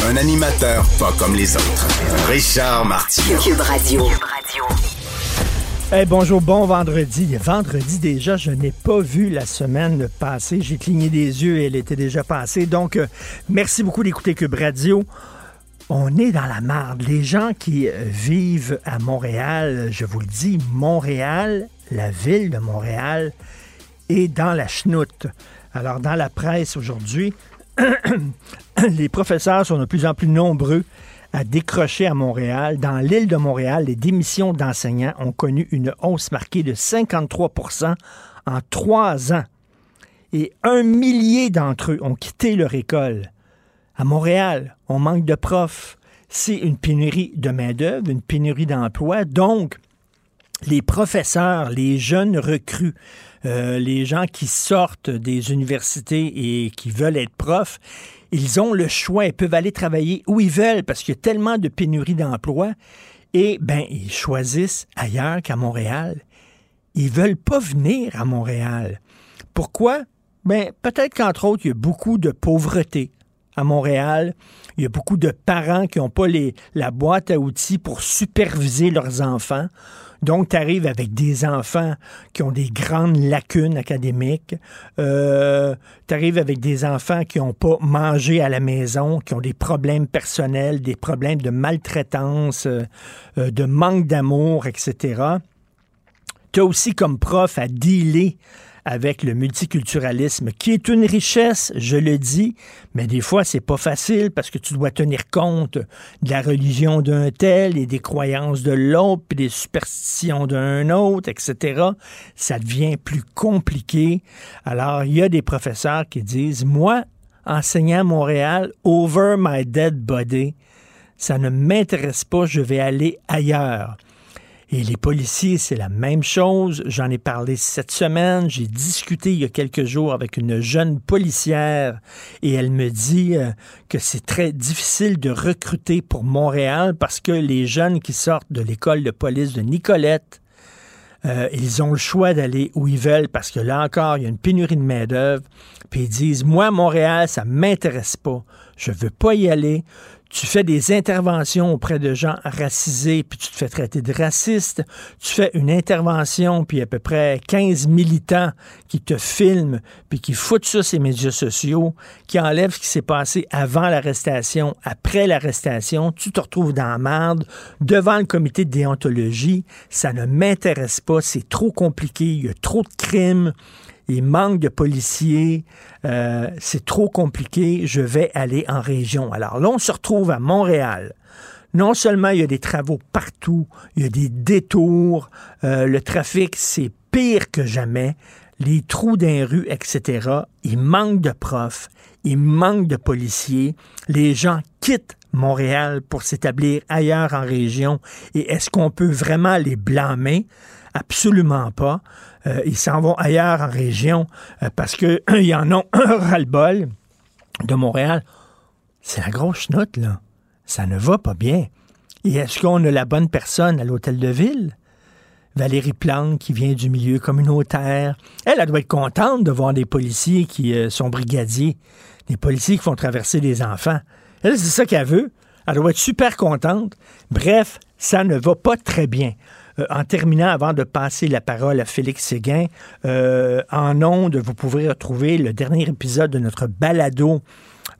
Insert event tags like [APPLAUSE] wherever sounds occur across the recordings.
Un animateur pas comme les autres. Richard Martineau. Cube Radio. Hey, bonjour, bon vendredi. Vendredi déjà, je n'ai pas vu la semaine passée. J'ai cligné des yeux et elle était déjà passée. Donc, euh, merci beaucoup d'écouter Cube Radio. On est dans la marde. Les gens qui euh, vivent à Montréal, je vous le dis, Montréal, la ville de Montréal, est dans la chenoute. Alors, dans la presse aujourd'hui, [COUGHS] les professeurs sont de plus en plus nombreux à décrocher à Montréal. Dans l'île de Montréal, les démissions d'enseignants ont connu une hausse marquée de 53% en trois ans. Et un millier d'entre eux ont quitté leur école. À Montréal, on manque de profs. C'est une pénurie de main-d'œuvre, une pénurie d'emploi. Donc, les professeurs, les jeunes recrues, euh, les gens qui sortent des universités et qui veulent être profs, ils ont le choix, ils peuvent aller travailler où ils veulent parce qu'il y a tellement de pénurie d'emplois et ben ils choisissent ailleurs qu'à Montréal. Ils veulent pas venir à Montréal. Pourquoi? Ben peut-être qu'entre autres il y a beaucoup de pauvreté à Montréal. Il y a beaucoup de parents qui n'ont pas la boîte à outils pour superviser leurs enfants. Donc, tu arrives avec des enfants qui ont des grandes lacunes académiques. Euh, tu arrives avec des enfants qui n'ont pas mangé à la maison, qui ont des problèmes personnels, des problèmes de maltraitance, euh, euh, de manque d'amour, etc. Tu as aussi comme prof à dealer avec le multiculturalisme, qui est une richesse, je le dis, mais des fois, c'est pas facile parce que tu dois tenir compte de la religion d'un tel et des croyances de l'autre, puis des superstitions d'un autre, etc. Ça devient plus compliqué. Alors, il y a des professeurs qui disent, moi, enseignant à Montréal, over my dead body, ça ne m'intéresse pas, je vais aller ailleurs. Et les policiers, c'est la même chose. J'en ai parlé cette semaine. J'ai discuté il y a quelques jours avec une jeune policière et elle me dit euh, que c'est très difficile de recruter pour Montréal parce que les jeunes qui sortent de l'école de police de Nicolette, euh, ils ont le choix d'aller où ils veulent parce que là encore, il y a une pénurie de main-d'œuvre. Puis ils disent Moi, Montréal, ça m'intéresse pas. Je veux pas y aller tu fais des interventions auprès de gens racisés, puis tu te fais traiter de raciste. Tu fais une intervention, puis à peu près 15 militants qui te filment, puis qui foutent ça sur les médias sociaux, qui enlèvent ce qui s'est passé avant l'arrestation, après l'arrestation. Tu te retrouves dans la merde, devant le comité de déontologie. Ça ne m'intéresse pas, c'est trop compliqué, il y a trop de crimes il manque de policiers, euh, c'est trop compliqué, je vais aller en région. Alors là, on se retrouve à Montréal. Non seulement il y a des travaux partout, il y a des détours, euh, le trafic, c'est pire que jamais, les trous d'un rue, etc. Il manque de profs, il manque de policiers, les gens quittent Montréal pour s'établir ailleurs en région. Et est-ce qu'on peut vraiment les blâmer? Absolument pas. Euh, ils s'en vont ailleurs en région euh, parce qu'ils [CLEARS THROAT] en ont un [COUGHS] ras-le-bol. de Montréal. C'est la grosse note, là. Ça ne va pas bien. Et est-ce qu'on a la bonne personne à l'hôtel de ville? Valérie Plante, qui vient du milieu communautaire. Elle, elle doit être contente de voir des policiers qui euh, sont brigadiers, des policiers qui font traverser des enfants. Elle, c'est ça qu'elle veut. Elle doit être super contente. Bref, ça ne va pas très bien. Euh, en terminant, avant de passer la parole à Félix Séguin, euh, en ondes, vous pouvez retrouver le dernier épisode de notre balado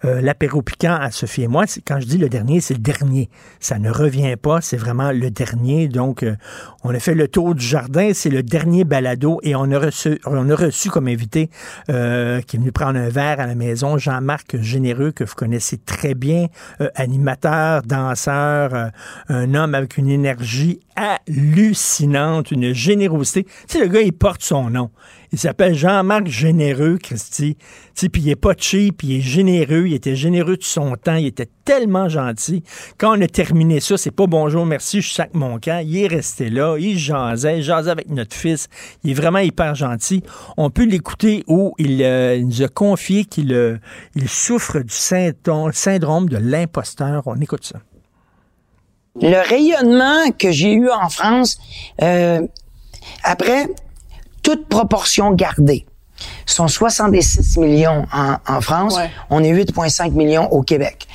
euh, l'apéro piquant à Sophie et moi, quand je dis le dernier, c'est le dernier. Ça ne revient pas, c'est vraiment le dernier. Donc, euh, on a fait le tour du jardin, c'est le dernier balado et on a reçu, on a reçu comme invité euh, qui est venu prendre un verre à la maison, Jean-Marc Généreux, que vous connaissez très bien, animateur, danseur, un homme avec une énergie hallucinante, une générosité. Tu sais, le gars, il porte son nom. Il s'appelle Jean-Marc Généreux, Christy. Puis il est pas cheap, il est généreux, il était généreux de son temps, il était tellement gentil. Quand on a terminé ça, c'est pas bonjour, merci, je sac mon camp. Il est resté là, il jasait, il jasait avec notre fils. Il est vraiment hyper gentil. On peut l'écouter où il, euh, nous a confié qu'il euh, souffre du syndrome de l'imposteur. On écoute ça. Le rayonnement que j'ai eu en France, euh, après, toute proportion gardée, sont 66 millions en, France. On est 8,5 millions au Québec.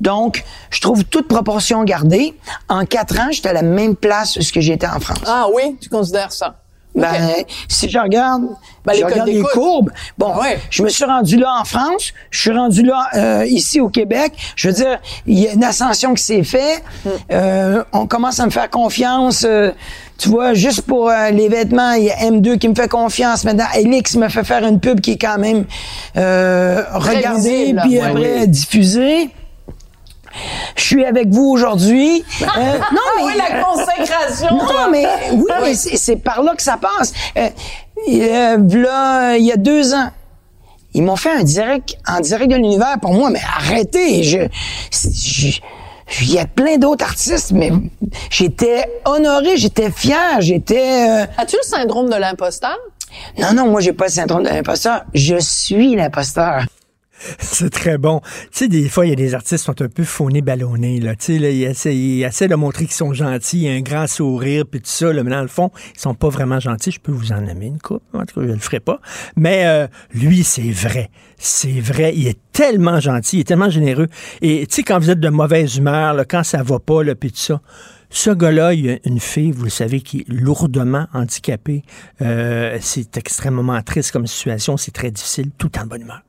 Donc, je trouve toute proportion gardée. En quatre ans, j'étais à la même place que j'étais en France. Ah oui, tu considères ça? Ben, si je regarde, ben, je regarde les courbes, bon, je me suis rendu là en France, je suis rendu là euh, ici au Québec. Je veux dire, il y a une ascension qui s'est faite. Hmm. Euh, on commence à me faire confiance. Euh, tu vois, juste pour les vêtements, il y a M2 qui me fait confiance. Maintenant, Elix me fait faire une pub qui est quand même regardée puis après diffusée je suis avec vous aujourd'hui. [LAUGHS] Euh, [LAUGHS] non, mais oui, la consécration. Non, mais oui, c'est par là que ça passe. Euh, là, il y a deux ans, ils m'ont fait un direct en direct de l'univers pour moi, mais arrêtez, je, il y a plein d'autres artistes, mais j'étais honoré, j'étais fier, j'étais. Euh, As-tu le syndrome de l'imposteur? Non, non, moi j'ai pas le syndrome de l'imposteur. Je suis l'imposteur. [LAUGHS] C'est très bon. Tu sais, des fois, il y a des artistes qui sont un peu faunés, ballonnés. Là. Tu sais, là, ils, essaient, de montrer qu'ils sont gentils, un grand sourire, puis tout ça. Là, mais dans le fond, ils sont pas vraiment gentils. Je peux vous en nommer une coupe. En tout cas, je le ferai pas. Mais euh, lui, c'est vrai. C'est vrai. Il est tellement gentil, il est tellement généreux. Et tu sais, quand vous êtes de mauvaise humeur, là, quand ça va pas, là, puis tout ça, ce gars-là, il a une fille, vous le savez, qui est lourdement handicapée. Euh, c'est extrêmement triste comme situation. C'est très difficile, tout en bonne humeur.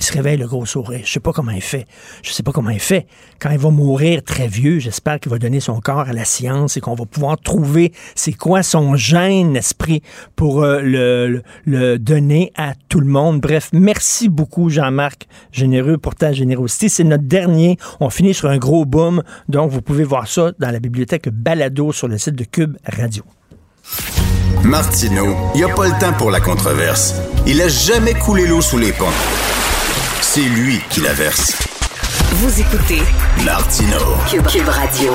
Il se réveille le gros sourire. Je sais pas comment il fait. Je sais pas comment il fait. Quand il va mourir très vieux, j'espère qu'il va donner son corps à la science et qu'on va pouvoir trouver c'est quoi son gène esprit pour euh, le, donner à tout le monde. Bref, merci beaucoup Jean-Marc Généreux pour ta générosité. C'est notre dernier. On finit sur un gros boom. Donc, vous pouvez voir ça dans la bibliothèque Balado sur le site de Cube Radio. Martineau, il n'y a pas le temps pour la controverse. Il a jamais coulé l'eau sous les ponts. C'est lui qui la verse. Vous écoutez Martino Cube, Radio.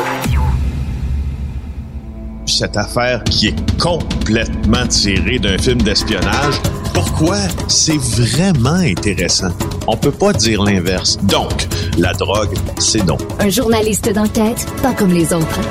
Cette affaire qui est complètement tirée d'un film d'espionnage, pourquoi c'est vraiment intéressant? On peut pas dire l'inverse. Donc, la drogue, c'est donc. Un journaliste d'enquête, pas comme les autres.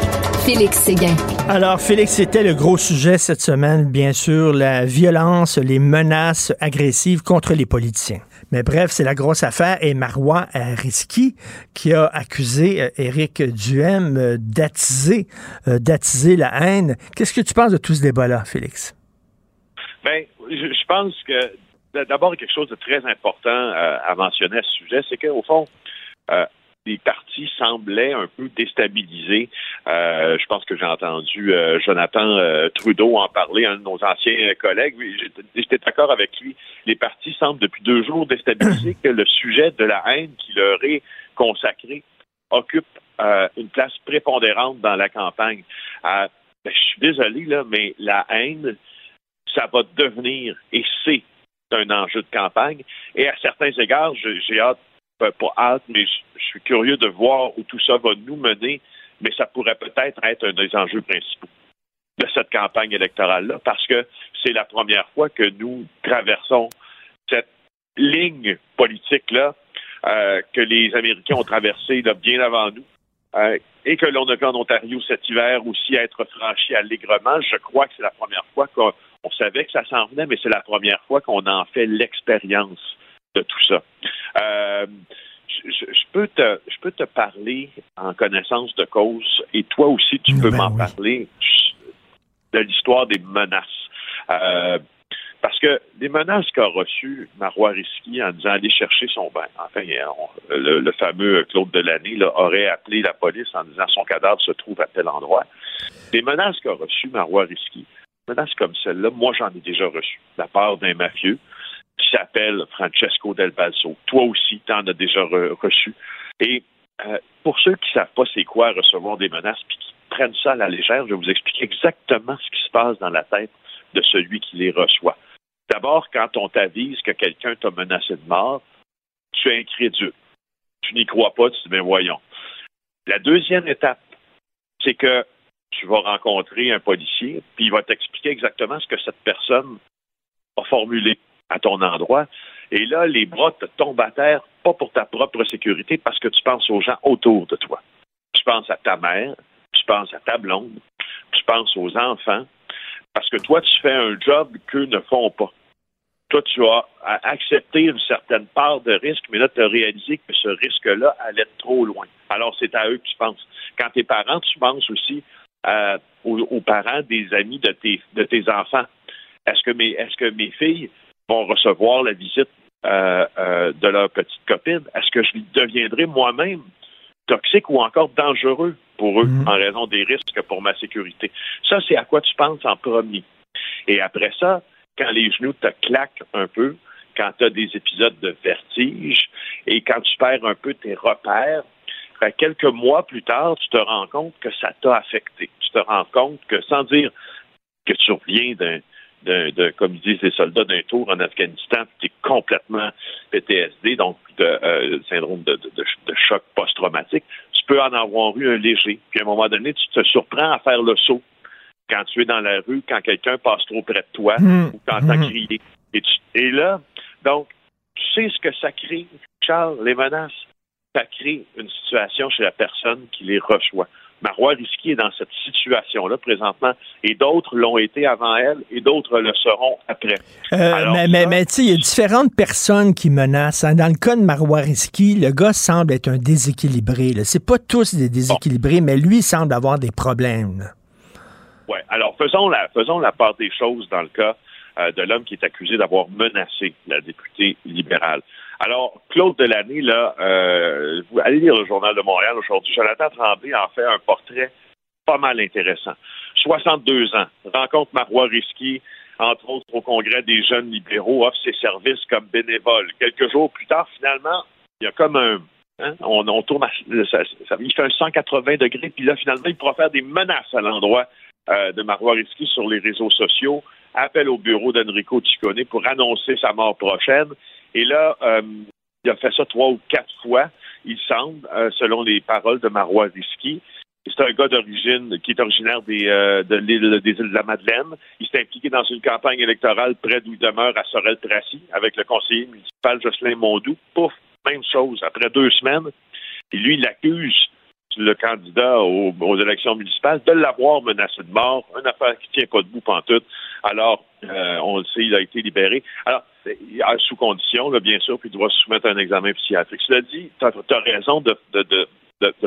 Félix Séguin. Alors, Félix, c'était le gros sujet cette semaine, bien sûr, la violence, les menaces agressives contre les politiciens. Mais bref, c'est la grosse affaire. Et Marois Risky qui a accusé euh, Éric Duhem euh, d'attiser, euh, d'attiser la haine. Qu'est-ce que tu penses de tout ce débat-là, Félix? Bien, je, pense que d'abord, quelque chose de très important à mentionner à ce sujet, c'est qu'au fond, les partis semblaient un peu déstabilisés. Euh, je pense que j'ai entendu euh, Jonathan euh, Trudeau en parler, un de nos anciens collègues. J'étais d'accord avec lui. Les partis semblent depuis deux jours déstabilisés que le sujet de la haine qui leur est consacré occupe une place prépondérante dans la campagne. Ben, je suis désolé, là, mais la haine, ça va devenir, et c'est un enjeu de campagne. Et à certains égards, j'ai hâte pas hâte, mais je, suis curieux de voir où tout ça va nous mener, mais ça pourrait peut-être être un des enjeux principaux de cette campagne électorale-là, parce que c'est la première fois que nous traversons cette ligne politique-là euh, que les Américains ont traversé là, bien avant nous. Euh, et que l'on a vu en Ontario cet hiver aussi être franchi allègrement. Je crois que c'est la première fois qu'on savait que ça s'en venait, mais c'est la première fois qu'on en fait l'expérience de tout ça. Euh, je, peux te, je peux te parler en connaissance de cause, et toi aussi, tu peux ben m'en parler de l'histoire des menaces. Euh, parce que les menaces qu'a reçues Marois Risky en disant aller chercher son bain, enfin, le, fameux Claude Delaney là, aurait appelé la police en disant son cadavre se trouve à tel endroit. Les menaces qu'a reçues Marois Risky, menaces comme celle-là, moi j'en ai déjà reçues de la part d'un mafieux qui s'appelle Francesco Del Balso. Toi aussi, tu en as déjà reçu. Et euh, pour ceux qui ne savent pas c'est quoi recevoir des menaces puis qui prennent ça à la légère, je vais vous expliquer exactement ce qui se passe dans la tête de celui qui les reçoit. D'abord, quand on t'avise que quelqu'un t'a menacé de mort, tu es incrédule. Tu n'y crois pas, tu dis, mais voyons. La deuxième étape, c'est que tu vas rencontrer un policier, puis il va t'expliquer exactement ce que cette personne a formulé à ton endroit. Et là, les bras te tombent à terre, pas pour ta propre sécurité, parce que tu penses aux gens autour de toi. Tu penses à ta mère, tu penses à ta blonde, tu penses aux enfants, parce que toi, tu fais un job qu'eux ne font pas. Toi, tu as accepté une certaine part de risque, mais là, tu as réalisé que ce risque-là allait trop loin. Alors, c'est à eux que tu penses. Quand tes parents, tu penses aussi euh, aux, parents des amis de tes, de tes enfants. Est-ce que est-ce que mes filles vont recevoir la visite euh, euh, de leur petite copine? Est-ce que je deviendrai moi-même toxique ou encore dangereux pour eux mhm. en raison des risques pour ma sécurité? Ça, c'est à quoi tu penses en premier. Et après ça, quand les genoux te claquent un peu, quand tu as des épisodes de vertige et quand tu perds un peu tes repères, ben, quelques mois plus tard, tu te rends compte que ça t'a affecté. Tu te rends compte que sans dire que tu reviens d'un de, comme disent les soldats, d'un tour en Afghanistan, qui est complètement PTSD, donc de euh, syndrome de, choc post-traumatique, tu peux en avoir eu un léger. Puis à un moment donné, tu te surprends à faire le saut quand tu es dans la rue, quand quelqu'un passe trop près de toi, mmh. ou quand t'entends mmh. crier. Et, et là, donc, tu sais ce que ça crée, Charles, les menaces? Ça crée une situation chez la personne qui les reçoit. Marois Risky est dans cette situation-là présentement, et d'autres l'ont été avant elle, et d'autres le seront après. Euh, mais, mais, tu sais, il y a différentes personnes qui menacent. Hein. Dans le cas de Marois Risky, le gars semble être un déséquilibré. C'est pas tous des déséquilibrés, mais lui semble avoir des problèmes. Oui, alors faisons la, faisons la part des choses dans le cas euh, de l'homme qui est accusé d'avoir menacé la députée libérale. Alors, Claude Delaney, là, euh, vous allez lire le Journal de Montréal aujourd'hui. Jonathan Tremblay en fait un portrait pas mal intéressant. 62 ans, rencontre Marois Risky, entre autres au Congrès des jeunes libéraux, offre ses services comme bénévole. Quelques jours plus tard, finalement, il y a comme un... Hein, on, tourne il fait un 180 degrés, puis là, finalement, il pourra faire des menaces à l'endroit euh, de Marois Risky sur les réseaux sociaux, appelle au bureau d'Enrico Ciccone pour annoncer sa mort prochaine. Et là, euh, il a fait ça trois ou quatre fois, il semble, euh, selon les paroles de Marois Risky. C'est un gars d'origine qui est originaire des, euh, des îles de la Madeleine. Il s'est impliqué dans une campagne électorale près d'où il demeure à Sorel-Tracy avec le conseiller municipal Jocelyn Mondou. Pouf, même chose. Après deux semaines, et lui, il accuse le candidat aux, élections municipales de l'avoir menacé de mort. Une affaire qui tient pas debout pantoute. Alors, euh, on le sait, il a été libéré. Alors, sous condition, bien sûr, puis il doit soumettre un examen psychiatrique. Cela dit, tu as, raison de,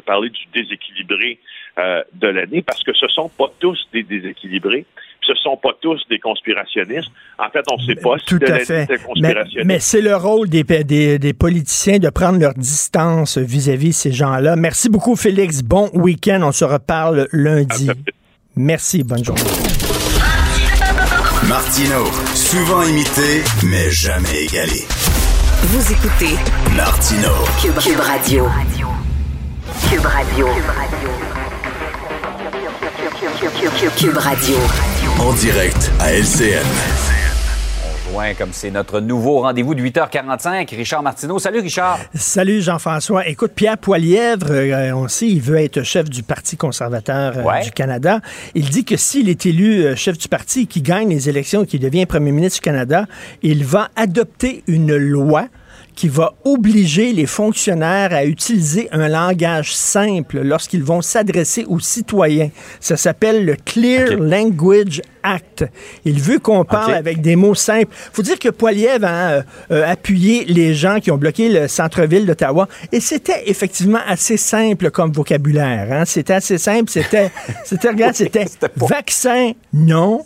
parler du déséquilibré euh, de l'année, parce que ce sont pas tous des déséquilibrés, ce sont pas tous des conspirationnistes. En fait, on ne sait pas Tout si à fait. conspirationniste. Mais, c'est le rôle des, des, des, politiciens de prendre leur distance vis-à-vis de ces gens-là. Merci beaucoup, Félix. Bon week-end. On se reparle lundi. Merci. Bonne journée. Martino, souvent imité, mais jamais égalé. Vous écoutez Martino, Cube, Radio. Cube Radio. Cube Radio. En direct à LCN. On joint comme c'est notre nouveau rendez-vous de 8h45. Richard Martineau. Salut, Richard. Salut, Jean-François. Écoute, Pierre Poilièvre, euh, on sait, il veut être chef du Parti conservateur euh, du Canada. Il dit que s'il est élu euh, chef du parti, qui gagne les élections, qui devient premier ministre du Canada, il va adopter une loi qui va obliger les fonctionnaires à utiliser un langage simple lorsqu'ils vont s'adresser aux citoyens. Ça s'appelle le Clear Language Act. Il veut qu'on parle avec des mots simples. faut dire que Poiliev a euh, euh, appuyé les gens qui ont bloqué le centre-ville d'Ottawa et c'était effectivement assez simple comme vocabulaire. Hein. C'était assez simple. C'était, [LAUGHS] c'était, regarde, c'était vaccin, non,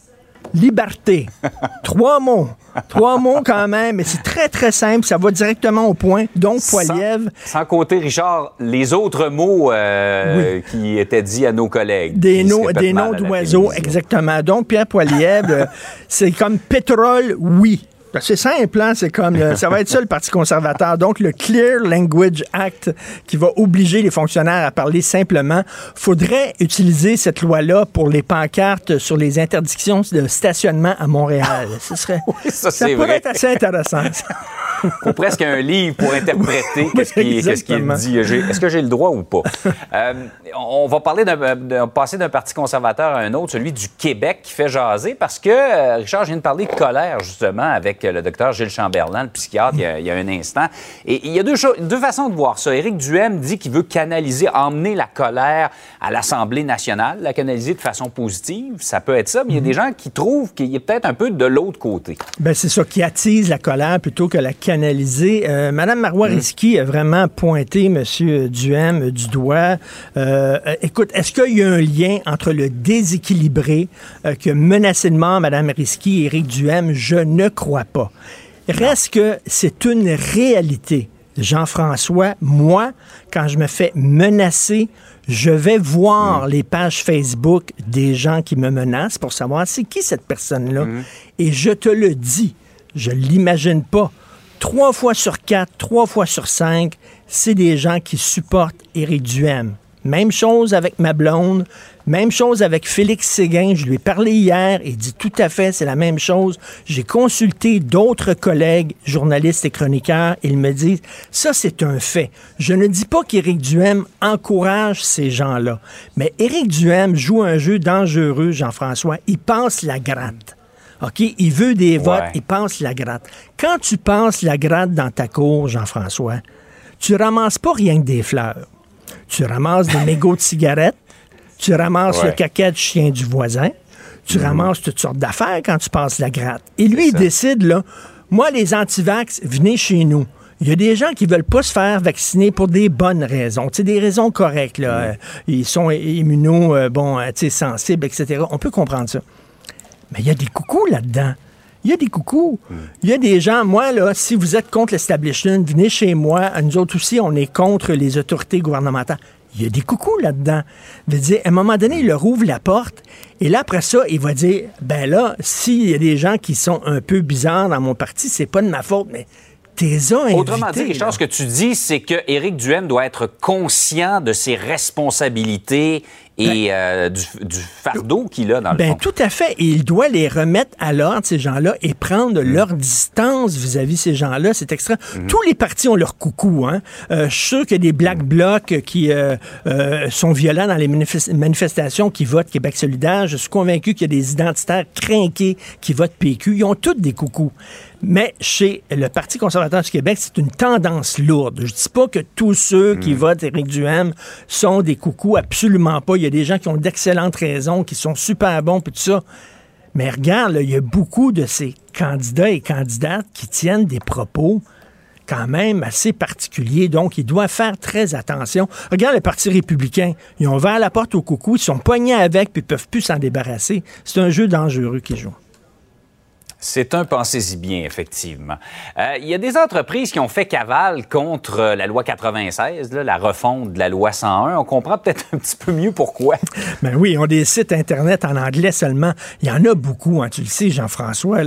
liberté. [LAUGHS] Trois mots. Trois mots quand même, mais c'est très, très simple. Ça va directement au point. Donc, Poiliev. Sans, compter, Richard, les autres mots euh, qui étaient dits à nos collègues. Des, noms, des noms d'oiseaux, exactement. Donc, Pierre Poiliev, euh, c'est comme pétrole, oui. Ben, c'est simple, hein? c'est comme ça va être ça le Parti conservateur. Donc le Clear Language Act qui va obliger les fonctionnaires à parler simplement. Faudrait utiliser cette loi-là pour les pancartes sur les interdictions de stationnement à Montréal. [LAUGHS] Ce serait, ça, ça pourrait être assez intéressant. [LAUGHS] faut presque un livre pour interpréter [LAUGHS] ce qui, est dit. Est-ce que j'ai le droit ou pas? Euh, on va parler d'un, passer d'un parti conservateur à un autre, celui du Québec qui fait jaser parce que, euh, Richard, je viens de parler de colère justement avec le docteur Gilles Chamberlain, le psychiatre, il y a, un instant. Et il y a deux, deux façons de voir ça. Éric Duhem dit qu'il veut canaliser, emmener la colère à l'Assemblée nationale, la canaliser de façon positive. Ça peut être ça, mais il y a des gens qui trouvent qu'il est peut-être un peu de l'autre côté. Ben c'est ça, qui attise la colère plutôt que la canaliser. Euh, Madame Marois mm. a vraiment pointé M. Duhem du doigt. Euh, écoute, est-ce qu'il y a un lien entre le déséquilibré euh, que menacé de mort Mme Risky et Éric Duhem? Je ne crois pas. Reste que c'est une réalité. Jean-François, moi, quand je me fais menacer, je vais voir mm. les pages Facebook des gens qui me menacent pour savoir c'est qui cette personne-là. Mm. Et je te le dis, je l'imagine pas. Trois fois sur quatre, trois fois sur cinq, c'est des gens qui supportent Éric Duhem. Même chose avec ma blonde. Même chose avec Félix Séguin. Je lui ai parlé hier et dit tout à fait, c'est la même chose. J'ai consulté d'autres collègues, journalistes et chroniqueurs. Ils me disent, ça, c'est un fait. Je ne dis pas qu'Éric Duhem encourage ces gens-là. Mais Éric Duhem joue un jeu dangereux, Jean-François. Il pense la gratte. OK? Il veut des votes, il pense la gratte. Quand tu penses la gratte dans ta cour, Jean-François, tu ramasses pas rien que des fleurs tu ramasses des mégots de cigarettes, tu ramasses le caca de chien du voisin, tu mhm. ramasses toutes sortes d'affaires quand tu passes la gratte. Et lui, il décide, là, moi, les antivax, venez chez nous. Il y a des gens qui veulent pas se faire vacciner pour des bonnes raisons, c'est des raisons correctes. Là. Mhm. Ils sont immuno, euh, bon, euh, sensibles, etc. On peut comprendre ça. Mais il y a des coucous là-dedans. Il y a des coucous. Mhm. Il y a des gens, moi, là, si vous êtes contre l'establishment, venez chez moi. Nous autres aussi, on est contre les autorités gouvernementales il y a des coucous là-dedans. Veut dire, à un moment donné, il leur ouvre la porte, et là, après ça, il va dire, ben là, s'il y a des gens qui sont un peu bizarres dans mon parti, c'est pas de ma faute, mais t'es Autrement dit, Richard, ce que tu dis, c'est que Éric Duhem doit être conscient de ses responsabilités et ben, euh, du, fardeau qu'il a dans le ben, Tout à fait. Et il doit les remettre à l'ordre, ces gens-là, et prendre mm. leur distance vis-à-vis ces gens-là. C'est extra. Mm-hmm. Tous les partis ont leur coucou. Hein? Euh, je suis sûr qu'il y a des Black mm. Blocs qui euh, sont violents dans les manifestations qui votent Québec solidaire. Je suis convaincu qu'il y a des identitaires crainqués qui votent PQ. Ils ont tous des coucous. Mais chez le Parti conservateur du Québec, c'est une tendance lourde. Je dis pas que tous ceux qui mm. votent Éric Duhem sont des coucous, absolument pas. Il y a des gens qui ont d'excellentes raisons, qui sont super bons, puis tout ça. Mais regarde, il y a beaucoup de ces candidats et candidates qui tiennent des propos quand même assez particuliers. Donc, ils doivent faire très attention. Regarde le Parti républicain. Ils ont ouvert la porte au coucou, ils sont poignés avec, puis ils peuvent plus s'en débarrasser. C'est un jeu dangereux qu'ils jouent. C'est un pensez-y bien, effectivement. Euh, il y a des entreprises qui ont fait cavale contre la loi 96, la refonte de la loi 101. On comprend peut-être un petit peu mieux pourquoi. [LAUGHS] Ben oui, ont des sites Internet en anglais seulement. Il y en a beaucoup, hein, tu le sais, Jean-François.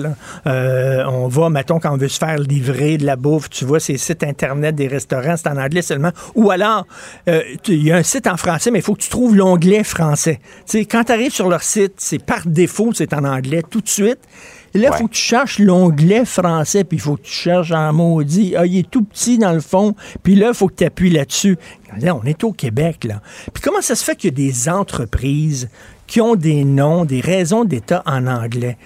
Euh, on va, mettons, quand on veut se faire livrer de la bouffe, tu vois, ces sites Internet des restaurants, c'est en anglais seulement. Ou alors, euh, il y a un site en français, mais il faut que tu trouves l'onglet français. Quand tu arrives sur leur site, c'est par défaut, c'est en anglais tout de suite. Là, il faut que tu cherches l'onglet français, puis il faut que tu cherches en maudit. Ah, il est tout petit dans le fond, puis là, il faut que tu appuies là-dessus. Là, on est au Québec, là. Puis comment ça se fait qu'il y a des entreprises qui ont des noms, des raisons d'État en anglais?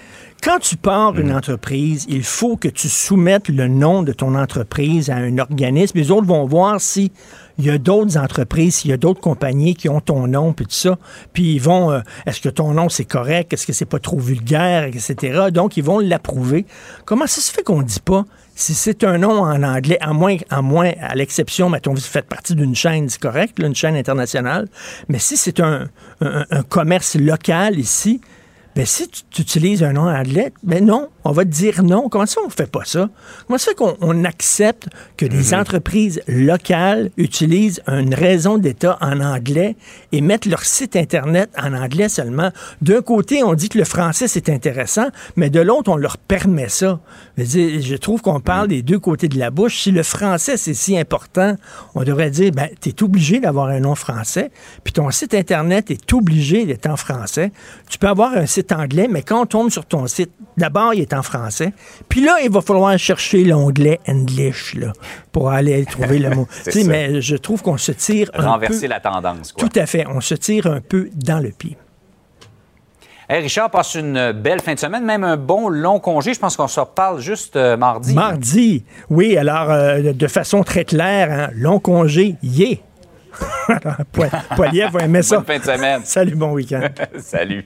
Quand tu pars une entreprise, il faut que tu soumettes le nom de ton entreprise à un organisme. Les autres vont voir si il y a d'autres entreprises, s'il y a d'autres compagnies qui ont ton nom, puis tout ça. Puis ils vont, euh, est-ce que ton nom c'est correct, est-ce que c'est pas trop vulgaire, etc. Donc ils vont l'approuver. Comment ça se fait qu'on dit pas si c'est un nom en anglais, à moins, à moins, à l'exception, mettons, vous faites partie d'une chaîne, c'est correct, une chaîne internationale, mais si c'est un commerce local ici, ben, si tu, utilises un nom anglais, ben non, on va te dire non. Comment ça, on fait pas ça? Comment ça fait qu'on accepte que des mhm. entreprises locales utilisent une raison d'État en anglais et mettent leur site Internet en anglais seulement? D'un côté, on dit que le français, c'est intéressant, mais de l'autre, on leur permet ça. Je, trouve qu'on parle mhm. des deux côtés de la bouche. Si le français, c'est si important, on devrait dire, ben, tu es obligé d'avoir un nom français, puis ton site Internet est obligé d'être en français. Tu peux avoir un site anglais, mais quand on tombe sur ton site, d'abord, il est en français. Puis là, il va falloir chercher l'onglet English là, pour aller trouver le mot. [LAUGHS] mais je trouve qu'on se tire Renverser la tendance. Quoi. Tout à fait. On se tire un peu dans le pied. Hey Richard, passe une belle fin de semaine, même un bon long congé. Je pense qu'on se reparle juste euh, mardi. Mardi, oui. Alors, euh, de façon très claire, hein, long congé, yeah! [LAUGHS] Poilier va aimer ça. Bonne fin de semaine. Salut, bon week-end. [LAUGHS] Salut.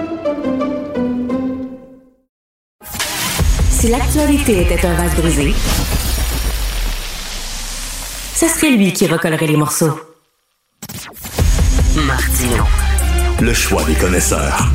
Si l'actualité était un vase brisé, ce serait lui qui recollerait les morceaux. Martino. Le choix des connaisseurs.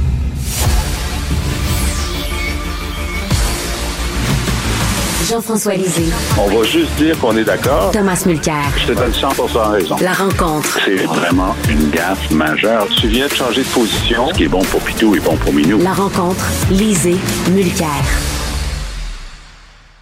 Jean-François Lisée. On va juste dire qu'on est d'accord. Thomas Mulcair. Je te donne 100% raison. La rencontre. C'est vraiment une gaffe majeure. Tu viens de changer de position. Ce qui est bon pour Pitou est bon pour Minou. La rencontre. Lisée. Mulcair.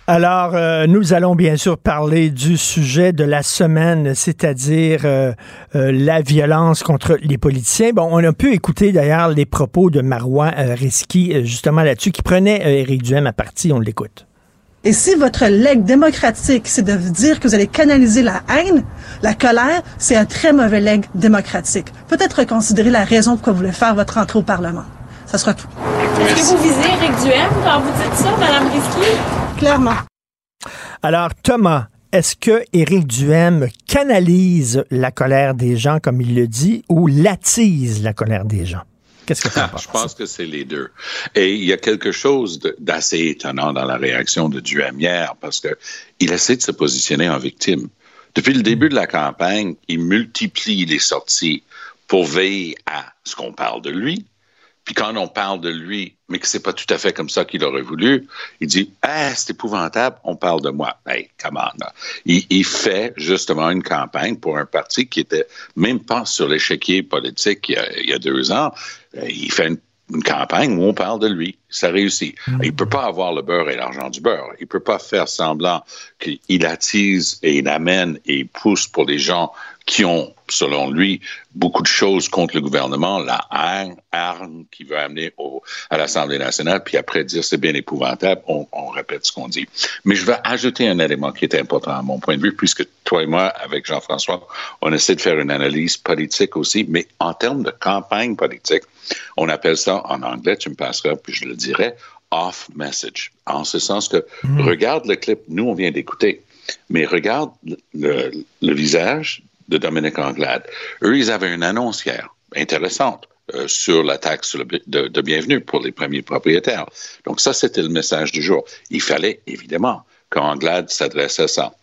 Alors, euh, nous allons bien sûr parler du sujet de la semaine, c'est-à-dire euh, euh, la violence contre les politiciens. Bon, on a pu écouter d'ailleurs les propos de Marois Risky justement là-dessus, qui prenait Éric Duhem à partie. On l'écoute. Et si votre legs démocratique, c'est de dire que vous allez canaliser la haine, la colère, c'est un très mauvais legs démocratique. Peut-être reconsidérer la raison pourquoi vous voulez faire votre entrée au Parlement. Ça sera tout. Est-ce que vous visez Éric Duhem quand vous dites ça, Mme Risky? Clairement. Alors, Thomas, est-ce que Éric Duhem canalise la colère des gens, comme il le dit, ou l'attise la colère des gens? Qu'est-ce que tu penses? Je pense que c'est les deux. Et il y a quelque chose d'assez étonnant dans la réaction de Duhem hier, parce qu'il essaie de se positionner en victime. Depuis le début de la campagne, il multiplie les sorties pour veiller à ce qu'on parle de lui, puis quand on parle de lui, mais que c'est pas tout à fait comme ça qu'il aurait voulu, il dit Ah, c'est épouvantable, on parle de moi. Hey, come on. Il, il, fait justement une campagne pour un parti qui était même pas sur l'échiquier politique il y, a, il y a deux ans. Euh, il fait une une campagne où on parle de lui. Ça réussit. Mm. Il peut pas avoir le beurre et l'argent du beurre. Il peut pas faire semblant qu'il attise et il amène et il pousse pour les gens qui ont, selon lui, beaucoup de choses contre le gouvernement, la haine, arme qui veut amener au, à l'Assemblée nationale, puis après dire c'est bien épouvantable, on, on répète ce qu'on dit. Mais je veux ajouter un élément qui est important à mon point de vue, puisque toi et moi, avec Jean-François, on essaie de faire une analyse politique aussi, mais en termes de campagne politique, on appelle ça en anglais, tu me passeras, puis je le dirais, off message. En ce sens que, mm. regarde le clip, nous on vient d'écouter, mais regarde le, le visage de Dominique Anglade. Eux, ils avaient une annonce hier, intéressante. euh, sur la taxe de, bienvenue pour les premiers propriétaires. Donc ça, c'était le message du jour. Il fallait évidemment qu'Anglade s'adresse à ça.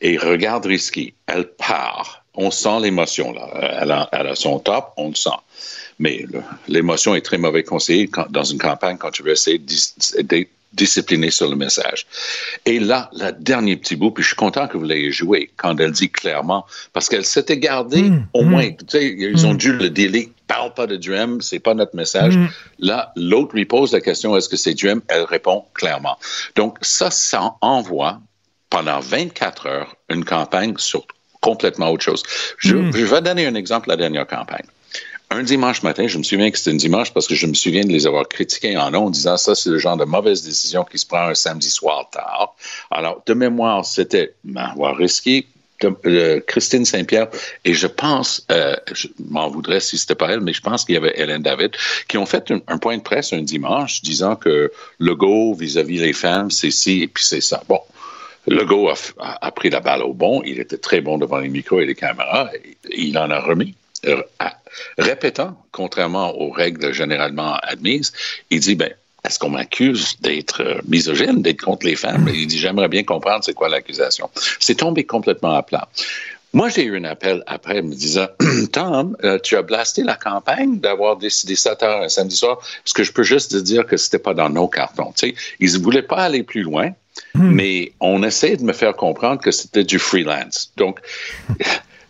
Et regarde Risky, elle part. On sent l'émotion là. Elle a, elle son top, on le sent. Mais l'émotion est très mauvais conseiller dans une campagne quand tu veux essayer de discipliner sur le message. Et là, le dernier petit bout, puis je suis content que vous l'ayez joué, quand elle dit clairement, parce qu'elle s'était gardée, mmh, au mmh. moins, tu sais, ils ont mmh. dû le délai, parle pas de Dream, c'est pas notre message. Là, l'autre lui pose la question, est-ce que c'est Dream? Elle répond clairement. Donc, ça, ça envoie, pendant 24 heures, une campagne sur complètement autre chose. Je, je vais donner un exemple de la dernière campagne un dimanche matin, je me souviens que c'était un dimanche parce que je me souviens de les avoir critiqués en nom en disant ça, c'est le genre de mauvaise décision qui se prend un samedi soir tard. Alors, de mémoire, c'était avoir risqué euh, Christine Saint-Pierre, et je pense, euh, je m'en voudrais si c'était pas elle, mais je pense qu'il y avait Hélène David, qui ont fait un, point de presse un dimanche disant que le vis-à-vis les femmes, c'est ci et puis c'est ça. Bon, Legault a, a, pris la balle au bon. Il était très bon devant les micros et les caméras. Il en a remis. Euh, répétant, contrairement aux règles généralement admises, il dit, ben, est-ce qu'on m'accuse d'être euh, misogyne, d'être contre les femmes? Il dit, j'aimerais bien comprendre c'est quoi l'accusation. C'est tombé complètement à plat. Moi, j'ai eu un appel après me disant [CLEARS THROAT] Tom, euh, tu as blasté la campagne d'avoir décidé ça tard un samedi soir. Est-ce que je peux juste te dire que c'était pas dans nos cartons? Tu sais, ils ne voulaient pas aller plus loin, hmm. mais on essayait de me faire comprendre que c'était du freelance. Donc,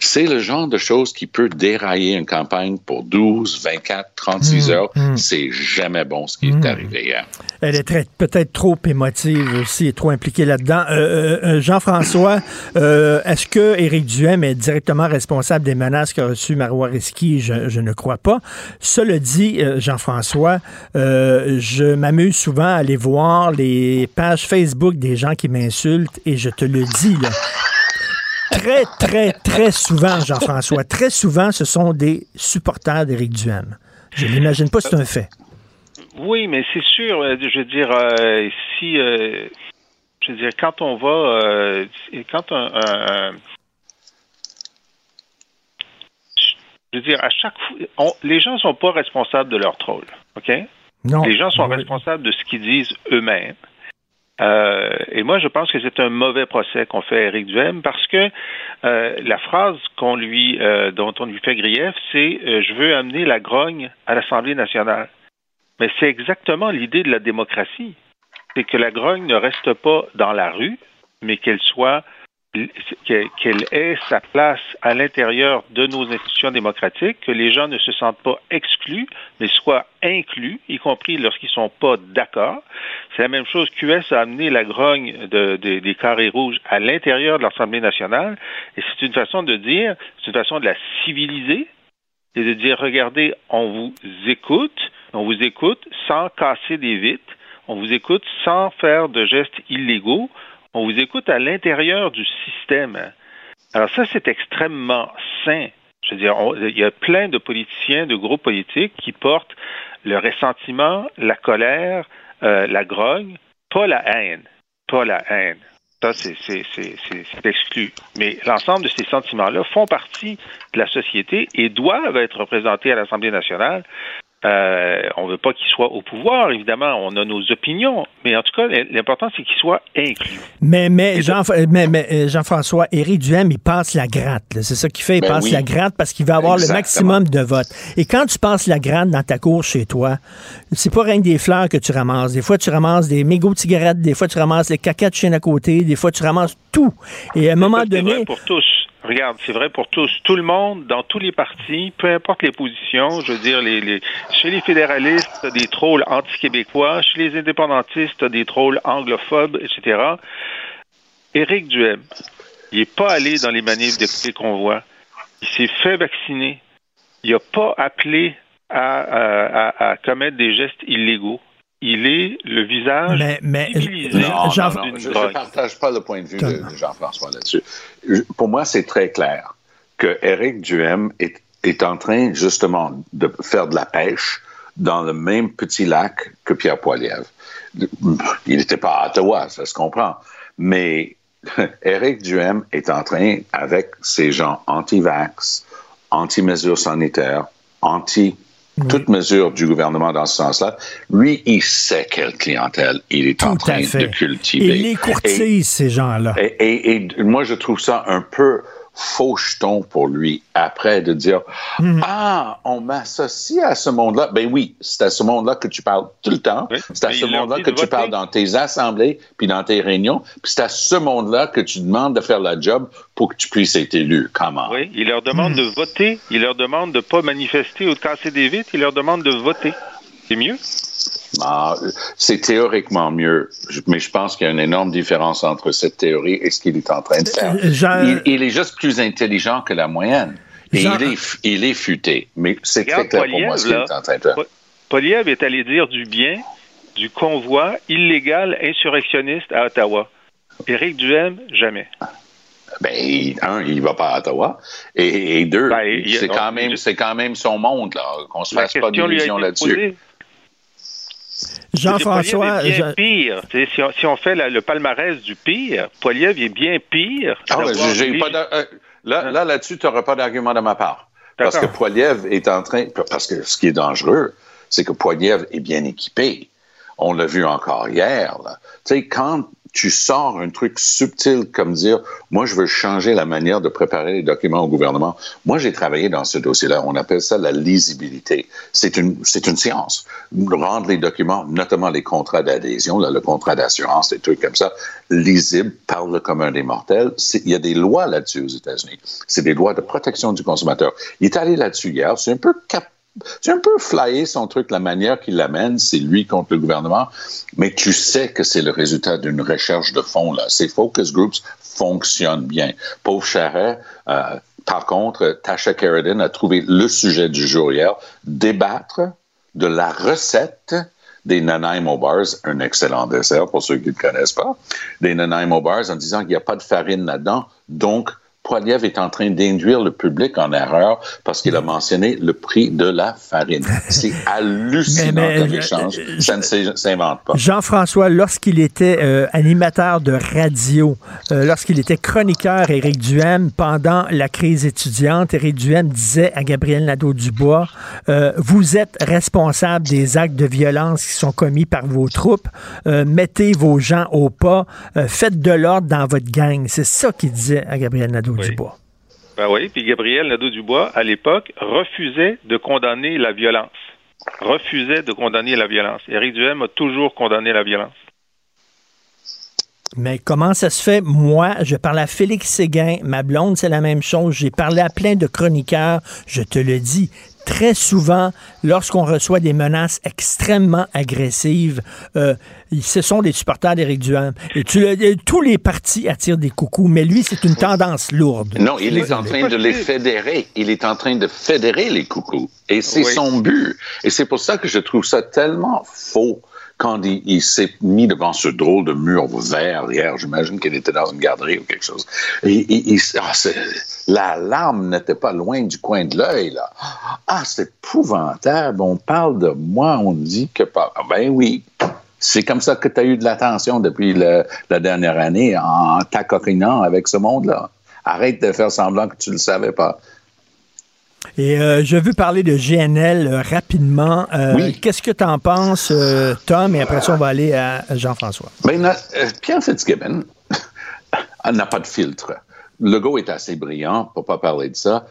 c'est le genre de choses qui peut dérailler une campagne pour 12, 24, 36 heures. Mmh. C'est jamais bon ce qui est mmh. arrivé hier. Elle est peut-être trop émotive aussi et trop impliquée là-dedans. Euh, euh, euh, Jean-François, [COUGHS] est-ce que Éric Duhem est directement responsable des menaces qu'a reçues Marois Risky? Je, je, ne crois pas. Cela dit, Jean-François, je m'amuse souvent à aller voir les pages Facebook des gens qui m'insultent et je te le dis, là, très, très, très souvent, Jean-François, très souvent, ce sont des supporters d'Éric Duhem. Je n'imagine pas, c'est un fait. Oui, mais c'est sûr. Euh, je veux dire, euh, si, euh, je veux dire, quand on va, quand un, je veux dire, à chaque fois, les gens ne sont pas responsables de leur troll, ok? Non. Les gens sont responsables de ce qu'ils disent eux-mêmes. Euh, et moi, je pense que c'est un mauvais procès qu'on fait à Éric Duhem parce que euh, la phrase qu'on lui, euh, dont on lui fait grief, c'est je veux amener la grogne à l'Assemblée nationale. Mais c'est exactement l'idée de la démocratie. C'est que la grogne ne reste pas dans la rue, mais qu'elle soit qu'elle ait sa place à l'intérieur de nos institutions démocratiques, que les gens ne se sentent pas exclus, mais soient inclus, y compris lorsqu'ils ne sont pas d'accord. C'est la même chose. QS a amené la grogne des carrés rouges à l'intérieur de l'Assemblée nationale, et c'est une façon de dire, c'est une façon de la civiliser, et de dire, regardez, on vous écoute, on vous écoute sans casser des vitres, on vous écoute sans faire de gestes illégaux, on vous écoute à l'intérieur du système. Alors ça, c'est extrêmement sain. Je veux dire, il y a plein de politiciens, de groupes politiques qui portent le ressentiment, la colère, euh, la grogne, pas la haine. Pas la haine. Ça, c'est exclu. Mais l'ensemble de ces sentiments-là font partie de la société et doivent être représentés à l'Assemblée nationale euh, on veut pas qu'il soit au pouvoir, évidemment. On a nos opinions, mais en tout cas, l'important c'est qu'il soit inclus. Mais mais Jean, mais, euh, Jean-François, Éric Duhem, il passe la gratte. C'est ça qu'il fait. Il ben passe la gratte parce qu'il veut avoir le maximum de votes. Et quand tu passes la gratte dans ta cour chez toi, c'est pas rien que des fleurs que tu ramasses. Des fois, tu ramasses des mégots de cigarettes. Des fois, tu ramasses les caca de chien à côté. Des fois, tu ramasses tout. Et à un moment donné, pour tous. Regarde, c'est vrai pour tous. Tout le monde, dans tous les partis, peu importe les positions, je veux dire, les, chez les fédéralistes, des trolls anti-québécois, chez les indépendantistes, des trolls anglophones, etc. Éric Duhem, il n'est pas allé dans les manifs des convois. Il s'est fait vacciner. Il n'a pas appelé à commettre des gestes illégaux il est le visage mais, mais non, Jean... je ne partage pas le point de vue de, Jean-François là-dessus. Pour moi, c'est très clair que Éric Duhem est, est, en train justement de faire de la pêche dans le même petit lac que Pierre Poilievre. Il n'était pas à Ottawa, ça se comprend. Mais [LAUGHS] Éric Duhem est en train, avec ces gens anti-vax, anti-mesures sanitaires, anti toute mesure du gouvernement dans ce sens-là, lui, il sait quelle clientèle il est en train de cultiver. Il les courtise, ces gens-là. et, moi, je trouve ça un peu faux jeton pour lui après de dire mhm. Ah, on m'associe à ce monde-là. Ben oui, c'est à ce monde-là que tu parles tout le temps. c'est à ce monde-là que tu parles dans tes assemblées puis dans tes réunions. Puis c'est à ce monde-là que tu demandes de faire la job pour que tu puisses être élu. Comment? Oui, il leur demande mhm. de voter. Il leur demande de ne pas manifester ou de casser des vitres. Il leur demande de voter. C'est mieux? Ah, c'est théoriquement mieux, mais je pense qu'il y a une énorme différence entre cette théorie et ce qu'il est en train de faire. Euh, il, est juste plus intelligent que la moyenne. Et il, est, il est futé. Mais c'est très clair pour moi ce qu'il est en train de faire. Poliev est allé dire du bien du convoi illégal insurrectionniste à Ottawa. Éric Duhem, jamais. Ben, un, il va pas à Ottawa. Et, deux, ben, c'est quand, même, quand même son monde, là. Qu'on se fasse pas d'illusions là-dessus. Jean-François. bien pire. Si on, fait le palmarès du pire, Poiliev est bien pire. Ah pas euh, là, là, là-dessus, tu n'auras pas d'argument de ma part. Parce que Poiliev est en train. Parce que ce qui est dangereux, c'est que Poiliev est bien équipé. On l'a vu encore hier. Tu sais, quand tu sors un truc subtil comme dire, moi, je veux changer la manière de préparer les documents au gouvernement. Moi, j'ai travaillé dans ce dossier-là. On appelle ça la lisibilité. C'est une, c'est une science. Rendre les documents, notamment les contrats d'adhésion, le contrat d'assurance, des trucs comme ça, lisibles, parle comme un des mortels. Il y a des lois là-dessus aux États-Unis. C'est des lois de protection du consommateur. Il est allé là-dessus hier. C'est un peu cap c'est un peu flyé son truc, la manière qu'il l'amène, c'est lui contre le gouvernement, mais tu sais que c'est le résultat d'une recherche de fond. Là. Ces focus groups fonctionnent bien. Pauvre Charret, euh, par contre, Tasha Carradine a trouvé le sujet du jour hier, débattre de la recette des Nanaimo bars, un excellent dessert pour ceux qui ne connaissent pas, des Nanaimo bars en disant qu'il n'y a pas de farine là-dedans, donc Poiliev est en train d'induire le public en erreur parce qu'il a mentionné le prix de la farine. C'est [LAUGHS] hallucinant mais, comme échange. Ça ne s'invente pas. Jean-François, lorsqu'il était euh, animateur de radio, euh, lorsqu'il était chroniqueur, Éric Duhem, pendant la crise étudiante, Éric Duhem disait à Gabriel Nadeau-Dubois, euh, vous êtes responsable des actes de violence qui sont commis par vos troupes, mettez vos gens au pas, faites de l'ordre dans votre gang. C'est ça qu'il disait à Gabriel Nadeau. Nadeau-Dubois. Ben oui, puis Gabriel Nadeau-Dubois, à l'époque, refusait de condamner la violence. Refusait de condamner la violence. Éric Duhem a toujours condamné la violence. Mais comment ça se fait? Moi, je parle à Félix Séguin, ma blonde, c'est la même chose. J'ai parlé à plein de chroniqueurs, je te le dis très souvent, lorsqu'on reçoit des menaces extrêmement agressives, euh, ce sont des supporters d'Éric Duham. Et tu, tous les partis attirent des coucous, mais lui, c'est une tendance lourde. Non, il est en train de les fédérer. Il est en train de fédérer les coucous. Et c'est son but. Et c'est pour ça que je trouve ça tellement faux quand il, s'est mis devant ce drôle de mur vert hier, j'imagine qu'il était dans une garderie ou quelque chose. Ah, la larme n'était pas loin du coin de l'œil, là. Ah, c'est épouvantable. On parle de moi, on dit que pas. Ah, ben oui. C'est comme ça que tu as eu de l'attention depuis la dernière année en t'acoquinant avec ce monde-là. Arrête de faire semblant que tu ne le savais pas. Et euh, je veux parler de GNL euh, rapidement. Euh, qu'est-ce que tu en penses, Tom? Et après ça, on va aller à Jean-François. Ben, Pierre Fitzgibbon [LAUGHS] n'a pas de filtre. Le go est assez brillant pour pas parler de ça.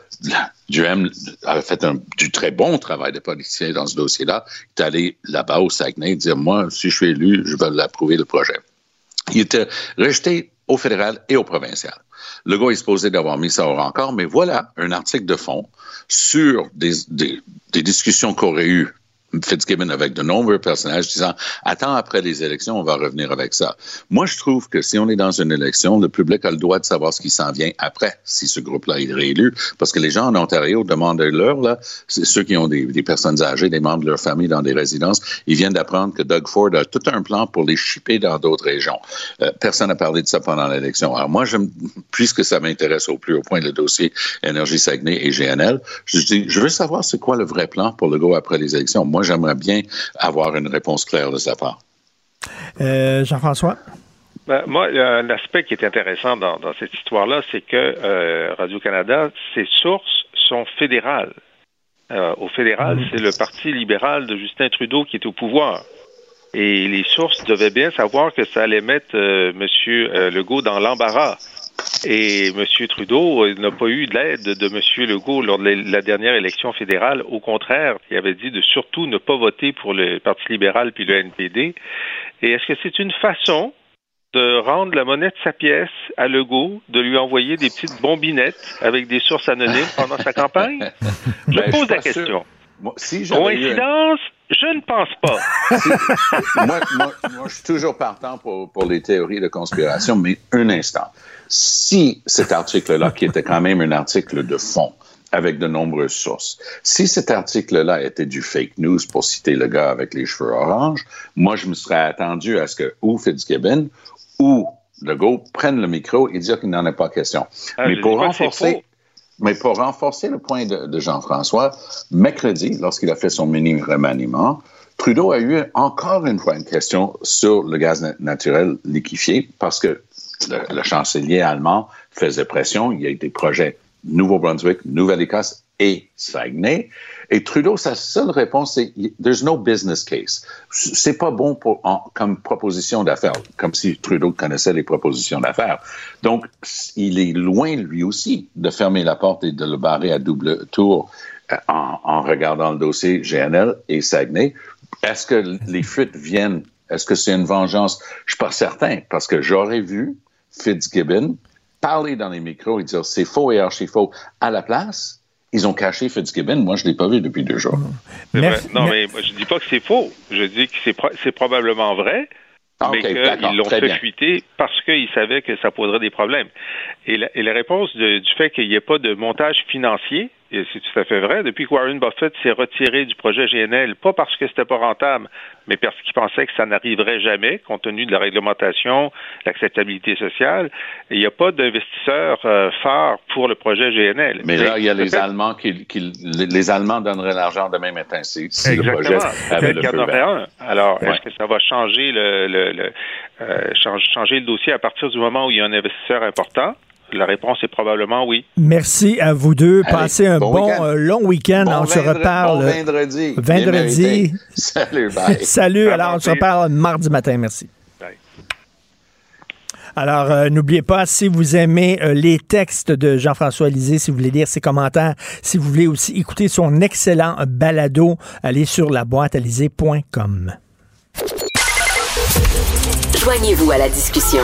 Duhem a fait un, du très bon travail de politicien dans ce dossier-là. Il est allé là-bas au Saguenay dire Moi, si je suis élu, je vais l'approuver le projet. Il était rejeté au fédéral et au provincial. Le gars est supposé d'avoir mis ça au rencard, mais voilà un article de fond sur des, des, des discussions qu'aurait eues Fitzgibbon avec de nombreux personnages disant Attends, après les élections, on va revenir avec ça. Moi, je trouve que si on est dans une élection, le public a le droit de savoir ce qui s'en vient après, si ce groupe-là est réélu. Parce que les gens en Ontario demandent l'heure, là, ceux qui ont des, personnes âgées, des membres de leur famille dans des résidences, ils viennent d'apprendre que Doug Ford a tout un plan pour les shipper dans d'autres régions. Euh, personne n'a parlé de ça pendant l'élection. Alors moi, puisque ça m'intéresse au plus haut point le dossier Énergie Saguenay et GNL, je veux savoir c'est quoi le vrai plan pour le go après les élections. J'aimerais bien avoir une réponse claire de sa part. Euh, Jean-François? Ben, moi, un aspect qui est intéressant dans, cette histoire-là, c'est que euh, Radio-Canada, ses sources sont fédérales. euh, au fédéral, mm. c'est le Parti libéral de Justin Trudeau qui est au pouvoir. Et les sources devaient bien savoir que ça allait mettre euh, M. Euh, Legault dans l'embarras. Et M. Trudeau n'a pas eu l'aide de M. Legault lors de la dernière élection fédérale. Au contraire, il avait dit de surtout ne pas voter pour le Parti libéral puis le NPD. Et est-ce que c'est une façon de rendre la monnaie de sa pièce à Legault, de lui envoyer des petites bombinettes avec des sources anonymes pendant sa campagne? [LAUGHS] Je ben, pose la question. Coïncidence? Je ne pense pas. [LAUGHS] moi, je suis toujours partant pour, pour les théories de conspiration, mais un instant. Si cet article-là, qui était quand même un article de fond, avec de nombreuses sources. Si cet article-là était du fake news, pour citer le gars avec les cheveux orange, moi, je me serais attendu à ce que ou Fitzgibbon ou Legault prennent le micro et dire qu'il n'en est pas question. Ah, mais pour renforcer, mais pour renforcer le point de, Jean-François, mercredi, lorsqu'il a fait son mini remaniement, Trudeau a eu encore une fois une question sur le gaz naturel liquéfié parce que le chancelier allemand faisait pression. Il y a eu des projets Nouveau-Brunswick, Nouvelle-Écosse et Saguenay. Et Trudeau, sa seule réponse, c'est there's no business case. C'est pas bon pour, comme proposition d'affaires, comme si Trudeau connaissait les propositions d'affaires. Donc, il est loin, lui aussi, de fermer la porte et de le barrer à double tour euh, en, en regardant le dossier GNL et Saguenay. Est-ce que les fuites viennent? Est-ce que c'est une vengeance? Je suis pas certain, parce que j'aurais vu Fitzgibbon parler dans les micros et dire c'est faux et archi faux à la place, ils ont caché Fitzgibbon. Moi, je ne l'ai pas vu depuis deux jours. non, mais je ne dis pas que c'est faux. Je dis que c'est probablement vrai. Ah, mais qu'ils l'ont fait fuiter parce qu'ils savaient que ça poserait des problèmes. Et la, réponse du fait qu'il n'y ait pas de montage financier, et c'est tout à fait vrai. Depuis que Warren Buffett s'est retiré du projet GNL, pas parce que c'était pas rentable, mais parce qu'il pensait que ça n'arriverait jamais, compte tenu de la réglementation, l'acceptabilité sociale, il n'y a pas d'investisseur euh, phare pour le projet GNL. Mais là, il y a les Allemands qui, les Allemands donneraient l'argent demain matin si, le projet avait le feu. Alors, est-ce que ça va changer le, le, euh, changer le dossier à partir du moment où il y a un investisseur important? La réponse est probablement oui. Merci à vous deux. Passez un bon, euh, long week-end. on se reparle. vendredi. Vendredi. [LAUGHS] Salut, bye. [LAUGHS] Salut. Alors, on se reparle mardi matin. Merci. Alors, euh, n'oubliez pas, si vous aimez euh, les textes de Jean-François Lisée, si vous voulez lire ses commentaires, si vous voulez aussi écouter son excellent balado, allez sur la boîte Joignez-vous à la discussion.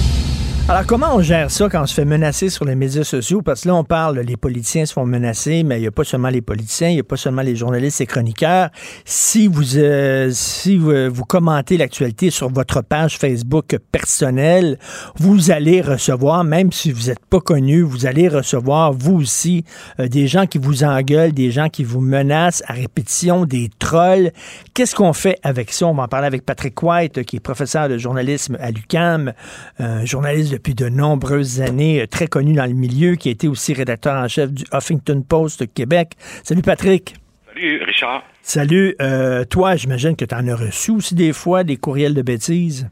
Alors, comment on gère ça quand on se fait menacer sur les médias sociaux? Parce que là, on parle, les politiciens se font menacer, mais il n'y a pas seulement les politiciens, il n'y a pas seulement les journalistes et chroniqueurs. Si vous, euh, si vous, commentez l'actualité sur votre page Facebook personnelle, vous allez recevoir, même si vous n'êtes pas connu, vous allez recevoir, vous aussi, euh, des gens qui vous engueulent, des gens qui vous menacent à répétition, des trolls. Qu'est-ce qu'on fait avec ça? On va en parler avec Patrick White, qui est professeur de journalisme à l'UCAM, journaliste depuis de nombreuses années, euh, très connu dans le milieu, qui a été aussi rédacteur en chef du Huffington Post Québec. Salut Patrick. Salut Richard. Salut. Euh, toi, j'imagine que tu en as reçu aussi des fois des courriels de bêtises?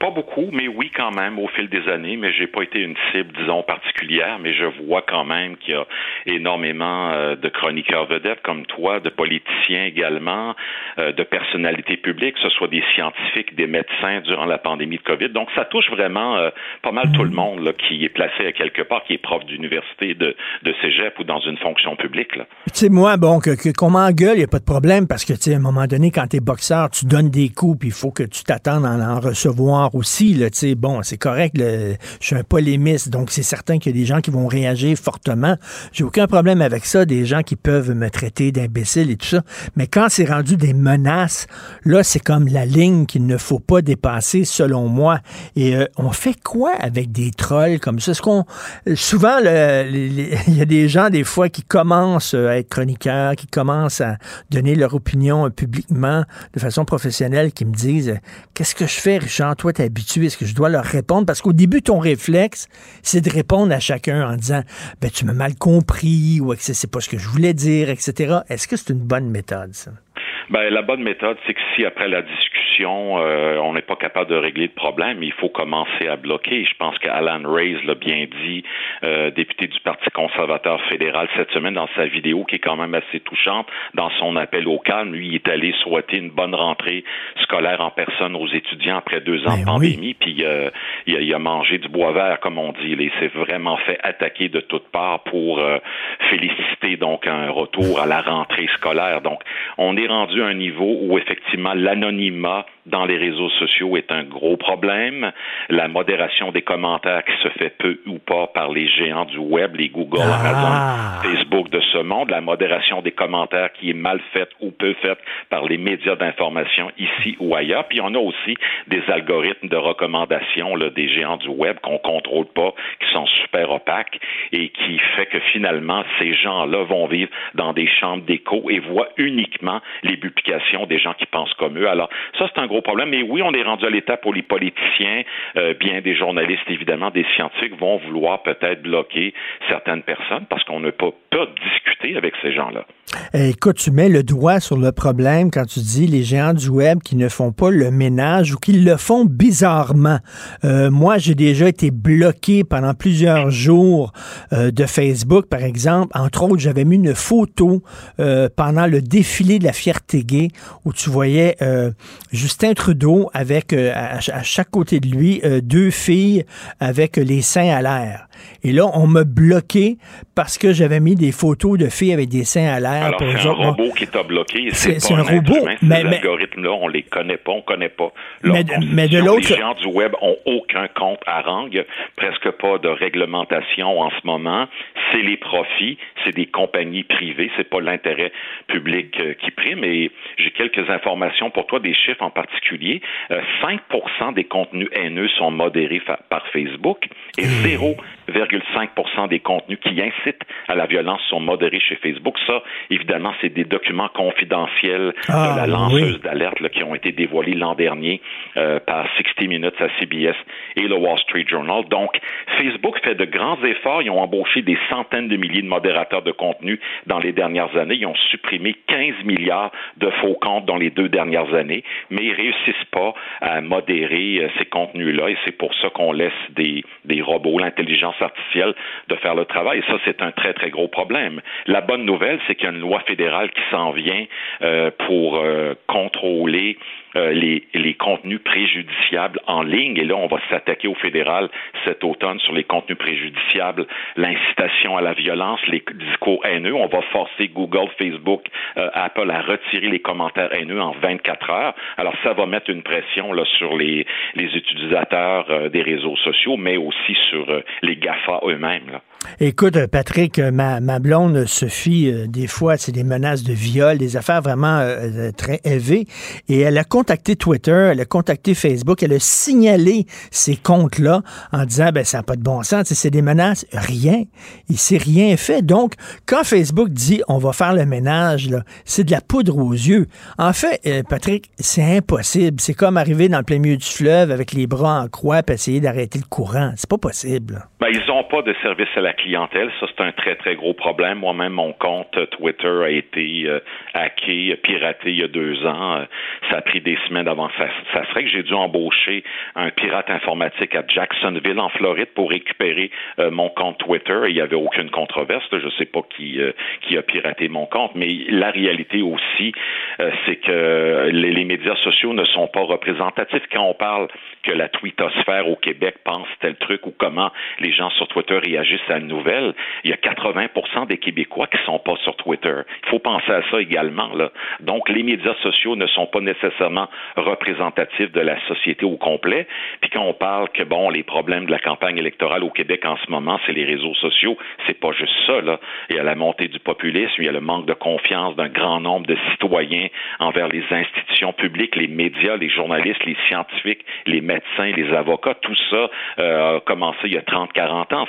Pas beaucoup, mais oui quand même au fil des années, mais j'ai pas été une cible, disons, particulière, mais je vois quand même qu'il y a énormément euh, de chroniqueurs vedettes comme toi, de politiciens également, euh, de personnalités publiques, que ce soit des scientifiques, des médecins durant la pandémie de COVID. Donc ça touche vraiment euh, pas mal tout le monde là, qui est placé à quelque part, qui est prof d'université, de, de cégep ou dans une fonction publique. Tu sais, moi, bon, qu'on m'engueule, il n'y a pas de problème parce que, tu sais, à un moment donné, quand tu es boxeur, tu donnes des coups, puis il faut que tu t'attendes à en recevoir aussi, là, bon, c'est correct, je suis un polémiste, donc c'est certain qu'il y a des gens qui vont réagir fortement. J'ai aucun problème avec ça, des gens qui peuvent me traiter d'imbécile et tout ça. Mais quand c'est rendu des menaces, là, c'est comme la ligne qu'il ne faut pas dépasser, selon moi. Et euh, on fait quoi avec des trolls comme ça? ce qu'on. Souvent, [LAUGHS] il y a des gens, des fois, qui commencent à être chroniqueurs, qui commencent à donner leur opinion publiquement de façon professionnelle, qui me disent Qu'est-ce que je fais, Richard? Toi, habitué? Est-ce que je dois leur répondre? Parce qu'au début, ton réflexe, c'est de répondre à chacun en disant ben, tu m'as mal compris ou que c'est pas ce que je voulais dire, etc. Est-ce que c'est une bonne méthode, ça? Ben, la bonne méthode, c'est que si après la discussion, euh, on n'est pas capable de régler le problème, il faut commencer à bloquer. Je pense qu'Alan Reyes l'a bien dit, euh, député du Parti conservateur fédéral cette semaine dans sa vidéo qui est quand même assez touchante, dans son appel au calme. Lui, il est allé souhaiter une bonne rentrée scolaire en personne aux étudiants après deux ans de ben pandémie, puis euh, il, a, mangé du bois vert, comme on dit. Il s'est vraiment fait attaquer de toutes parts pour féliciter donc un retour à la rentrée scolaire. Donc, on est rendu un niveau où effectivement l'anonymat dans les réseaux sociaux est un gros problème. La modération des commentaires qui se fait peu ou pas par les géants du web, les Google, ah. Amazon, Facebook de ce monde. La modération des commentaires qui est mal faite ou peu faite par les médias d'information ici ou ailleurs. Puis on a aussi des algorithmes de recommandation là, des géants du web qu'on contrôle pas, qui sont super opaques et qui fait que finalement ces gens-là vont vivre dans des chambres d'écho et voient uniquement les publications des gens qui pensent comme eux. Alors ça c'est un gros problème. Mais oui, on est rendu à l'étape où les politiciens, euh, bien des journalistes, évidemment, des scientifiques, vont vouloir peut-être bloquer certaines personnes parce qu'on ne peut pas discuter avec ces gens-là. Eh, écoute, tu mets le doigt sur le problème quand tu dis les géants du web qui ne font pas le ménage ou qui le font bizarrement. Euh, moi, j'ai déjà été bloqué pendant plusieurs jours euh, de Facebook, par exemple. Entre autres, j'avais mis une photo pendant le défilé de la fierté gay où tu voyais Justin Trudeau avec euh, à, chaque côté de lui euh, deux filles avec les seins à l'air. Et là, on m'a bloqué parce que j'avais mis des photos de filles avec des seins à l'air. Alors, c'est un robot qui t'a bloqué. C'est un, robot. mais, ces algorithmes-là, on les connaît pas, on connaît pas. mais, mais, de l'autre... Les gens du web ont aucun compte à rang, presque pas de réglementation en ce moment. C'est les profits, c'est des compagnies privées, c'est pas l'intérêt public euh, qui prime. Et j'ai quelques informations pour toi, des chiffres en particulier. 5% euh, des contenus haineux sont modérés par Facebook et 0 0,5 des contenus qui incitent à la violence sont modérés chez Facebook. Ça, évidemment, c'est des documents confidentiels de ah, la lanceuse d'alerte qui ont été dévoilés l'an dernier euh, par 60 Minutes à CBS et le Wall Street Journal. Donc, Facebook fait de grands efforts. Ils ont embauché des centaines de milliers de modérateurs de contenu dans les dernières années. Ils ont supprimé 15 milliards de faux comptes dans les deux dernières années, mais ils réussissent pas à modérer euh, ces contenus-là et c'est pour ça qu'on laisse des, des robots, l'intelligence artificielle de faire le travail. Ça, c'est un très, très gros problème. La bonne nouvelle, c'est qu'il y a une loi fédérale qui s'en vient euh, pour euh, contrôler euh, les, contenus préjudiciables en ligne. Et là, on va s'attaquer au fédéral cet automne sur les contenus préjudiciables, l'incitation à la violence, les discours haineux. On va forcer Google, Facebook, euh, Apple à retirer les commentaires haineux en 24 heures. Alors, ça va mettre une pression là, sur les, les utilisateurs euh, des réseaux sociaux, mais aussi sur les GAFA eux-mêmes. Écoute, Patrick, ma, ma blonde Sophie, des fois, c'est des menaces de viol, des affaires vraiment très élevées. Et elle a contacté Twitter, elle a contacté Facebook, elle a signalé ces comptes-là en disant, ben, ça n'a pas de bon sens, c'est des menaces. Rien. Il s'est rien fait. Donc, quand Facebook dit, on va faire le ménage, c'est de la poudre aux yeux. En fait, euh, Patrick, c'est impossible. C'est comme arriver dans le plein milieu du fleuve avec les bras en croix et essayer d'arrêter le courant. C'est pas possible. Ben, ils n'ont pas de service à la clientèle. Ça, c'est un très, très gros problème. Moi-même, mon compte Twitter a été euh, hacké, piraté il y a deux ans. Ça a pris des semaines avant. Ça, ça serait que j'ai dû embaucher un pirate informatique à Jacksonville, en Floride, pour récupérer euh, mon compte Twitter. il n'y avait aucune controverse. Je ne sais pas qui, euh, qui a piraté mon compte, mais la réalité aussi, c'est que les, médias sociaux ne sont pas représentatifs. Quand on parle que la twittosphère au Québec pense tel truc ou comment les gens sur Twitter réagissent à il y a 80 des Québécois qui sont pas sur Twitter. Il faut penser à ça également. Là. Donc, les médias sociaux ne sont pas nécessairement représentatifs de la société au complet. Puis quand on parle que, bon, les problèmes de la campagne électorale au Québec en ce moment, c'est les réseaux sociaux, c'est pas juste ça. Là. Il y a la montée du populisme, il y a le manque de confiance d'un grand nombre de citoyens envers les institutions publiques, les médias, les journalistes, les scientifiques, les médecins, les avocats, tout ça euh, a commencé il y a 30-40 ans.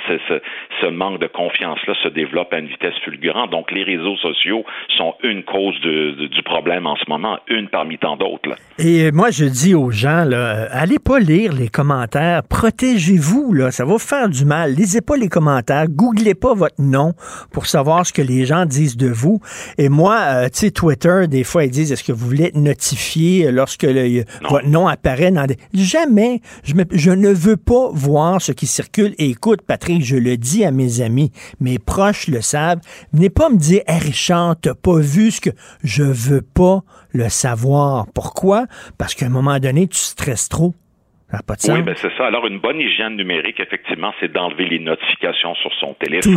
Ce, ce, manque de confiance-là se développe à une vitesse fulgurante. Donc, les réseaux sociaux sont une cause du problème en ce moment, une parmi tant d'autres. Et moi, je dis aux gens, là, allez pas lire les commentaires, protégez-vous, là, ça va vous faire du mal. Lisez pas les commentaires, googlez pas votre nom pour savoir ce que les gens disent de vous. Et moi, euh, tu sais, Twitter, des fois, ils disent, est-ce que vous voulez être notifié lorsque votre nom apparaît dans des... Jamais. Je, je ne veux pas voir ce qui circule. Et écoute, Patrick, je le dis à mes amis, mes proches le savent. Venez pas me dire, hey Richard, t'as pas vu ce que... Je veux pas le savoir. Pourquoi? Parce qu'à un moment donné, tu stresses trop. Oui, ben c'est ça. Alors, une bonne hygiène numérique, effectivement, c'est d'enlever les notifications sur son téléphone,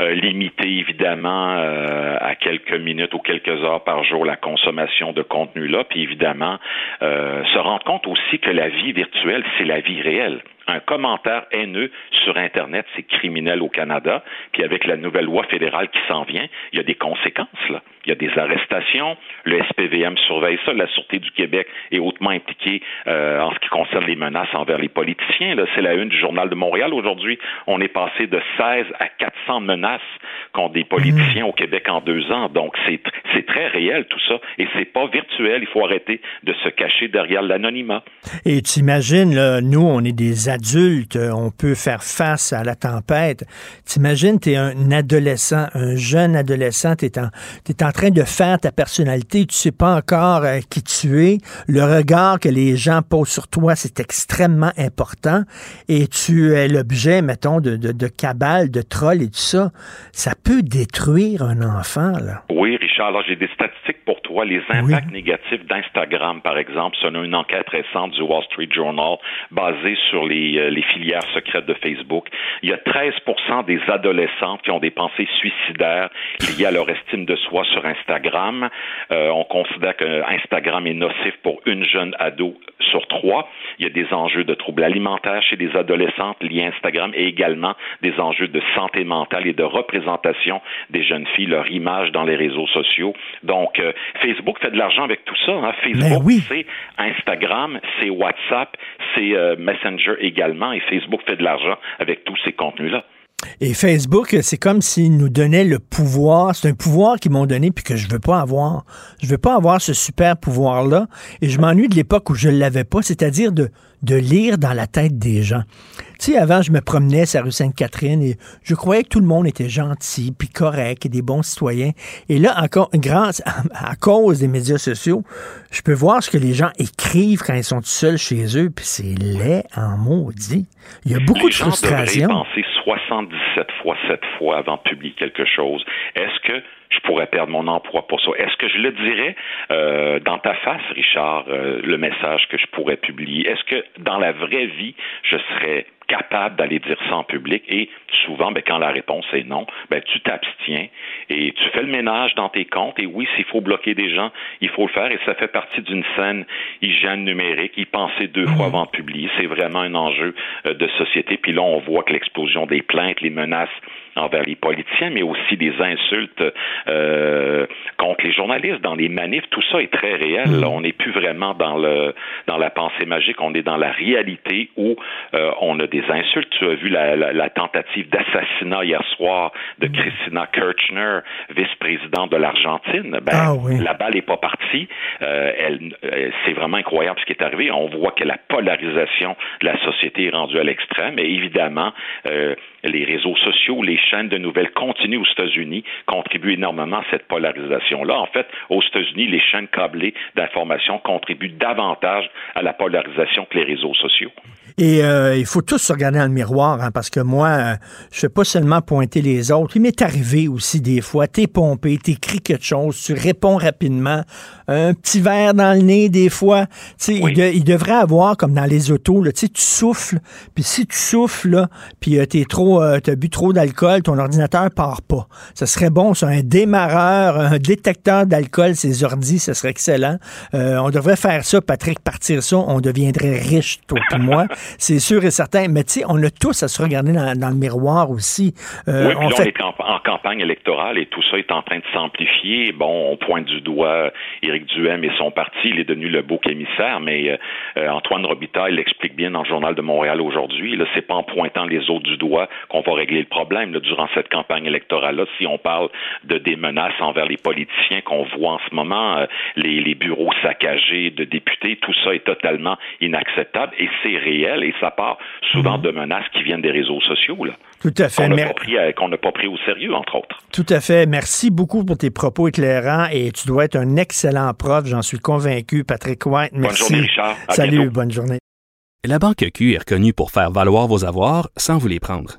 euh, limiter évidemment euh, à quelques minutes ou quelques heures par jour la consommation de contenu-là, puis évidemment euh, se rendre compte aussi que la vie virtuelle, c'est la vie réelle un commentaire haineux sur Internet, c'est criminel au Canada. Puis avec la nouvelle loi fédérale qui s'en vient, il y a des conséquences. Là. Il y a des arrestations. Le SPVM surveille ça. La Sûreté du Québec est hautement impliquée euh, en ce qui concerne les menaces envers les politiciens. C'est la une du Journal de Montréal aujourd'hui. On est passé de 16 à 400 menaces contre des politiciens au Québec en deux ans. Donc c'est c'est très réel tout ça. Et c'est pas virtuel. Il faut arrêter de se cacher derrière l'anonymat. Et tu imagines, là, nous, on est des adulte, euh, on peut faire face à la tempête. T'imagines, tu es un adolescent, un jeune adolescent, tu es, en, train de faire ta personnalité, tu sais pas encore euh, qui tu es. Le regard que les gens posent sur toi, c'est extrêmement important. Et tu es l'objet, mettons, de, de, de cabales, de trolls et tout ça. Ça peut détruire un enfant, là. Oui, Richard, alors j'ai des statistiques pour toi. Les impacts négatifs d'Instagram, par exemple, selon une enquête récente du Wall Street Journal basée sur les euh, les, filières secrètes de Facebook. Il y a 13 des adolescentes qui ont des pensées suicidaires liées à leur estime de soi sur Instagram. Euh, on considère que Instagram est nocif pour une jeune ado sur trois. Il y a des enjeux de troubles alimentaires chez les adolescentes liés à Instagram et également des enjeux de santé mentale et de représentation des jeunes filles, leur image dans les réseaux sociaux. Donc, euh, Facebook fait de l'argent avec tout ça. Hein. Facebook, ben c'est Instagram, c'est WhatsApp, c'est Messenger et également et Facebook fait de l'argent avec tous ces contenus-là. Et Facebook, c'est comme s'ils nous donnaient le pouvoir. C'est un pouvoir qu'ils m'ont donné puis que je veux pas avoir. Je veux pas avoir ce super pouvoir-là. Et je m'ennuie de l'époque où je l'avais pas, c'est-à-dire de, de lire dans la tête des gens. Tu sais, avant, je me promenais sur la rue Sainte-Catherine et je croyais que tout le monde était gentil, puis correct et des bons citoyens. Et là, encore, grâce à, cause des médias sociaux, je peux voir ce que les gens écrivent quand ils sont seuls chez eux, puis c'est laid en maudit. Il y a beaucoup de frustration. Penser 77 fois 7 fois avant de publier quelque chose. Est-ce que je pourrais perdre mon emploi pour ça. Est-ce que je le dirais euh, dans ta face, Richard, euh, le message que je pourrais publier? Est-ce que dans la vraie vie, je serais capable d'aller dire ça en public? Et souvent, ben, quand la réponse est non, ben, tu t'abstiens et tu fais le ménage dans tes comptes et oui, s'il faut bloquer des gens, il faut le faire et ça fait partie d'une scène hygiène numérique, y penser deux fois mmh. avant de publier, c'est vraiment un enjeu euh, de société. Puis là, on voit que l'explosion des plaintes, les menaces envers les politiciens, mais aussi des insultes euh, contre les journalistes dans les manifs. Tout ça est très réel. Mm. On n'est plus vraiment dans le dans la pensée magique. On est dans la réalité où euh, on a des insultes. Tu as vu la, la, tentative d'assassinat hier soir de mm. Christina Kirchner, vice-présidente de l'Argentine. Ben, ah La balle n'est pas partie. Euh, elle, euh, c'est vraiment incroyable ce qui est arrivé. On voit que la polarisation de la société est rendue à l'extrême. Et évidemment, euh, les réseaux sociaux, les chaînes de nouvelles continues aux États-Unis contribuent énormément à cette polarisation-là. En fait, aux États-Unis, les chaînes câblées d'information contribuent davantage à la polarisation que les réseaux sociaux. Et euh, il faut tous se regarder dans le miroir, hein, parce que moi, euh, je fais pas seulement pointer les autres. Il m'est arrivé aussi des fois, t'es pompé, t'écris quelque chose, tu réponds rapidement, un petit verre dans le nez des fois. Tu il, il, devrait avoir, comme dans les autos, là, tu souffles, puis si tu souffles, puis euh, t'es trop, euh, t'as bu trop d'alcool, ton ordinateur part pas. Ça serait bon, ça, un démarreur, un détecteur d'alcool, ces ordi, ça serait excellent. on devrait faire ça, Patrick, partir ça, on deviendrait riche, toi et moi. [LAUGHS] c'est sûr et certain. Mais tu sais, on a tous à se regarder dans, le miroir aussi. Euh, oui, on, fait... est en, campagne électorale et tout ça est en train de s'amplifier. Bon, on pointe du doigt Éric Duhem et son parti. Il est devenu le beau émissaire, mais euh, euh, Antoine Robitaille l'explique bien dans le Journal de Montréal aujourd'hui. Là, c'est pas en pointant les autres du doigt qu'on va régler le problème. Durant cette campagne électorale-là, si on parle de des menaces envers les politiciens qu'on voit en ce moment, euh, les, les bureaux saccagés de députés, tout ça est totalement inacceptable et c'est réel et ça part souvent mhm. de menaces qui viennent des réseaux sociaux. Là. Tout à fait. Qu'on n'a pas, pris au sérieux, entre autres. Tout à fait. Merci beaucoup pour tes propos éclairants et tu dois être un excellent prof, j'en suis convaincu. Patrick White, merci. Bonne journée, Richard. Salut, bonne journée. La Banque Q est reconnue pour faire valoir vos avoirs sans vous les prendre.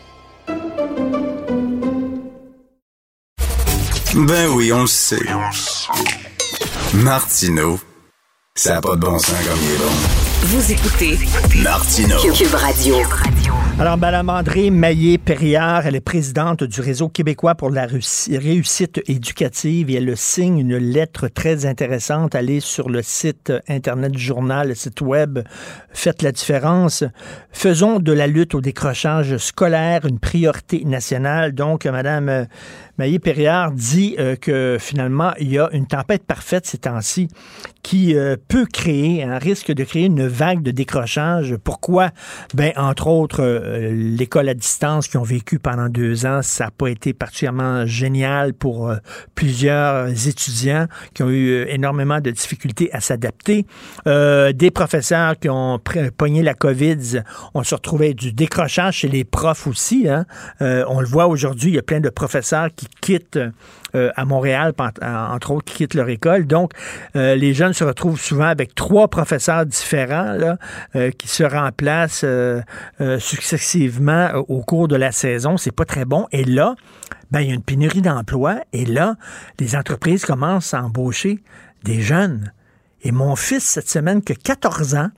Ben oui, on le sait. Martineau, ça n'a pas de bon sens comme il est bon. Vous écoutez Martineau. Cube Radio. Alors, Mme André Maillé-Perriard, elle est présidente du Réseau québécois pour la réussite éducative et elle signe une lettre très intéressante. Allez sur le site Internet du journal, le site web, faites la différence. Faisons de la lutte au décrochage scolaire une priorité nationale. Donc, Mme Maillé-Perriard dit euh, que finalement, il y a une tempête parfaite ces temps-ci qui euh, peut créer, un risque de créer une vague de décrochage. Pourquoi? Ben, entre autres, euh, l'école à distance qui ont vécu pendant deux ans, ça n'a pas été particulièrement génial pour plusieurs étudiants qui ont eu énormément de difficultés à s'adapter. des professeurs qui ont pogné la COVID, on se retrouvait du décrochage chez les profs aussi. Hein. on le voit aujourd'hui, il y a plein de professeurs qui quittent euh, à Montréal, entre autres, qui quittent leur école. Donc, euh, les jeunes se retrouvent souvent avec trois professeurs différents là, euh, qui se remplacent successivement au cours de la saison. C'est pas très bon. Et là, ben, il y a une pénurie d'emplois. Et là, les entreprises commencent à embaucher des jeunes. Et mon fils, cette semaine, que 14 ans,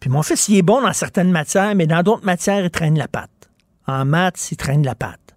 puis mon fils, il est bon dans certaines matières, mais dans d'autres matières, il traîne la patte. En maths, il traîne la patte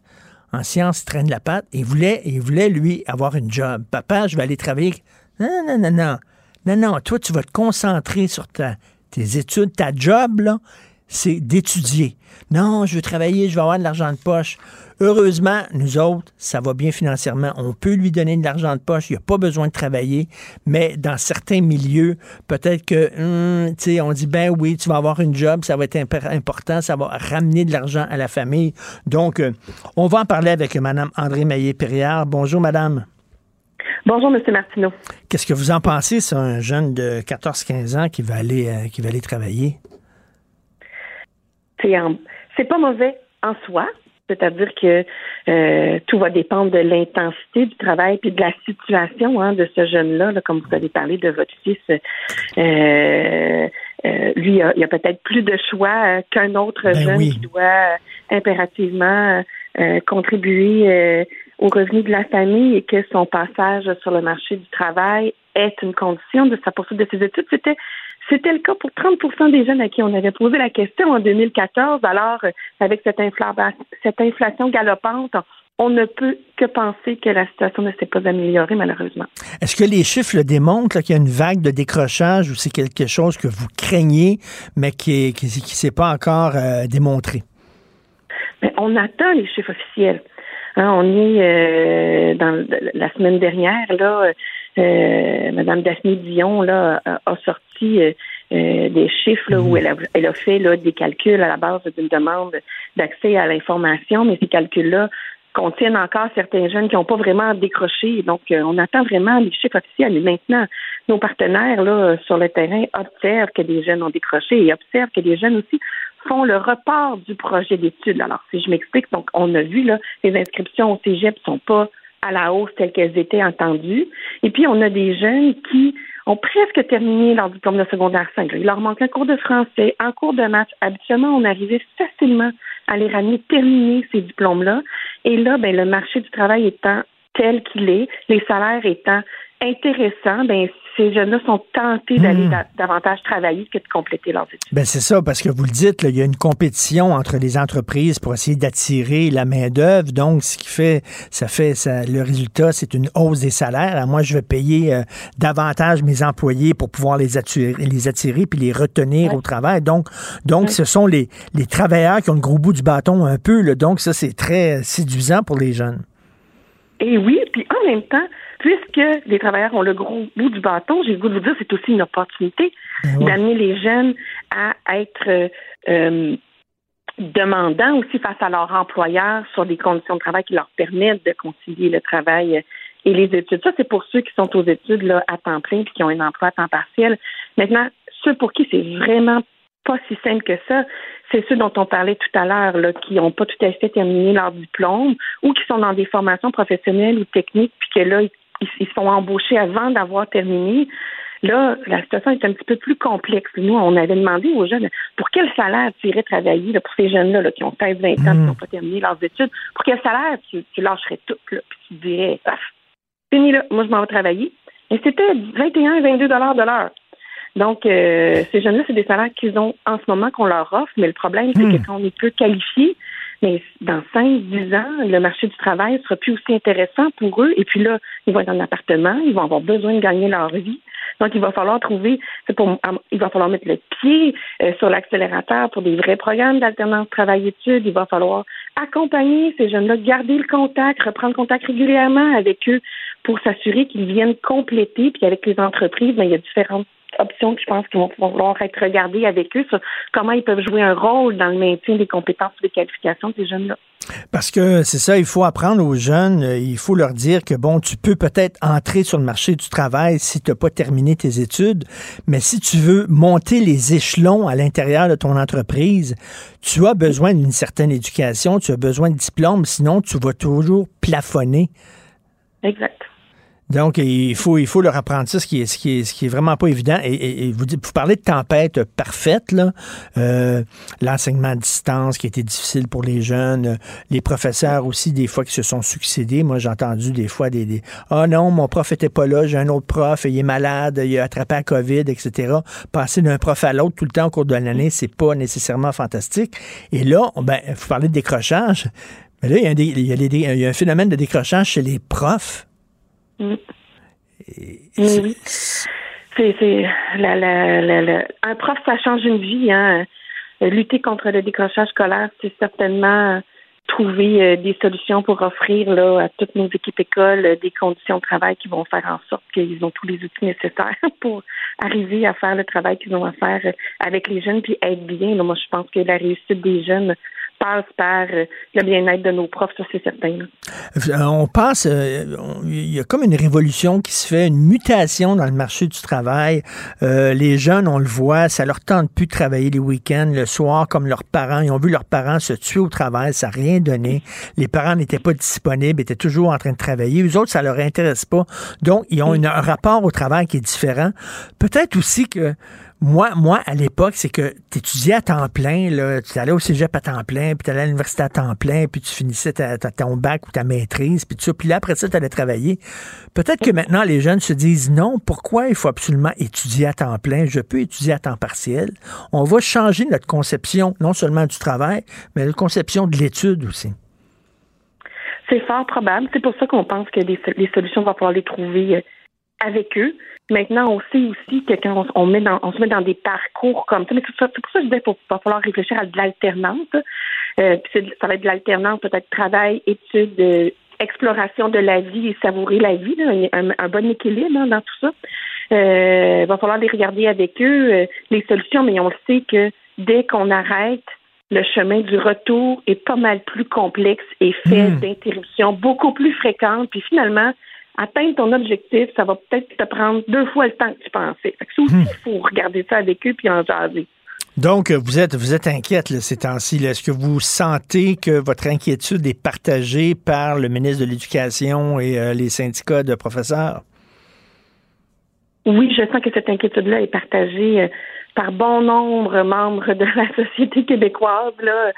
en sciences, il traîne la patte et il voulait, il voulait, lui, avoir une job. Papa, je vais aller travailler. Non, non, non, non. Non, non, toi, tu vas te concentrer sur ta, tes études. Ta job, là, c'est d'étudier. Non, je veux travailler, je vais avoir de l'argent de poche. Heureusement, nous autres, ça va bien financièrement. On peut lui donner de l'argent de poche. Il n'y a pas besoin de travailler. Mais dans certains milieux, peut-être que, hum, tu sais, on dit, ben oui, tu vas avoir une job, ça va être important, ça va ramener de l'argent à la famille. Donc, euh, on va en parler avec Mme André Maillé-Perriard. Bonjour, Madame. Bonjour, M. Martineau. Qu'est-ce que vous en pensez, c'est un jeune de 14-15 ans qui va aller, euh, qui va aller travailler? C'est pas mauvais en soi, c'est-à-dire que euh, tout va dépendre de l'intensité du travail puis de la situation hein, de ce jeune-là, comme vous avez parlé de votre fils. Euh, euh, lui, il a, a peut-être plus de choix qu'un autre ben jeune qui doit impérativement contribuer aux revenus de la famille et que son passage sur le marché du travail est une condition de sa poursuite de ses études. C'était c'était le cas pour 30% des jeunes à qui on avait posé la question en 2014. Alors, euh, avec cette, cette inflation galopante, on ne peut que penser que la situation ne s'est pas améliorée, malheureusement. Est-ce que les chiffres le démontrent qu'il y a une vague de décrochage ou c'est quelque chose que vous craignez, mais qui ne qui, s'est pas encore euh, démontré? on attend les chiffres officiels. Hein, on est euh, dans la semaine dernière, là, euh, Madame Daphné Dion là, a, sorti euh, euh, des chiffres où mhm. elle a, elle a fait là, des calculs à la base d'une demande d'accès à l'information, mais ces calculs-là contiennent encore certains jeunes qui n'ont pas vraiment décroché. Donc, euh, on attend vraiment les chiffres officiels. Mais maintenant, nos partenaires là sur le terrain observent que des jeunes ont décroché et observent que des jeunes aussi font le report du projet d'études. Alors, si je m'explique, donc on a vu là, les inscriptions au Cégep sont pas à la hausse telles qu'elles étaient entendues. Et puis, on a des jeunes qui ont presque terminé leur diplôme de secondaire 5. Il leur manque un cours de français, un cours de maths. Habituellement, on arrivait facilement à les ramener terminer ces diplômes-là. Et là, ben, le marché du travail étant tel qu'il est, les salaires étant intéressants, ben, ces jeunes-là sont tentés d'aller hmm. davantage travailler que de compléter leurs études. Ben c'est ça, parce que vous le dites, il y a une compétition entre les entreprises pour essayer d'attirer la main-d'œuvre. Donc, ce qui fait, ça fait, ça, le résultat, c'est une hausse des salaires. moi, je vais payer euh, davantage mes employés pour pouvoir les attirer, les attirer puis les retenir au travail. Donc, donc, ce sont les, les travailleurs qui ont le gros bout du bâton un peu. Là. Donc, ça, c'est très séduisant pour les jeunes. Et oui, puis en même temps, puisque les travailleurs ont le gros bout du bâton, j'ai le goût de vous dire, c'est aussi une opportunité ben d'amener les jeunes à être euh, euh, demandants aussi face à leur employeur sur des conditions de travail qui leur permettent de concilier le travail et les études. Ça, c'est pour ceux qui sont aux études là, à temps plein et qui ont un emploi à temps partiel. Maintenant, ceux pour qui c'est vraiment pas si simple que ça, c'est ceux dont on parlait tout à l'heure, qui n'ont pas tout à fait terminé leur diplôme ou qui sont dans des formations professionnelles ou techniques, puis que là, ils, se font embaucher avant d'avoir terminé. Là, la situation est un petit peu plus complexe. Nous, on avait demandé aux jeunes pour quel salaire tu irais travailler pour ces jeunes-là qui ont 16, 20 ans, qui hmm. n'ont pas terminé leurs études. Pour quel salaire tu, lâcherais tout, là, puis tu dirais, ah, fini là, moi je m'en vais travailler. Et c'était 21, 22 dollars de l'heure. Donc, euh, ces jeunes-là, c'est des salaires qu'ils ont en ce moment qu'on leur offre, mais le problème, c'est que hmm. quand on est peu qualifié, mais dans 5, 10 ans, le marché du travail sera plus aussi intéressant pour eux. Et puis là, ils vont être en appartement, ils vont avoir besoin de gagner leur vie. Donc, il va falloir trouver, pour, il va falloir mettre le pied euh, sur l'accélérateur pour des vrais programmes d'alternance travail-études. Il va falloir accompagner ces jeunes-là, garder le contact, reprendre contact régulièrement avec eux pour s'assurer qu'ils viennent compléter. Puis avec les entreprises, ben, il y a différentes options que je pense qu'ils vont pouvoir être regardées avec eux sur comment ils peuvent jouer un rôle dans le maintien des compétences et des qualifications de ces jeunes-là. Parce que c'est ça, il faut apprendre aux jeunes, euh, il faut leur dire que bon, tu peux peut-être entrer sur le marché du travail si tu n'as pas terminé tes études, mais si tu veux monter les échelons à l'intérieur de ton entreprise, tu as besoin d'une certaine éducation, tu as besoin de diplôme, sinon tu vas toujours plafonner. Exact. Donc, il faut, il faut leur apprendre ça, ce qui est, ce qui est, ce qui est vraiment pas évident. Et, vous, vous parlez de tempête parfaite, là. Euh, l'enseignement à distance qui a été difficile pour les jeunes, les professeurs aussi, des fois, qui se sont succédés. Moi, j'ai entendu des fois des, Ah oh non, mon prof était pas là, j'ai un autre prof, il est malade, il a attrapé la COVID, etc. Passer d'un prof à l'autre tout le temps au cours de l'année, c'est pas nécessairement fantastique. Et là, ben, vous parlez de décrochage. Mais là, il y, a un, il y a un phénomène de décrochage chez les profs. Mm. Oui. C'est, la, la, un prof, ça change une vie. Hein. Lutter contre le décrochage scolaire, c'est certainement trouver euh, des solutions pour offrir là, à toutes nos équipes écoles euh, des conditions de travail qui vont faire en sorte qu'ils ont tous les outils nécessaires [LAUGHS] pour arriver à faire le travail qu'ils ont à faire euh, avec les jeunes puis être bien. moi, je pense que la réussite des jeunes passe par euh, le bien-être de nos profs, ça c'est certain. Euh, on passe, euh, il y a comme une révolution qui se fait, une mutation dans le marché du travail. les jeunes, on le voit, ça leur tente plus de travailler les week-ends, le soir, comme leurs parents. Ils ont vu leurs parents se tuer au travail, ça n'a rien donné. Les parents n'étaient pas disponibles, étaient toujours en train de travailler. Les autres, ça leur intéresse pas. Donc, ils ont un rapport au travail qui est différent. Peut-être aussi que moi, moi, à l'époque, c'est que tu étudiais à temps plein, tu allais au cégep à temps plein, puis tu allais à l'université à temps plein, puis tu finissais ta, ton bac ou ta maîtrise, puis tout ça. Puis là, après ça, tu allais travailler. Peut-être que maintenant, les jeunes se disent non, pourquoi il faut absolument étudier à temps plein? Je peux étudier à temps partiel. On va changer notre conception, non seulement du travail, mais la conception de l'étude aussi. C'est fort probable. C'est pour ça qu'on pense que les, solutions, on va pouvoir les trouver euh, avec eux. Maintenant, on sait aussi que quand on, met dans, on se met dans des parcours comme ça, mais c'est pour ça que je disais qu'il va falloir réfléchir à de l'alternance. Euh, ça va être de l'alternance, peut-être travail, études, euh, exploration de la vie et savourer la vie, un, bon équilibre dans tout ça. Euh, il va falloir les regarder avec eux, les solutions, mais on sait que dès qu'on arrête le chemin du retour est pas mal plus complexe et fait Hmm. d'interruptions beaucoup plus fréquentes. Puis finalement, atteindre ton objectif, ça va peut-être te prendre deux fois le temps que tu pensais. Fait que ça aussi, Hmm. il faut regarder ça avec eux puis en jaser. Donc, vous êtes, vous êtes inquiète là, ces temps-ci. là. Est-ce que vous sentez que votre inquiétude est partagée par le ministre de l'Éducation et euh, les syndicats de professeurs? Oui, je sens que cette inquiétude-là est partagée euh, par bon nombre de membres de la société québécoise. Là.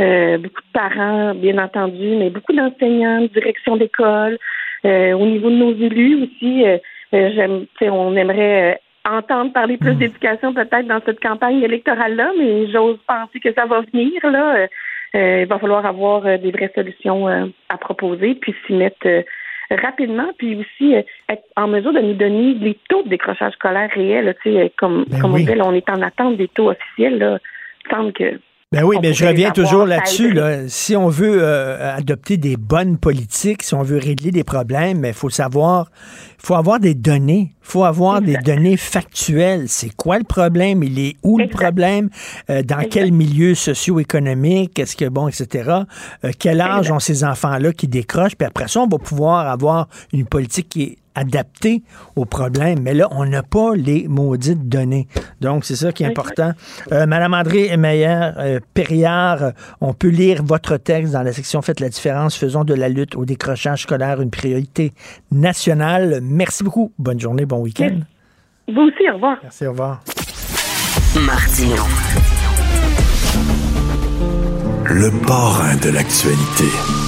Euh, beaucoup de parents, bien entendu, mais beaucoup d'enseignants, de direction d'école, au niveau de nos élus aussi. euh, euh, j'aime, tu sais, on aimerait euh, entendre parler plus d'éducation peut-être dans cette campagne électorale-là, mais j'ose penser que ça va venir. Là. Euh, euh, il va falloir avoir euh, des vraies solutions euh, à proposer, puis s'y mettre euh, rapidement, puis aussi euh, être en mesure de nous donner les taux de décrochage scolaire réels. Tu sais, euh, comme, Ben comme oui. on dit, là, on est en attente des taux officiels. Là. Il me semble que Ben oui, On mais je reviens toujours là-dessus. Là. Si on veut euh, adopter des bonnes politiques, si on veut régler des problèmes, il faut savoir, il faut avoir des données. Il faut avoir des données factuelles. C'est quoi le problème? Il est où le problème? Euh, dans quel milieu socio-économique? Est-ce que, bon, etc. Euh, quel âge ont ces enfants-là qui décrochent? Puis après ça, on va pouvoir avoir une politique qui est adaptée au problème. Mais là, on n'a pas les maudites données. Donc, c'est ça qui est important. Euh, Madame André Meyer, euh, Perriard, euh, on peut lire votre texte dans la section Faites la différence, faisons de la lutte au décrochage scolaire une priorité nationale. Merci beaucoup. Bonne journée, bon week-end. Vous aussi, au revoir. Merci, au revoir. Martino. Le parrain de l'actualité.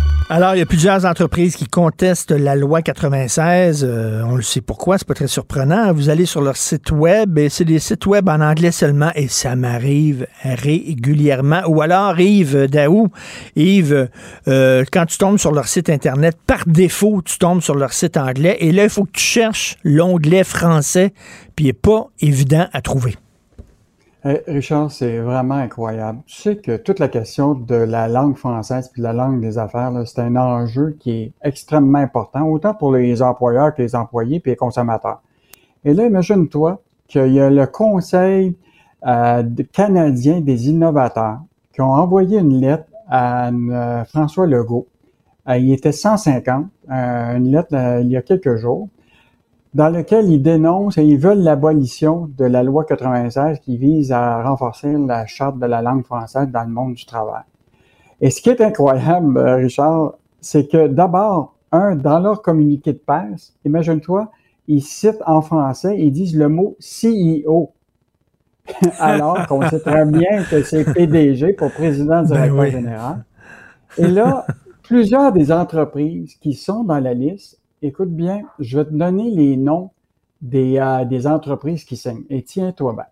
Alors, il y a plusieurs entreprises qui contestent la loi 96. Euh, on le sait pourquoi, c'est pas très surprenant. Vous allez sur leur site web et c'est des sites web en anglais seulement et ça m'arrive régulièrement. Ou alors, Yves Daou, Yves, euh, quand tu tombes sur leur site Internet, par défaut, tu tombes sur leur site anglais et là, il faut que tu cherches l'onglet français puis il n'est pas évident à trouver. Richard, c'est vraiment incroyable. Tu sais que toute la question de la langue française puis la langue des affaires, c'est un enjeu qui est extrêmement important, autant pour les employeurs que les employés puis les consommateurs. Et là, imagine-toi qu'il y a le Conseil euh, canadien des innovateurs qui ont envoyé une lettre à euh, François Legault. Euh, il était 150, euh, une lettre il y a quelques jours dans lequel ils dénoncent et ils veulent l'abolition de la loi 96 qui vise à renforcer la charte de la langue française dans le monde du travail. Et ce qui est incroyable, euh, Richard, c'est que d'abord, un, dans leur communiqué de presse, imagine-toi, ils citent en français, ils disent le mot CEO. [LAUGHS] Alors qu'on sait très bien que c'est PDG pour président directeur oui. général. Et là, plusieurs des entreprises qui sont dans la liste, écoute bien, je vais te donner les noms des, euh, des entreprises qui signent. Et tiens-toi bien.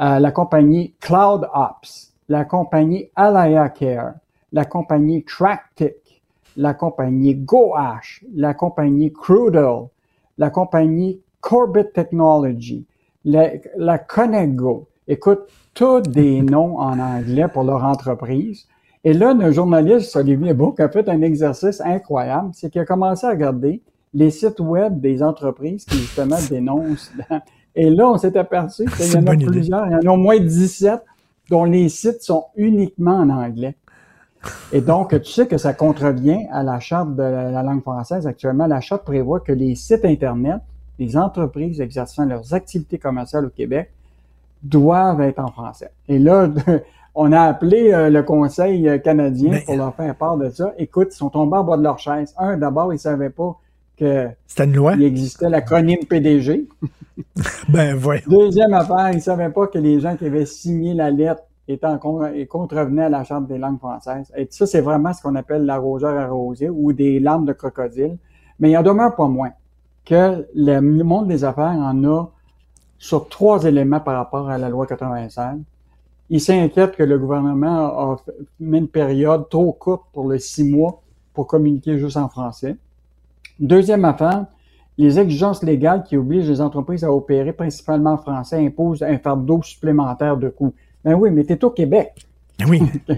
Euh, la compagnie Cloud Ops, la compagnie Alaya Care, la compagnie Tractic, la compagnie GoAsh, la compagnie Crudel, la compagnie Corbett Technology, la, la Conego. Écoute, tous des noms en anglais pour leur entreprise. Et là, le journaliste Olivier Bourque a fait un exercice incroyable, c'est qu'il a commencé à regarder les sites web des entreprises qui justement [LAUGHS] dénoncent. Et là, on s'est aperçu qu'il y en a idée. plusieurs, il y en a au moins 17 dont les sites sont uniquement en anglais. Et donc, tu sais que ça contrevient à la charte de la, la langue française. Actuellement, la charte prévoit que les sites Internet des entreprises exerçant leurs activités commerciales au Québec doivent être en français. Et là, on a appelé euh, le Conseil euh, canadien pour leur faire part de ça. Écoute, ils sont tombés en bas de leur chaise. Un, d'abord, ils savaient pas que C'était une loi? il existait l'acronyme PDG. [LAUGHS] Ben, ouais. Deuxième affaire, ils ne savaient pas que les gens qui avaient signé la lettre étaient en con- et contrevenaient à la Charte des langues françaises. Et ça, c'est vraiment ce qu'on appelle l'arroseur arrosé ou des larmes de crocodile. Mais il en demeure pas moins que le monde des affaires en a sur trois éléments par rapport à la loi 96. Ils s'inquiètent que le gouvernement a mis une période trop courte pour les six mois pour communiquer juste en français. Deuxième affaire, les exigences légales qui obligent les entreprises à opérer principalement en français imposent un fardeau supplémentaire de coûts. Ben oui, mais tu es au Québec. Ben oui. [LAUGHS] tu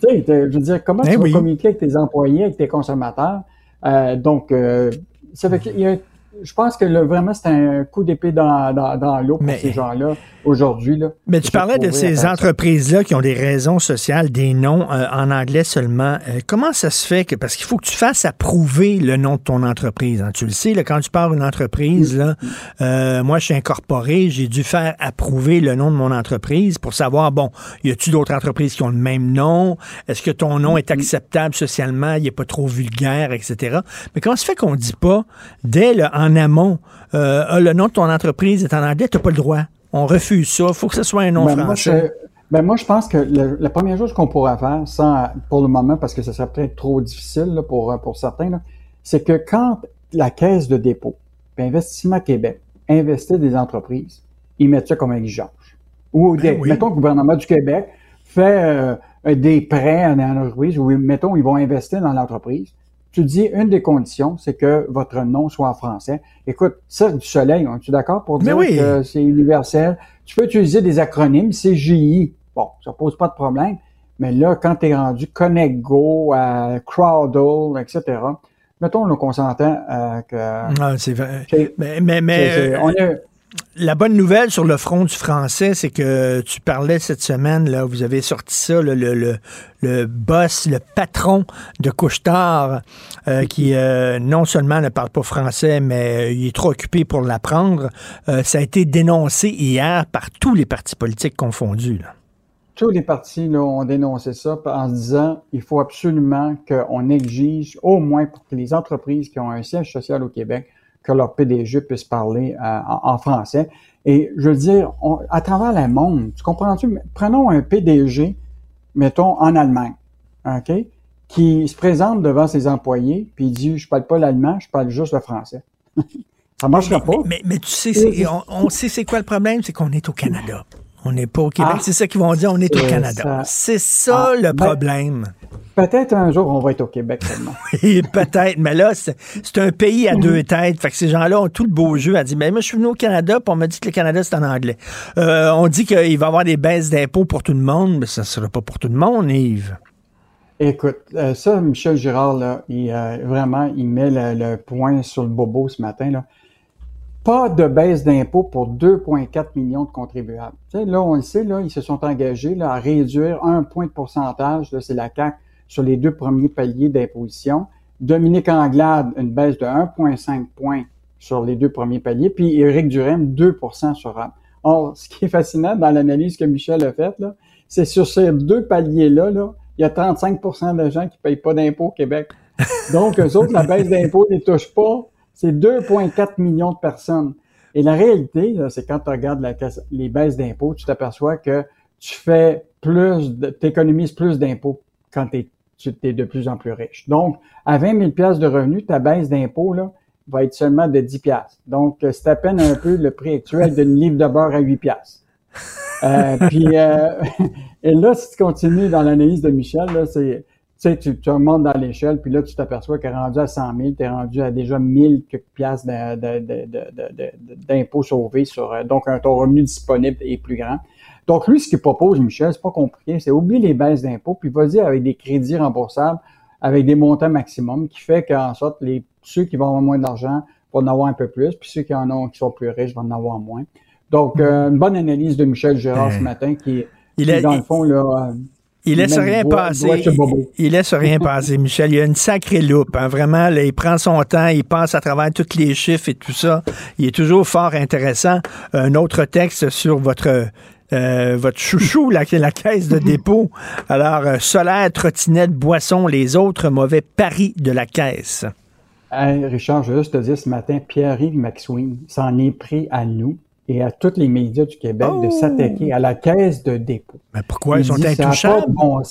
sais, je veux dire, comment Ben tu vas oui. communiquer avec tes employés, avec tes consommateurs? Euh, donc, euh, ça fait qu'il y a- je pense que là, vraiment, c'est un coup d'épée dans, dans, dans l'eau pour Mais- ces gens-là aujourd'hui. Là, Mais tu parlais de ces ça. entreprises-là qui ont des raisons sociales, des noms euh, en anglais seulement. Euh, comment ça se fait que parce qu'il faut que tu fasses approuver le nom de ton entreprise. hein. Tu le sais, là, quand tu pars une entreprise, là, euh, moi je suis incorporé, j'ai dû faire approuver le nom de mon entreprise pour savoir bon, y a-tu d'autres entreprises qui ont le même nom? Est-ce que ton nom est acceptable socialement? Il est pas trop vulgaire, etc. Mais comment se fait qu'on dit pas dès le, en amont euh, Ah, le nom de ton entreprise est en anglais, t'as pas le droit. On refuse ça. Il faut que ce soit un nom Ben, moi, français. je, ben, moi, je pense que le- la première chose qu'on pourrait faire, sans, pour le moment, parce que ce serait peut-être trop difficile là, pour, pour certains, c'est que quand la Caisse de dépôt, Investissement Québec, investit des entreprises, ils mettent ça comme exigence. Ou des, oui. mettons que le gouvernement du Québec fait euh, des prêts à une entreprise, ou mettons, ils vont investir dans l'entreprise. Tu dis, une des conditions, c'est que votre nom soit en français. Écoute, Cirque du Soleil, es-tu d'accord pour dire oui. que c'est universel? Tu peux utiliser des acronymes, CGI. Bon, ça pose pas de problème. Mais là, quand tu es rendu Connect Go, euh, Crowdle, etc., mettons qu'on s'entend euh, que... Ah, c'est vrai. c'est- Mais, mais, mais, c'est- c'est- euh, on est- la bonne nouvelle sur le front du français, c'est que tu parlais cette semaine, là, vous avez sorti ça, le, le, le boss, le patron de Couchetard, euh, qui euh, non seulement ne parle pas français, mais euh, il est trop occupé pour l'apprendre. Ça a été dénoncé hier par tous les partis politiques confondus. Là. tous les partis ont dénoncé ça en disant il faut absolument qu'on exige, au moins pour que les entreprises qui ont un siège social au Québec, que leur PDG puisse parler euh, en, français. Et je veux dire, on- à travers le monde, tu comprends-tu? Prenons un PDG, mettons, en Allemagne, OK? Qui se présente devant ses employés, puis il dit, je parle pas l'allemand, je parle juste le français. [LAUGHS] ça marchera pas. Mais, mais tu sais, on sait c'est quoi le problème, c'est qu'on est au Canada. On n'est pas au Québec. Ah. c'est ça qu'ils vont dire, on est au Canada. C'est ça Ah, le ben- problème. Peut-être un jour, on va être au Québec seulement. [LAUGHS] Peut-être, mais là, c'est c'est un pays à deux têtes. Fait que ces gens-là ont tout le beau jeu à dire, mais moi, je suis venu au Canada, puis on m'a dit que le Canada, c'est en anglais. Euh, on dit qu'il va y avoir des baisses d'impôts pour tout le monde, mais ça ne sera pas pour tout le monde, Yves. Écoute, euh, ça, Michel Girard, là, il, euh, vraiment, il met le, le point sur le bobo ce matin. Là. Pas de baisse d'impôts pour 2,4 millions de contribuables. Tu sais, là, on le sait, là, ils se sont engagés là, à réduire un point de pourcentage, là, c'est la CAQ, sur les deux premiers paliers d'imposition. Dominique Anglade, une baisse de 1,5 points sur les deux premiers paliers, puis Éric Duhem, 2% sur RAP. Or, [LAUGHS] ce qui est fascinant dans l'analyse que Michel a faite, là, c'est sur ces deux paliers-là, là, il y a 35% de gens qui ne payent pas d'impôts au Québec. [LAUGHS] Donc, eux autres, la baisse d'impôts ne les touche pas. C'est 2,4 millions de personnes. Et la réalité, c'est quand tu regardes la, les baisses d'impôts, tu t'aperçois que tu fais plus, tu économises plus d'impôts quand tu es de plus en plus riche. Donc, à 20 000 piastres de revenus, ta baisse d'impôts là, va être seulement de 10 piastres. Donc, c'est à peine un peu le prix actuel d'une [LAUGHS] livre de beurre à 8 piastres. Euh, puis, euh, [LAUGHS] et là, si tu continues dans l'analyse de Michel, là, c'est, sais, tu, tu remontes dans l'échelle, puis là, tu t'aperçois qu'elle est rendu à 100 000, tu es rendu à déjà 1000 quelques piastres d'impôts sauvés sur, euh, donc, un- ton revenu disponible est plus grand. Donc, lui, ce qu'il propose, Michel, c'est pas compliqué, c'est oublier les baisses d'impôts, puis vas-y avec des crédits remboursables, avec des montants maximum, qui fait qu'en sorte, les, ceux qui vont avoir moins d'argent vont en avoir un peu plus, puis ceux qui en ont, qui sont plus riches vont en avoir moins. Donc, euh, une bonne analyse de Michel Gérard ce matin, qui, Il qui, a- dans le fond, là, euh, Il laisse rien passer. Il, il laisse rien passer, Michel. Il a une sacrée loupe. hein. Vraiment, là, il prend son temps, il passe à travers tous les chiffres et tout ça. Il est toujours fort intéressant. Un autre texte sur votre euh, votre chouchou, la, la caisse de dépôt. Alors, euh, solaire, trottinette, boisson, les autres mauvais paris de la caisse. Hey, Richard, je veux juste te dire ce matin, Pierre-Yves McSween s'en est pris à nous et à tous les médias du Québec de s'attaquer à la caisse de dépôt. Mais pourquoi ils sont dit, intouchables? bon.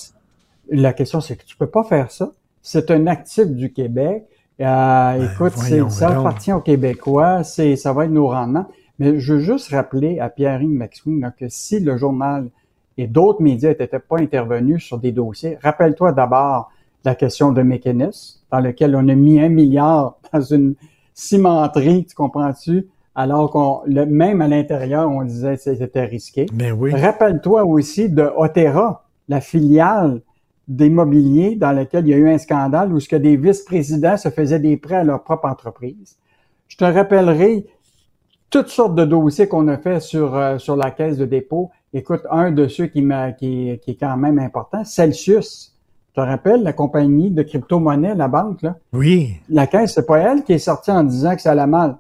La question, c'est que tu peux pas faire ça. C'est un actif du Québec. Euh, écoute, c'est- voyons ça appartient aux Québécois. C'est, ça va être nos rendements. Mais je veux juste rappeler à Pierre-Yves McSween que si le journal et d'autres médias n'étaient pas intervenus sur des dossiers, rappelle-toi d'abord la question de mécanisme, dans lequel on a mis un milliard [LAUGHS] dans une, cimenterie, tu comprends-tu? Alors qu'on, le, même à l'intérieur, on disait que c'était risqué. Ben oui. Rappelle-toi aussi de Otera, la filiale d'immobilier dans laquelle il y a eu un scandale où ce que des vice-présidents se faisaient des prêts à leur propre entreprise. Je te rappellerai toutes sortes de dossiers qu'on a fait sur, euh, sur la caisse de dépôt. Écoute, un de ceux qui, qui, qui est quand même important, Celsius. Tu te rappelles la compagnie de crypto-monnaie, la banque, là? Oui. La caisse, c'est pas elle qui est sortie en disant que ça allait mal.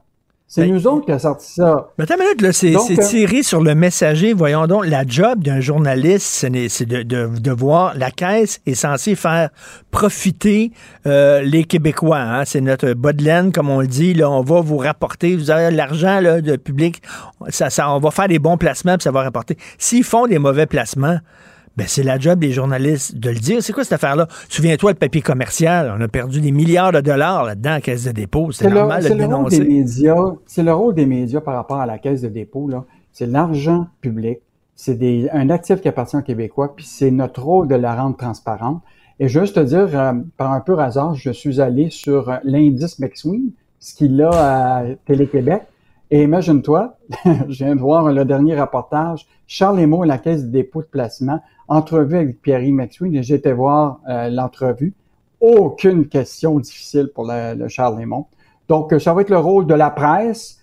C'est nous autres qui a sorti ça. Mais attends minute, là, c'est, euh, tiré sur le messager. Voyons donc, la job d'un journaliste, c'est de, de, de voir la caisse est censée faire profiter euh, les Québécois. hein. C'est notre bas de laine, comme on le dit. Là, on va vous rapporter, vous avez l'argent là, de public, ça, ça, on va faire des bons placements, puis ça va rapporter. S'ils font des mauvais placements, ben c'est la job des journalistes de le dire. C'est quoi cette affaire-là? Souviens-toi, le papier commercial, on a perdu des milliards de dollars là-dedans à la caisse de dépôt. C'est le- normal de le le rôle des dénoncer. médias. C'est le rôle des médias par rapport à la caisse de dépôt. Là. C'est l'argent public. C'est des, un actif qui appartient aux Québécois, puis c'est notre rôle de la rendre transparente. Et juste te dire, euh, par un peu hasard, je suis allé sur euh, l'indice McSween, ce qu'il a à Télé-Québec. Et imagine-toi, [LAUGHS] je viens de voir le dernier reportage, Charles Emo, la caisse de dépôt de placement, entrevue avec Pierre-Yves McSween, et j'étais voir euh, l'entrevue. Aucune question difficile pour le, le Charles Lemont. Donc, euh, ça va être le rôle de la presse,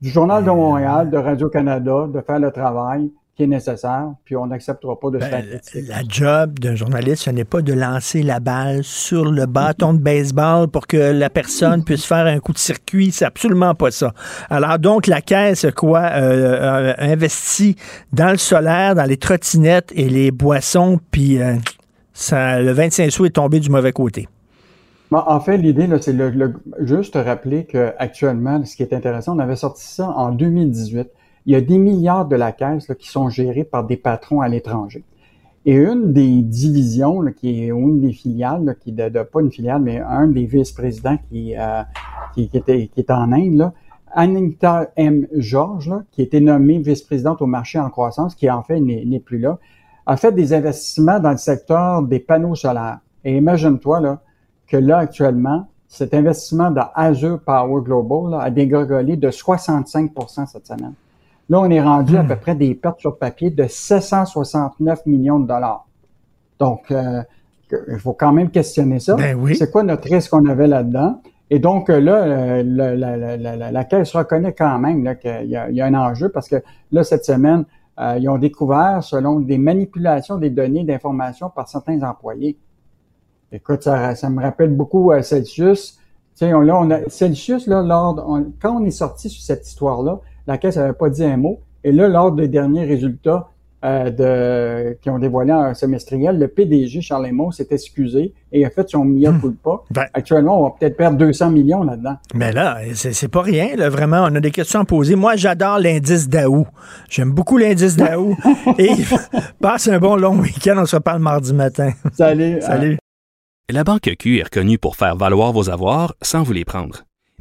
du Journal de Montréal, de Radio-Canada, de faire le travail qui est nécessaire, puis on n'acceptera pas de se faire critiquer. La job d'un journaliste, ce n'est pas de lancer la balle sur le bâton de baseball pour que la personne [LAUGHS] puisse faire un coup de circuit. C'est absolument pas ça. Alors donc, la caisse, quoi, euh, euh, investit dans le solaire, dans les trottinettes et les boissons, puis euh, ça, le 25 sous est tombé du mauvais côté. Bon, en fait, l'idée, c'est le, le- juste te rappeler qu'actuellement, ce qui est intéressant, on avait sorti ça en 2018. Il y a des milliards de la caisse là, qui sont gérés par des patrons à l'étranger. Et une des divisions, là, qui est une des filiales, là, qui de, pas une filiale, mais un des vice-présidents qui, euh, qui, qui était, qui est en Inde, là, Anita M. George, là, qui a été nommée vice-présidente au marché en croissance, qui en fait n'est n'est plus là, a fait des investissements dans le secteur des panneaux solaires. Et imagine-toi là, que là, actuellement, cet investissement dans Azure Power Global là, a dégringolé de 65% cette semaine. Là, on est rendu à peu près des pertes sur papier de 769 millions de dollars. Donc, euh, il faut quand même questionner ça. Ben oui. C'est quoi notre risque qu'on avait là-dedans? Et donc euh, là, euh, le- la, la, la, la, la Caisse reconnaît quand même qu'il y, y a un enjeu parce que là, cette semaine, euh, ils ont découvert, selon des manipulations des données d'information par certains employés. Écoute, ça, ça me rappelle beaucoup Celsius. On, là, on a, Celsius, là, lors, on- quand on est sorti sur cette histoire-là, la Caisse n'avait pas dit un mot. Et là, lors des derniers résultats euh, de, qui ont dévoilé un semestriel, le PDG, Charles Lemont, s'est excusé et a fait son mea culpa. Actuellement, on va peut-être perdre 200 millions là-dedans. Mais là, c'est c'est pas rien, là, vraiment. On a des questions à poser. Moi, j'adore l'indice d'Aou. J'aime beaucoup l'indice d'Aou. [LAUGHS] Et [LAUGHS] passe un bon long week-end. On se reparle mardi matin. Salut. Salut. La Banque Q est reconnue pour faire valoir vos avoirs sans vous les prendre.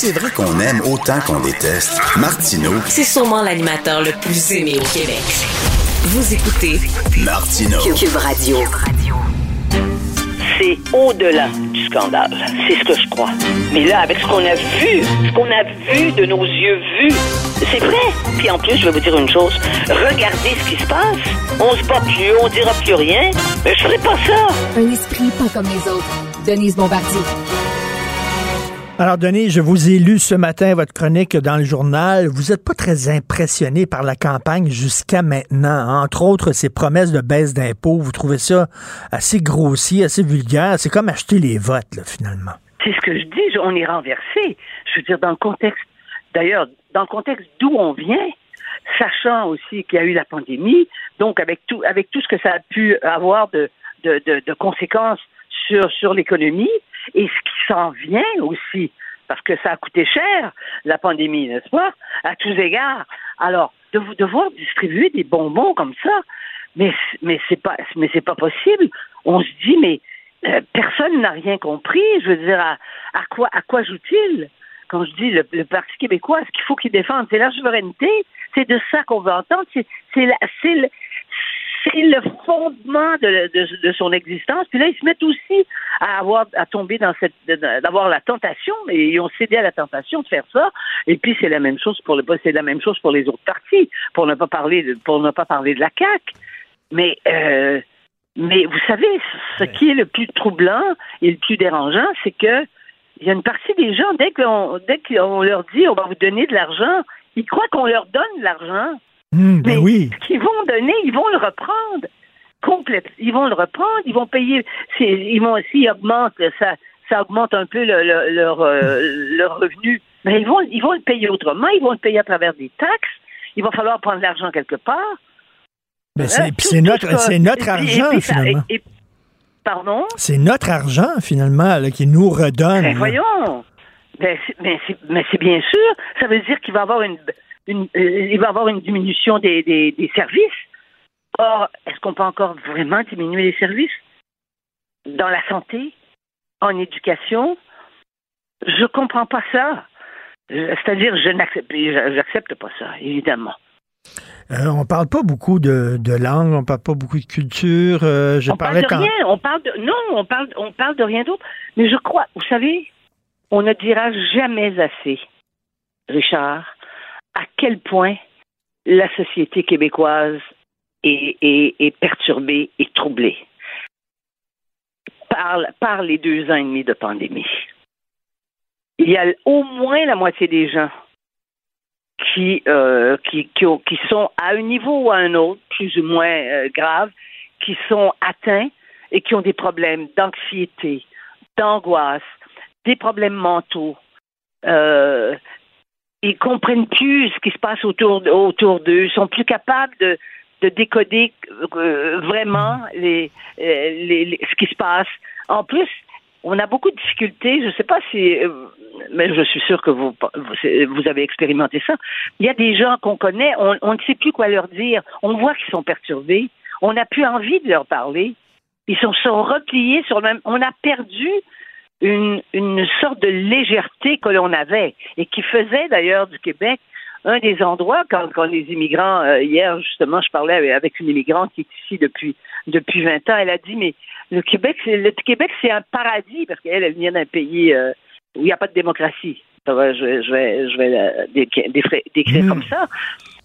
C'est vrai qu'on aime autant qu'on déteste, Martineau, C'est sûrement l'animateur le plus aimé au Québec. Vous écoutez Martineau. Cube Radio. c'est au-delà du scandale. C'est ce que je crois. Mais là, avec ce qu'on a vu, ce qu'on a vu de nos yeux vus, c'est vrai. Puis en plus, je vais vous dire une chose. Regardez ce qui se passe. On se bat plus, on dira plus rien. Mais je ferai pas ça. Un esprit pas comme les autres. Denise Bombardier. Alors, Denis, je vous ai lu ce matin votre chronique dans le journal. Vous n'êtes pas très impressionné par la campagne jusqu'à maintenant. Entre autres, ces promesses de baisse d'impôts. Vous trouvez ça assez grossier, assez vulgaire. C'est comme acheter les votes, finalement. C'est ce que je dis. On est renversé. Je veux dire, dans le contexte, d'ailleurs, dans le contexte d'où on vient, sachant aussi qu'il y a eu la pandémie, donc avec tout, avec tout ce que ça a pu avoir de, de, conséquences sur l'économie et ce qui s'en vient aussi, parce que ça a coûté cher, la pandémie, n'est-ce pas, à tous égards. Alors, de devoir distribuer des bonbons comme ça, mais, mais c'est pas, possible. On se dit, mais euh, personne n'a rien compris. Je veux dire, à, quoi, joue-t-il? Quand je dis le, Parti québécois, ce qu'il faut qu'il défende, c'est la souveraineté, c'est de ça qu'on veut entendre. C'est, fondement de, de, son existence. Puis là, ils se mettent aussi à avoir à tomber dans cette d'avoir la tentation et ils ont cédé à la tentation de faire ça. Et puis c'est la même chose pour le c'est la même chose pour les autres partis. Pour ne pas parler de, pour ne pas parler de la CAC. Mais euh, mais vous savez, ce qui est le plus troublant et le plus dérangeant, c'est que il y a une partie des gens, dès qu'on dès qu'on leur dit on va vous donner de l'argent, ils croient qu'on leur donne de l'argent. Hmm, ben oui. Ce qu'ils vont donner, ils vont le reprendre. Complète. Ils vont le reprendre, ils vont payer. Ils vont aussi augmenter, ça, ça augmente un peu leur, euh, [LAUGHS] leur revenu. Mais ils vont, ils vont le payer autrement, ils vont le payer à travers des taxes. Il va falloir prendre l'argent quelque part. Ben c'est notre, c'est notre argent, finalement. pardon? C'est notre argent, finalement, qui nous redonne. Ben, voyons. Ben, mais c'est bien sûr. Ça veut dire qu'il va avoir une, une euh, il va avoir une diminution des, des, des services. Or, est-ce qu'on peut encore vraiment diminuer les services? Dans la santé, en éducation Je comprends pas ça. C'est-à-dire, je n'accepte, pas ça, évidemment. Euh, on parle pas beaucoup de, de langue, on parle pas beaucoup de culture. Euh, je on parle de rien, on parle de non, on parle, on parle de rien d'autre. Mais je crois, vous savez, on ne dira jamais assez, Richard, à quel point la société québécoise est, perturbée et troublée par, les deux ans et demi de pandémie. Il y a au moins la moitié des gens qui, euh, sont à un niveau ou à un autre, plus ou moins euh, grave, qui sont atteints et qui ont des problèmes d'anxiété, d'angoisse, des problèmes mentaux. Euh, ils comprennent plus ce qui se passe autour, d'eux. Ils sont plus capables de, de décoder euh, vraiment euh, ce qui se passe. En plus, on a beaucoup de difficultés. Je ne sais pas si, euh, mais je suis sûr que vous, avez expérimenté ça. Il y a des gens qu'on connaît, on, on, ne sait plus quoi leur dire. On voit qu'ils sont perturbés. On n'a plus envie de leur parler. Ils sont, sont repliés sur le même. On a perdu une, une sorte de légèreté que l'on avait et qui faisait d'ailleurs du Québec un des endroits quand, quand les immigrants euh, hier justement je parlais avec une immigrante qui est ici depuis depuis 20 ans. Elle a dit mais le Québec c'est le Québec c'est un paradis parce qu'elle elle vient d'un pays euh, où il n'y a pas de démocratie. Je vais je vais je vais décrire, mmh. comme ça.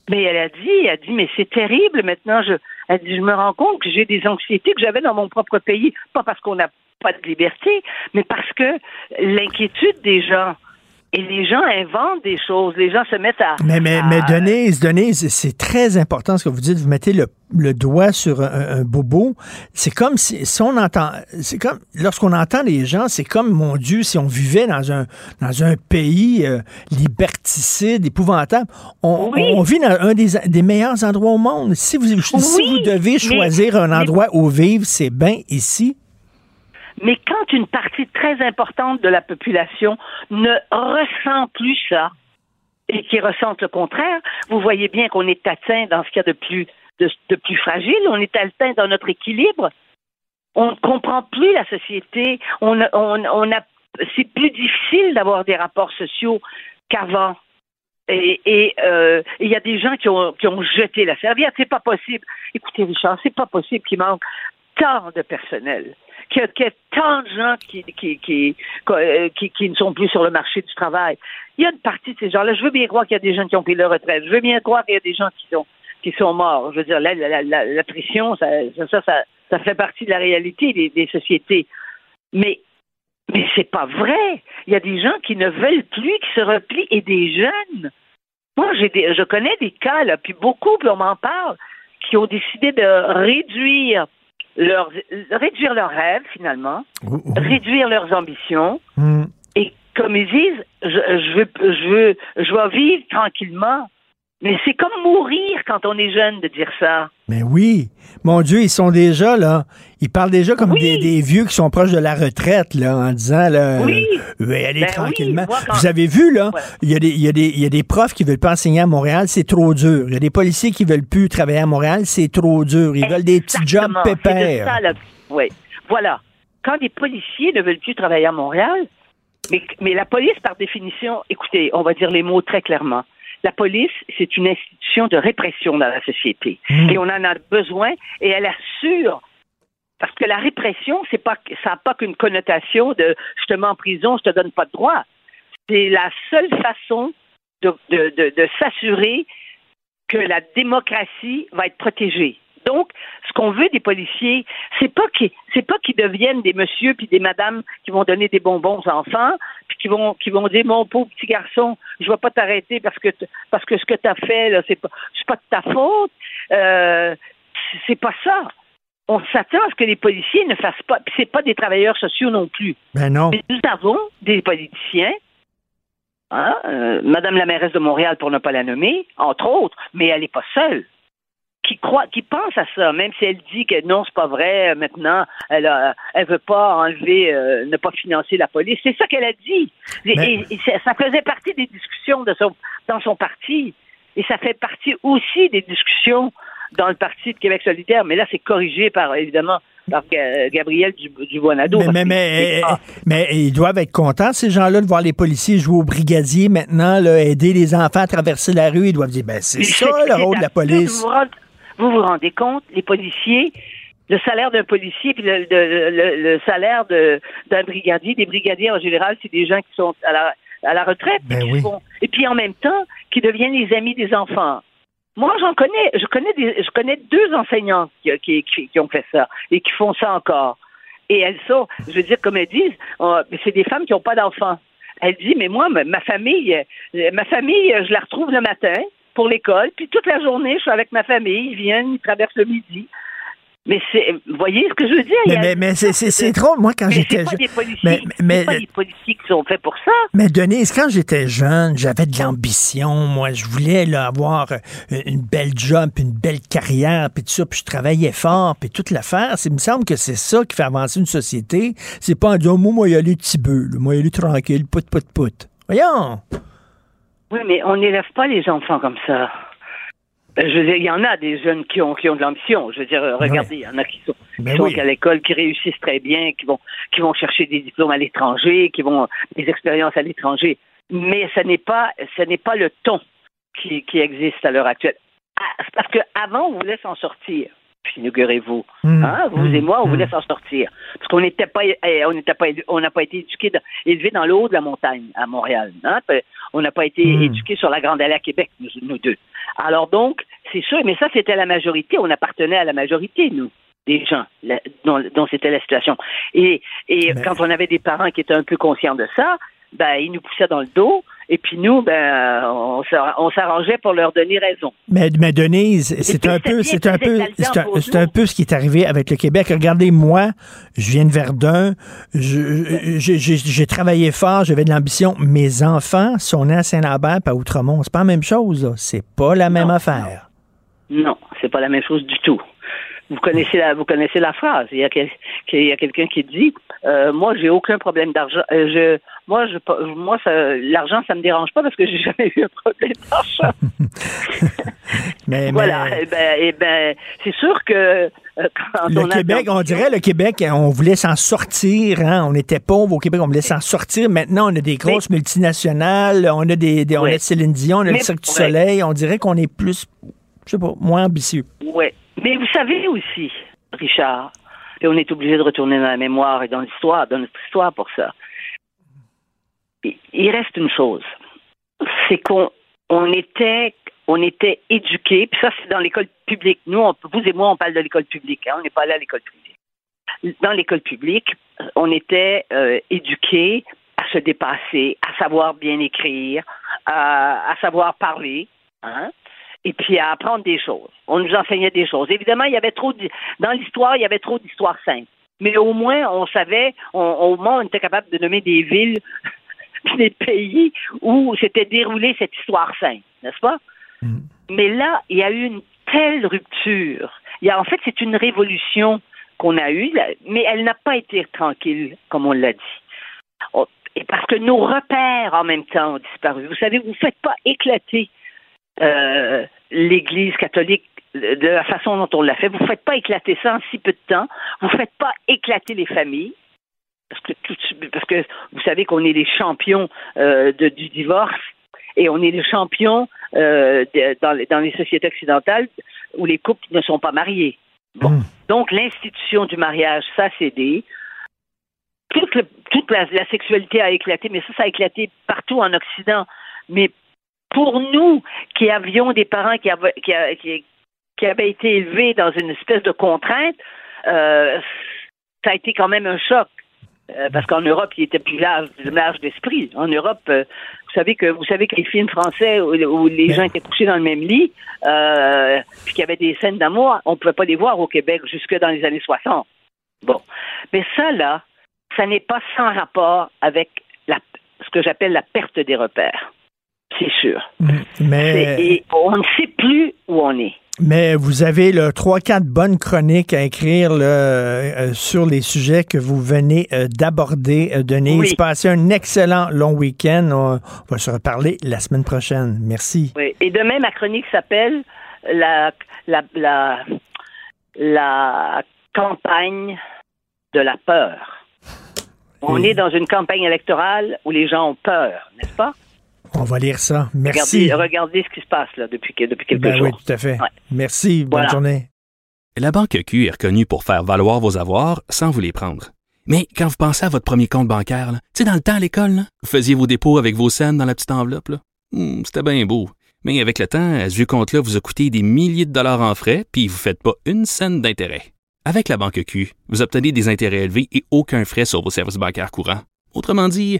Mais elle a dit elle a dit mais c'est terrible. Maintenant je elle dit je me rends compte que j'ai des anxiétés que j'avais dans mon propre pays. Pas parce qu'on n'a pas de liberté, mais parce que l'inquiétude des gens et les gens inventent des choses. Les gens se mettent à. Mais, mais, mais Denise, Denise, c'est très important ce que vous dites. Vous mettez le, le doigt sur un, bobo. C'est comme si, si, on entend. C'est comme. Lorsqu'on entend les gens, c'est comme, mon Dieu, si on vivait dans un, dans un pays euh, liberticide, épouvantable. On, on, vit dans un des, des, meilleurs endroits au monde. Si vous, si vous devez choisir un endroit où vivre, c'est bien ici. Mais quand une partie très importante de la population ne ressent plus ça et qui ressent le contraire, vous voyez bien qu'on est atteint dans ce qu'il y a de plus, de, plus fragile, on est atteint dans notre équilibre. On ne comprend plus la société. On, on, a, c'est plus difficile d'avoir des rapports sociaux qu'avant. Et euh, il y a des gens qui ont, qui ont jeté la serviette. C'est pas possible. Écoutez, Richard, c'est pas possible qu'il manque tant de personnel qu'il y, a tant de gens qui qui, ne sont plus sur le marché du travail. Il y a une partie de ces gens-là. Je veux bien croire qu'il y a des gens qui ont pris leur retraite. Je veux bien croire qu'il y a des gens qui sont morts. Je veux dire, l'attrition, ça, ça, ça, ça, fait partie de la réalité des, sociétés. Mais Mais c'est pas vrai. Il y a des gens qui ne veulent plus, qui se replient, et des jeunes. Moi, j'ai je connais des cas, puis beaucoup, puis on m'en parle, qui ont décidé de réduire leur, réduire leurs rêves, finalement, réduire leurs ambitions, hmm. et comme ils disent, je, je, veux, je, veux, je vais vivre tranquillement. Mais c'est comme mourir quand on est jeune de dire ça. Mais oui. Mon Dieu, ils sont déjà là. Ils parlent déjà comme des, vieux qui sont proches de la retraite, là, en disant, là, oui. Euh, allez ben tranquillement. Vous avez vu, là, il, y a des, il, y a des, il y a des profs qui veulent pas enseigner à Montréal, c'est trop dur. Il y a des policiers qui veulent plus travailler à Montréal, c'est trop dur. Ils veulent des petits jobs pépères. oui. Voilà. Quand des policiers ne veulent plus travailler à Montréal, mais, mais la police, par définition, écoutez, on va dire les mots très clairement la police, c'est une institution de répression dans la société. Hmm. Et on en a besoin et elle assure parce que la répression, c'est pas, ça n'a pas qu'une connotation de je te mets en prison, je te donne pas de droit. C'est la seule façon de, de s'assurer que la démocratie va être protégée. Donc, ce qu'on veut des policiers, c'est pas qu'ils c'est pas qu'ils deviennent des monsieur puis des madames qui vont donner des bonbons aux enfants, puis qui vont qui vont dire mon pauvre petit garçon, je vais pas t'arrêter parce que parce que ce que tu as fait là, c'est pas c'est pas de ta faute. Euh, c'est pas ça. On s'attend à ce que les policiers ne fassent pas. Puis c'est pas des travailleurs sociaux non plus. Ben non. Mais nous avons des politiciens Hein? Euh, Madame la mairesse de Montréal, pour ne pas la nommer, entre autres, mais elle n'est pas seule qui croit, qui pense à ça, même si elle dit que non, c'est pas vrai, euh, maintenant, elle a, elle veut pas enlever, euh, ne pas financer la police. C'est ça qu'elle a dit. Et, ça faisait partie des discussions de son, dans son parti. Et ça fait partie aussi des discussions dans le Parti de Québec solidaire. Mais là, c'est corrigé par, évidemment, par Gabriel Dubois-Nadeau. Mais, mais, mais, ils doivent être contents, ces gens-là, de voir les policiers jouer au brigadier maintenant, là, aider les enfants à traverser la rue. Ils doivent dire, ben, c'est [LAUGHS] ça le rôle de la police. Vous vous rendez compte, les policiers, le salaire d'un policier puis le, salaire d'un brigadier, des brigadiers en général, c'est des gens qui sont à la, à la retraite ben et puis en même temps qui deviennent les amis des enfants. Moi, j'en connais, je connais je connais deux enseignantes qui, qui, ont fait ça et qui font ça encore. Et elles sont, je veux dire, comme elles disent, c'est des femmes qui n'ont pas d'enfants. Elle dit, mais moi, ma famille, ma famille, je la retrouve le matin pour l'école, puis toute la journée, je suis avec ma famille, ils viennent, ils traversent le midi. Mais c'est, vous voyez ce que je veux dire? Mais, mais, c'est, drôle, moi, quand j'étais jeune. Mais, mais, pas des policiers qui sont faits pour ça. Mais Denise, quand j'étais jeune, j'avais de l'ambition. Moi, je voulais avoir euh, une belle job, une belle carrière, puis tout ça, puis je travaillais fort, puis toute l'affaire. Il me semble que c'est ça qui fait avancer une société. C'est pas en disant, moi, moi, y aller petit peu, moi, y aller tranquille, put, put, put. Voyons! Oui, mais on n'élève pas les enfants comme ça. Euh, je veux dire, il y en a des jeunes qui ont, qui ont de l'ambition. Je veux dire, euh, regardez, il y en a qui sont, ben à l'école, qui réussissent très bien, qui vont, qui vont chercher des diplômes à l'étranger, qui vont des expériences à l'étranger. Mais ce n'est pas, ce n'est pas le ton qui, qui existe à l'heure actuelle. Ah, parce qu'avant, on voulait s'en sortir inaugurez-vous. Hmm. Hein? Vous et moi, on voulait hmm. s'en sortir. Parce qu'on n'était pas, eh, on n'était pas, on n'a pas été éduqués, élevés dans le haut de la montagne à Montréal. Hein? On n'a pas été hmm. éduqués sur la Grande Allée à Québec, nous, deux. Alors donc, c'est sûr, mais ça, c'était la majorité. On appartenait à la majorité, nous des gens dont, c'était la situation. Et, et quand on avait des parents qui étaient un peu conscients de ça, ben, ils nous poussaient dans le dos. Et puis nous, ben, on s'arrangeait pour leur donner raison. Mais, mais Denise, c'est un peu, c'est un peu, c'est un, peu ce qui est arrivé avec le Québec. Regardez, moi, je viens de Verdun, j'ai travaillé fort, j'avais de l'ambition. Mes enfants sont nés à Saint-Lambert, pas à Outremont. C'est pas la même chose. C'est pas la même affaire. Non, c'est pas la même chose du tout. Vous connaissez la, vous connaissez la phrase. Il y a, quelqu'un qui dit, euh, moi, j'ai aucun problème d'argent. Euh, je, moi, je, moi, l'argent, ça me dérange pas parce que j'ai [LAUGHS] jamais eu un problème d'argent. [LAUGHS] mais, voilà. Eh ben, eh ben, c'est sûr que euh, quand le Québec, on dirait le Québec, on voulait s'en sortir. Hein? On était pauvres au Québec, on voulait s'en sortir. Maintenant, on a des grosses multinationales, on a des, on a Céline Dion, on a le Cirque du Soleil. On dirait qu'on est plus, je sais pas, moins ambitieux. Oui. Mais vous savez aussi, Richard, et on est obligé de retourner dans la mémoire et dans l'histoire, dans notre histoire pour ça. Il reste une chose, c'est qu'on on était on était éduqués, puis ça c'est dans l'école publique. Nous, vous et moi, on parle de l'école publique, hein, on n'est pas allé à l'école privée. dans l'école publique, on était euh, éduqués à se dépasser, à savoir bien écrire, à, savoir parler, hein, et puis à apprendre des choses. On nous enseignait des choses. Évidemment, il y avait trop de, dans l'histoire, il y avait trop d'histoires simples. Mais au moins, on savait, on, au moins, on était capable de nommer des villes, [LAUGHS] des pays où s'était déroulée cette histoire simple, n'est-ce pas? Mm. Mais là, il y a eu une telle rupture. Il y a, en fait, c'est une révolution qu'on a eue, mais elle n'a pas été tranquille, comme on l'a dit. Oh, et parce que nos repères, en même temps, ont disparu. Vous savez, vous ne faites pas éclater euh, l'Église catholique de la façon dont on l'a fait. Vous ne faites pas éclater ça en si peu de temps. Vous ne faites pas éclater les familles. Parce que, parce que vous savez qu'on est les champions euh, de, du divorce et on est les champions euh, dans, dans, les sociétés occidentales où les couples ne sont pas mariés. Bon. Hmm. Donc, l'institution du mariage, ça, c'est des. Toute, toute la, sexualité a éclaté, mais ça, ça a éclaté partout en Occident. Mais pour nous qui avions des parents qui avaient, qui, avaient été élevés dans une espèce de contrainte, euh, ça a été quand même un choc. Euh, parce qu'en Europe, il était plus large, large d'esprit. En Europe, euh, vous savez que vous savez que les films français où, les gens étaient couchés dans le même lit, euh, puis qu'il y avait des scènes d'amour, on ne pouvait pas les voir au Québec jusque dans les années 60. Bon, mais ça là, ça n'est pas sans rapport avec la, ce que j'appelle la perte des repères. C'est sûr. Mais et on ne sait plus où on est. Mais vous avez trois, quatre bonnes chroniques à écrire euh, sur les sujets que vous venez euh, d'aborder, euh, Denise. Passez un excellent long week-end. On, va se reparler la semaine prochaine. Merci. Oui. Et demain, ma chronique s'appelle la, la, la, la campagne de la peur. On est dans une campagne électorale où les gens ont peur, n'est-ce pas? On va lire ça. Merci. Regardez, ce qui se passe là depuis, depuis quelques ben jours. Oui, tout à fait. Merci. Bonne journée. La Banque Q est reconnue pour faire valoir vos avoirs sans vous les prendre. Mais quand vous pensez à votre premier compte bancaire, tu sais, dans le temps à l'école, vous faisiez vos dépôts avec vos scènes dans la petite enveloppe. Hmm, c'était bien beau. Mais avec le temps, ce vieux compte-là vous a coûté des milliers de dollars en frais, puis vous ne faites pas une scène d'intérêt. Avec la Banque Q, vous obtenez des intérêts élevés et aucun frais sur vos services bancaires courants. Autrement dit,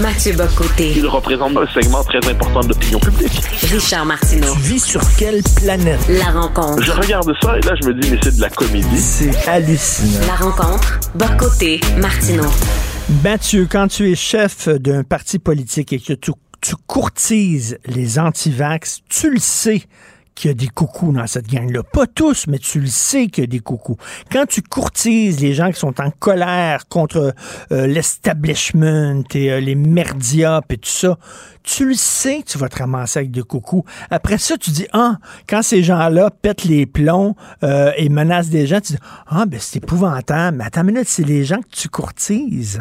Mathieu Bocoté. Il représente un segment très important de l'opinion publique. Richard Martineau. Tu vis sur quelle planète? La rencontre. Je regarde ça et là, je me dis, mais c'est de la comédie. C'est hallucinant. La rencontre. Bocoté. Martineau. Mathieu, quand tu es chef d'un parti politique et que tu, tu courtises les antivax, tu le sais qu'il y a des coucous dans cette gang-là. Pas tous, mais tu le sais qu'il y a des coucous. Quand tu courtises les gens qui sont en colère contre euh, l'establishment et euh, les merdias et tout ça, tu le sais que tu vas te ramasser avec des coucous. Après ça, tu dis, ah, quand ces gens-là pètent les plombs euh, et menacent des gens, tu dis, ah, ben c'est épouvantable. Mais attends une minute, c'est les gens que tu courtises.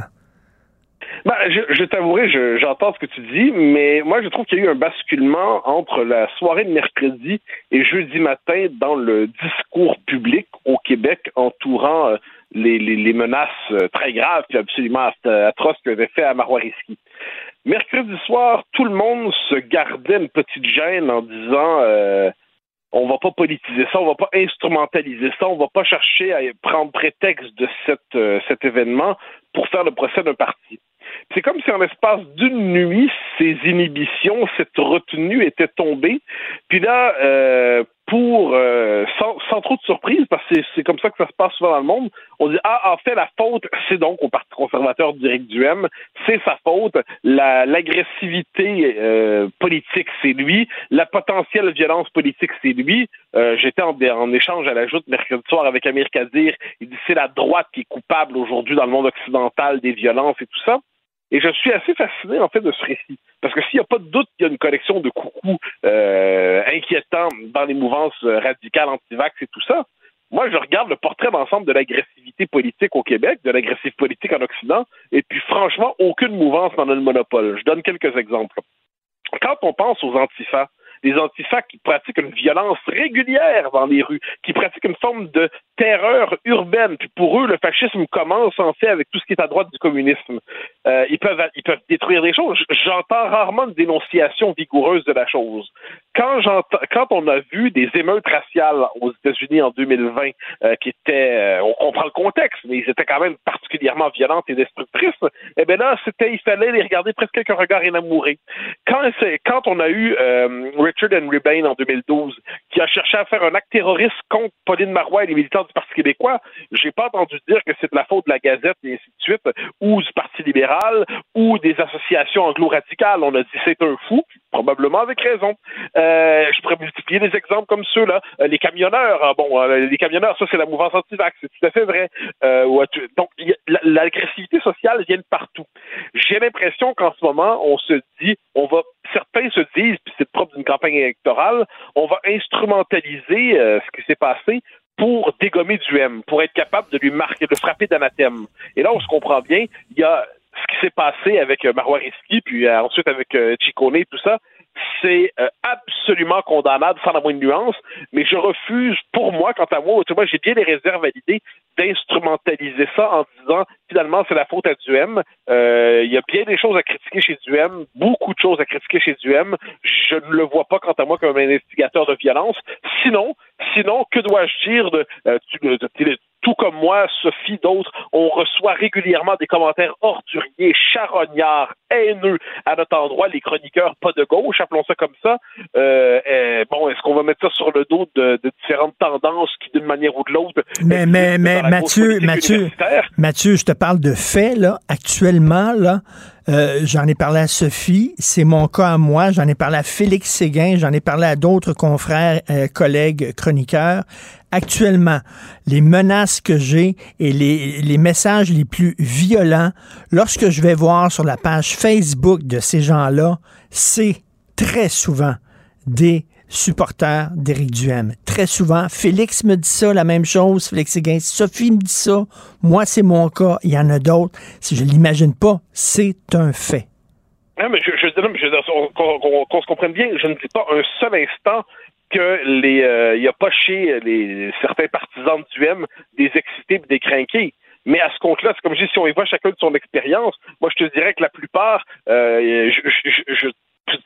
Ben, je, je t'avouerai, j'entends ce que tu dis, mais moi, je trouve qu'il y a eu un basculement entre la soirée de mercredi et jeudi matin dans le discours public au Québec entourant euh, les, menaces euh, très graves et absolument atroces qu'avait fait à Marois-Risky. Mercredi soir, tout le monde se gardait une petite gêne en disant euh, on va pas politiser ça, on va pas instrumentaliser ça, on va pas chercher à prendre prétexte de euh, cet événement pour faire le procès d'un parti. C'est comme si en l'espace d'une nuit, ces inhibitions, cette retenue était tombée. Puis là, euh, pour, euh, sans, trop de surprise, parce que c'est comme ça que ça se passe souvent dans le monde, on dit, ah, en fait, la faute, c'est donc au Parti conservateur d'Éric Duhem, c'est sa faute, l'agressivité euh, politique, c'est lui, la potentielle violence politique, c'est lui. Euh, j'étais en, en, échange à la joute mercredi soir avec Amir Kadir, il dit, c'est la droite qui est coupable aujourd'hui dans le monde occidental des violences et tout ça. Et je suis assez fasciné, en fait, de ce récit. Parce que s'il n'y a pas de doute qu'il y a une collection de coucous euh, inquiétants dans les mouvances euh, radicales anti-vax et tout ça, moi, je regarde le portrait d'ensemble de l'agressivité politique au Québec, de l'agressivité politique en Occident, et puis franchement, aucune mouvance n'en a le monopole. Je donne quelques exemples. Quand on pense aux antifas, des antifas qui pratiquent une violence régulière dans les rues, qui pratiquent une forme de terreur urbaine. Puis pour eux, le fascisme commence en fait avec tout ce qui est à droite du communisme. Euh, ils peuvent ils peuvent détruire des choses. J'entends rarement une dénonciation vigoureuse de la chose. Quand quand on a vu des émeutes raciales aux États-Unis en 2020 euh, qui étaient euh, on comprend le contexte, mais ils étaient quand même particulièrement violentes et destructrices, eh bien là, c'était il fallait les regarder presque avec un regard énamouré. Quand quand on a eu Richard Henry Bain en 2012 qui a cherché à faire un acte terroriste contre Pauline Marois et les militants du Parti québécois, j'ai pas entendu dire que c'est de la faute de la Gazette et ainsi de suite, ou du Parti libéral, ou des associations anglo-radicales. On a dit c'est un fou, probablement avec raison. Euh, je pourrais multiplier des exemples comme ceux-là. Euh, les camionneurs, ah bon, euh, les camionneurs, ça c'est la mouvance anti-vax, c'est tout à fait vrai. donc l'agressivité sociale vient de partout. J'ai l'impression qu'en ce moment, on se dit, on va, certains se disent, puis c'est propre d'une campagne électorale, on va instrumentaliser ce qui s'est passé pour dégommer du M, pour être capable de lui marquer, de frapper d'anathème. Et là, on se comprend bien, il y a ce qui s'est passé avec euh, Marois puis euh, ensuite avec euh, Chicone, tout ça, c'est absolument condamnable sans la moindre nuance, mais je refuse, pour moi, quant à moi, moi j'ai bien les réserves à l'idée d'instrumentaliser ça en disant finalement c'est la faute à Duhem. Il y a bien des choses à critiquer chez Duhem, beaucoup de choses à critiquer chez Duhem. Je ne le vois pas quant à moi comme un instigateur de violence. Sinon, sinon, que dois-je dire de, de, de, tout comme moi, Sophie, d'autres, on reçoit régulièrement des commentaires orduriers, charognards, haineux à notre endroit, les chroniqueurs pas de gauche, appelons ça comme ça. Euh, euh, bon, est-ce qu'on va mettre ça sur le dos de, différentes tendances qui, d'une manière ou de l'autre... Mais, mais, mais Mathieu, Mathieu, Mathieu, je te parle de faits, là, actuellement, là, euh, j'en ai parlé à Sophie, c'est mon cas à moi. J'en ai parlé à Félix Séguin, j'en ai parlé à d'autres confrères, euh, collègues, chroniqueurs. Actuellement, les menaces que j'ai et les, les messages les plus violents, lorsque je vais voir sur la page Facebook de ces gens-là, c'est très souvent des supporter d'Éric Duhem. Très souvent, Félix me dit ça, la même chose, Félix Séguin. Sophie me dit ça, moi c'est mon cas, il y en a d'autres. Si je ne l'imagine pas, c'est un fait. Non, mais je, qu'on se comprenne bien, je ne dis pas un seul instant que les euh, il n'y a pas chez les certains partisans de Duhem des excités et des crinqués. Mais à ce compte-là, c'est comme je dis, si on y voit chacun de son expérience, moi je te dirais que la plupart, euh, je,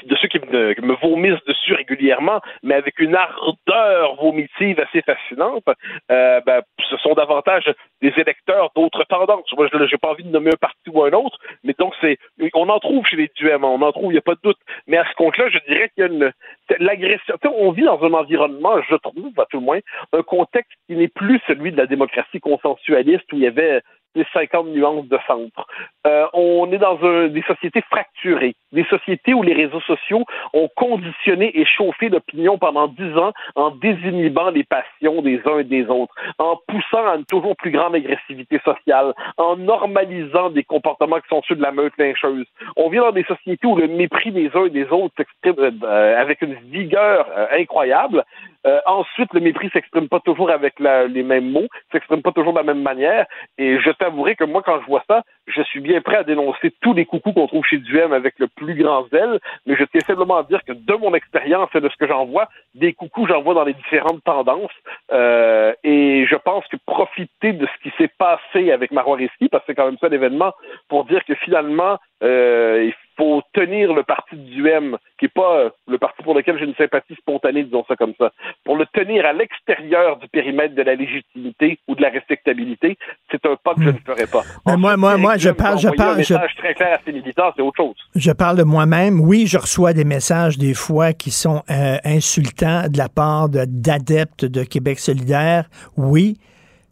de ceux qui me, vomissent dessus régulièrement, mais avec une ardeur vomitive assez fascinante, euh, ben, ce sont davantage des électeurs d'autres tendances. Moi, je n'ai pas envie de nommer un parti ou un autre, mais donc c'est, on en trouve chez les duels, on en trouve, il n'y a pas de doute. Mais à ce compte-là, je dirais qu'il y a une, l'agression. On vit dans un environnement, je trouve, à tout le moins, un contexte qui n'est plus celui de la démocratie consensualiste où il y avait les 50 nuances de centre. Euh, on est dans des sociétés fracturées, des sociétés où les réseaux sociaux ont conditionné et chauffé l'opinion pendant dix ans en désinhibant les passions des uns et des autres, en poussant à une toujours plus grande agressivité sociale, en normalisant des comportements qui sont ceux de la meute lyncheuse. On vit dans des sociétés où le mépris des uns et des autres s'exprime euh, avec une vigueur euh, incroyable, euh, ensuite, le mépris s'exprime pas toujours avec les mêmes mots, s'exprime pas toujours de la même manière. Et je t'avouerai que moi, quand je vois ça, je suis bien prêt à dénoncer tous les coucous qu'on trouve chez Duhem avec le plus grand zèle. Mais je tiens simplement à dire que de mon expérience et de ce que j'en vois, des coucous, j'en vois dans les différentes tendances. Euh, et je pense que profiter de ce qui s'est passé avec Marois parce que c'est quand même ça l'événement, pour dire que finalement, euh, faut tenir le parti du M, qui n'est pas euh, le parti pour lequel j'ai une sympathie spontanée, disons ça comme ça, pour le tenir à l'extérieur du périmètre de la légitimité ou de la respectabilité, c'est un pas que je ne ferai pas. Mais moi, moi, moi, je parle, je parle, un message très clair à ces militants, c'est autre chose. Je parle de moi-même. Oui, je reçois des messages des fois qui sont euh, insultants de la part d'adeptes de Québec solidaire. Oui,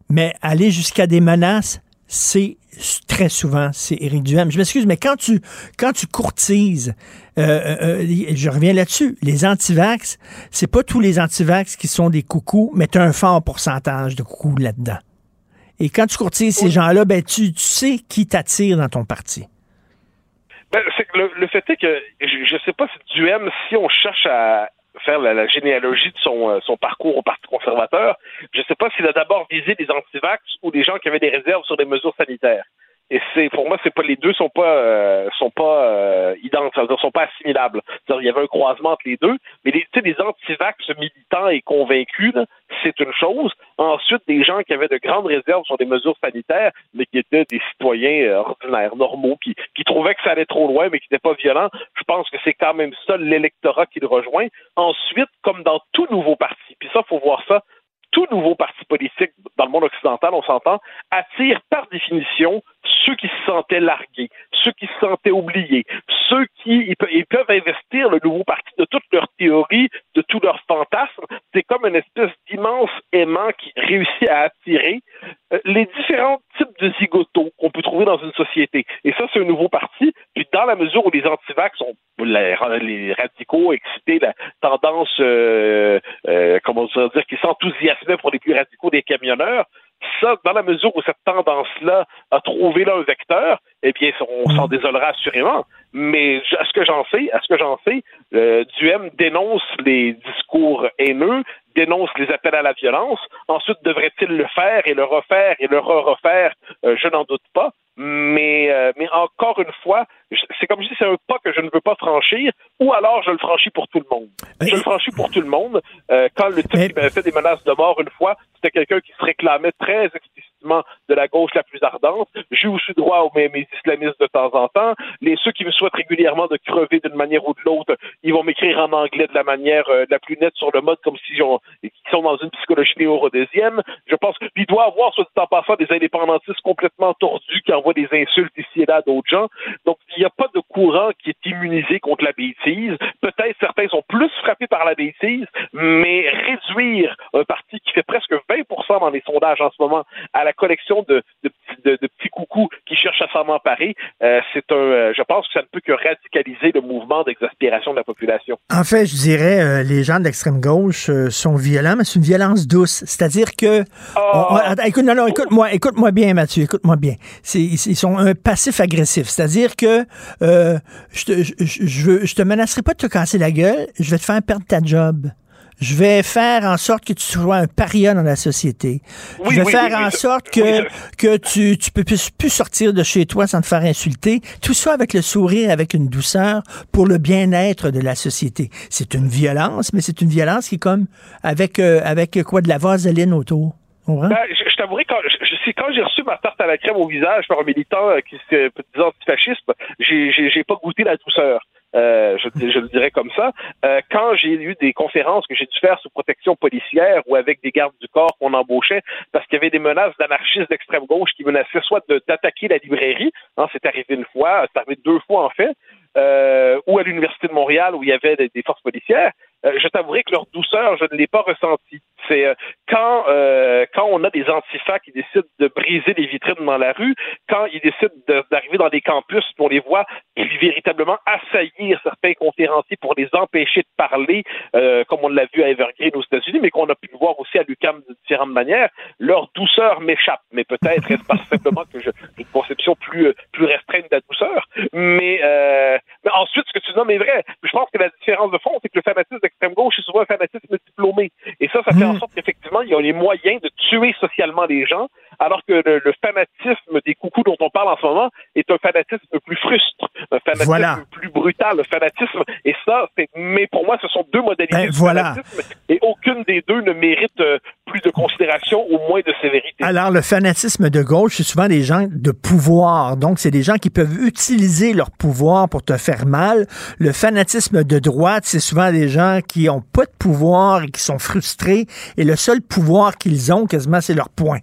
mais aller jusqu'à des menaces, c'est très souvent, c'est Éric Duhem. Je m'excuse, mais quand tu, quand tu courtises, euh, euh, euh, je reviens là-dessus, les antivax, c'est pas tous les antivax qui sont des coucous, mais tu as un fort pourcentage de coucous là-dedans. Et quand tu courtises ces gens-là, ben, tu, sais qui t'attire dans ton parti. Ben, le, fait est que je ne sais pas si Duhem, si on cherche à, faire la, généalogie de son, euh, parcours au Parti conservateur, je ne sais pas s'il a d'abord visé des antivax ou des gens qui avaient des réserves sur des mesures sanitaires. Et c'est pour moi, c'est pas les deux sont pas euh, sont pas euh, identiques, sont pas assimilables. Il y avait un croisement entre les deux, mais les, les antivax militants et convaincus, c'est une chose. Ensuite, des gens qui avaient de grandes réserves sur des mesures sanitaires, mais qui étaient des citoyens euh, ordinaires, normaux, qui, qui trouvaient que ça allait trop loin, mais qui n'étaient pas violents. Je pense que c'est quand même ça l'électorat qui le rejoint. Ensuite, comme dans tout nouveau parti, puis ça, faut voir ça tout nouveau parti politique dans le monde occidental, on s'entend, attire par définition ceux qui se sentaient largués, ceux qui se sentaient oubliés, ceux qui ils peuvent investir le nouveau parti de toutes leurs théories, de tous leurs fantasmes. C'est comme une espèce d'immense aimant qui réussit à attirer les différents types de zigotos qu'on peut trouver dans une société. Et ça, c'est un nouveau parti. Puis dans la mesure où les antivax sont les, radicaux excités, la tendance, euh, euh, comment dire, qui s'enthousiasmaient pour les plus radicaux des camionneurs, ça, dans la mesure où cette tendance-là a trouvé là un vecteur, eh bien, on s'en désolera assurément. Mais à ce que j'en sais, à ce que j'en sais, euh, Duhem dénonce les discours haineux, dénonce les appels à la violence. Ensuite, devrait-il le faire et le refaire et le re-refaire? Euh, Je n'en doute pas. Mais, euh, mais encore une fois, c'est comme si c'est un pas que je ne veux pas franchir, ou alors je le franchis pour tout le monde. Je le franchis pour tout le monde. Euh, quand le type qui m'avait fait des menaces de mort une fois, c'était quelqu'un qui se réclamait très de la gauche la plus ardente. J'ai aussi droit aux mes, islamistes de temps en temps. Les ceux qui me souhaitent régulièrement de crever d'une manière ou de l'autre, ils vont m'écrire en anglais de la manière euh, la plus nette sur le mode, comme si ils sont dans une psychologie néo-rhodésienne. Je pense qu'il doit avoir, soit dit en passant, des indépendantistes complètement tordus qui envoient des insultes ici et là à d'autres gens. Donc, il n'y a pas de courant qui est immunisé contre la bêtise. Peut-être certains sont plus frappés par la bêtise, mais réduire un parti qui fait presque 20 dans les sondages en ce moment à la collection de, petits coucous qui cherchent à s'en emparer, euh, c'est un, euh, je pense que ça ne peut que radicaliser le mouvement d'exaspération de la population. En fait, je dirais, euh, les gens de l'extrême gauche sont violents, mais c'est une violence douce. C'est-à-dire que, ah. écoute, non, non, écoute-moi, écoute-moi bien, Mathieu, écoute-moi bien. ils sont un passif agressif. C'est-à-dire que je te, je, je te menacerai pas de te casser la gueule, je vais te faire perdre ta job. Je vais faire en sorte que tu sois un paria dans la société. je vais faire en sorte que, que tu, tu peux plus, plus sortir de chez toi sans te faire insulter. Tout ça avec le sourire, avec une douceur pour le bien-être de la société. C'est une violence, mais c'est une violence qui est comme avec, euh, avec quoi, de la vaseline autour. Ben, je, je t'avouerai, quand, je, quand j'ai reçu ma tarte à la crème au visage par un militant euh, qui se disant antifasciste, j'ai, j'ai pas goûté la douceur. Euh, je, je, le dirais comme ça. Euh, quand j'ai eu des conférences que j'ai dû faire sous protection policière ou avec des gardes du corps qu'on embauchait parce qu'il y avait des menaces d'anarchistes d'extrême gauche qui menaçaient soit d'attaquer la librairie, hein, c'est arrivé une fois, c'est arrivé deux fois en fait, euh, ou à l'Université de Montréal où il y avait des, forces policières, euh, je t'avouerai que leur douceur, je ne l'ai pas ressentie. C'est euh, quand euh, quand on a des antifas qui décident de briser les vitrines dans la rue, quand ils décident d'arriver dans des campus pour les voir et véritablement assaillir certains conférenciers pour les empêcher de parler, comme on l'a vu à Evergreen aux États-Unis, mais qu'on a pu le voir aussi à l'UQAM de différentes manières, leur douceur m'échappe. Mais peut-être est-ce pas simplement que j'ai une conception plus plus restreinte de la douceur. Mais, mais ensuite, ce que tu nommes est vrai. Je pense que la différence de fond, c'est que le fanatisme d'extrême gauche est souvent un fanatisme diplômé. Et ça, ça fait en sorte qu'effectivement, ils ont les moyens de tuer socialement les gens, alors que le, fanatisme des coucous dont on parle en ce moment est un fanatisme plus frustre, un fanatisme plus brutal, le fanatisme. Et ça, mais pour moi, ce sont deux modalités ben, de fanatisme, et aucune des deux ne mérite euh, plus de considération ou moins de sévérité. Alors, le fanatisme de gauche, c'est souvent des gens de pouvoir. Donc, c'est des gens qui peuvent utiliser leur pouvoir pour te faire mal. Le fanatisme de droite, c'est souvent des gens qui ont pas de pouvoir et qui sont frustrés. Et le seul pouvoir qu'ils ont, quasiment, c'est leur point.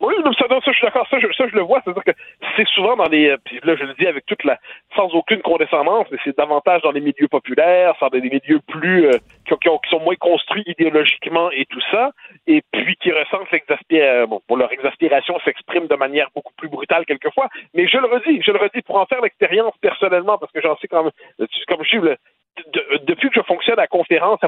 Oui, ça, ça, je suis d'accord, ça, je, le vois, c'est-à-dire que c'est souvent dans les, puis là je le dis avec toute la, sans aucune condescendance, mais c'est davantage dans les milieux populaires, dans des milieux plus, euh, qui, sont moins construits idéologiquement et tout ça, et puis qui ressentent l'exaspération, euh, bon, leur exaspération s'exprime de manière beaucoup plus brutale quelquefois, mais je le redis, je le redis pour en faire l'expérience personnellement, parce que j'en sais même, comme je depuis que je fonctionne à conférence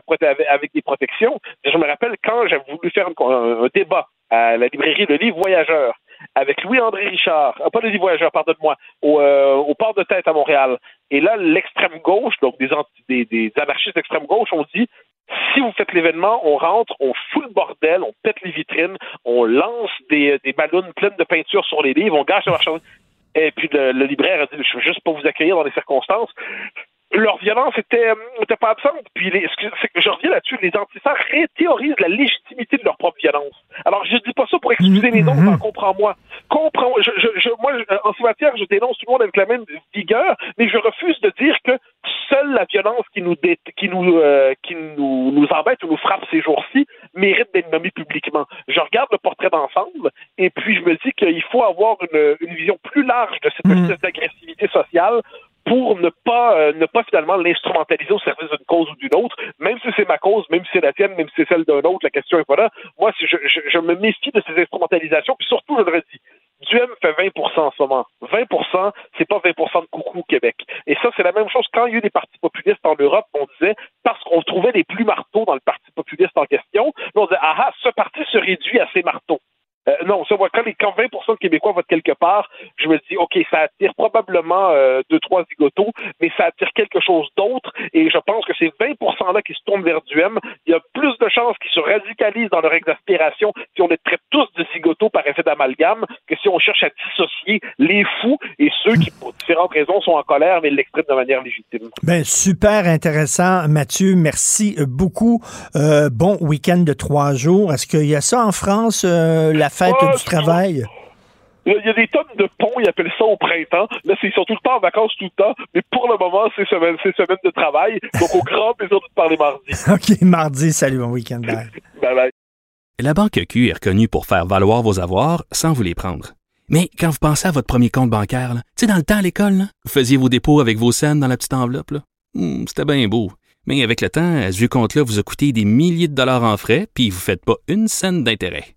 avec des protections, je me rappelle quand j'ai voulu faire un, débat à la librairie Le Livre Voyageur avec Louis-André Richard, euh, pas le Livre Voyageur, pardonne-moi, au, euh, au, port de tête à Montréal. Et là, l'extrême gauche, donc des, des, des anarchistes d'extrême gauche, ont dit si vous faites l'événement, on rentre, on fout le bordel, on pète les vitrines, on lance des, des ballons pleines de peinture sur les livres, on gâche la marchandise. Et puis le, le, libraire a dit, je veux juste pas vous accueillir dans les circonstances leur violence était, était pas absente. Puis les, je reviens là-dessus, les antisars réthéorisent la légitimité de leur propre violence. Alors je dis pas ça pour excuser les autres, mm-hmm. comprends-moi. Comprends, je, je, moi, en ce matière, je dénonce tout le monde avec la même vigueur, mais je refuse de dire que seule la violence qui nous qui nous euh, qui nous, nous embête ou nous frappe ces jours-ci mérite d'être nommée publiquement. Je regarde le portrait d'ensemble et puis je me dis qu'il faut avoir une, une vision plus large de cette espèce d'agressivité sociale pour ne pas euh, ne pas finalement l'instrumentaliser au service d'une cause ou d'une autre, même si c'est ma cause, même si c'est la tienne, même si c'est celle d'un autre, la question est pas là. Moi, je, je, me méfie de ces instrumentalisations, puis surtout, je le redis, Duhem fait 20 en ce moment. 20 c'est pas 20 de coucou au Québec. Et ça, c'est la même chose quand il y a eu des partis populistes en Europe, on disait, parce qu'on trouvait les plus marteaux dans le parti populiste en question, on disait, ah ah, ce parti se réduit à ses marteaux. Euh, non, ça, quand, les, quand 20% de Québécois votent quelque part, je me dis, OK, ça attire probablement euh, deux, trois zigotos, mais ça attire quelque chose d'autre. Et je pense que ces 20 %-là qui se tournent vers Duhem, il y a plus de chances qu'ils se radicalisent dans leur exaspération si on les traite tous de zigotos par effet d'amalgame que si on cherche à dissocier les fous et ceux qui, pour différentes raisons, sont en colère, mais l'expriment de manière légitime. Ben, super intéressant, Mathieu. Merci beaucoup. Euh, bon week-end de trois jours. Est-ce qu'il y a ça en France, euh, fête du travail. Il y a des tonnes de ponts, ils appellent ça au printemps. Là, ils sont tout le temps en vacances tout le temps, mais pour le moment, c'est semaine, semaine de travail. Donc, au grand plaisir de te parler mardi. [LAUGHS] OK, mardi, salut, bon week-end. Bye. [LAUGHS] bye bye. La Banque Q est reconnue pour faire valoir vos avoirs sans vous les prendre. Mais quand vous pensez à votre premier compte bancaire, tu sais, dans le temps à l'école, vous faisiez vos dépôts avec vos scènes dans la petite enveloppe. Hmm, c'était bien beau. Mais avec le temps, ce vieux compte-là vous a coûté des milliers de dollars en frais, puis vous ne faites pas une scène d'intérêt.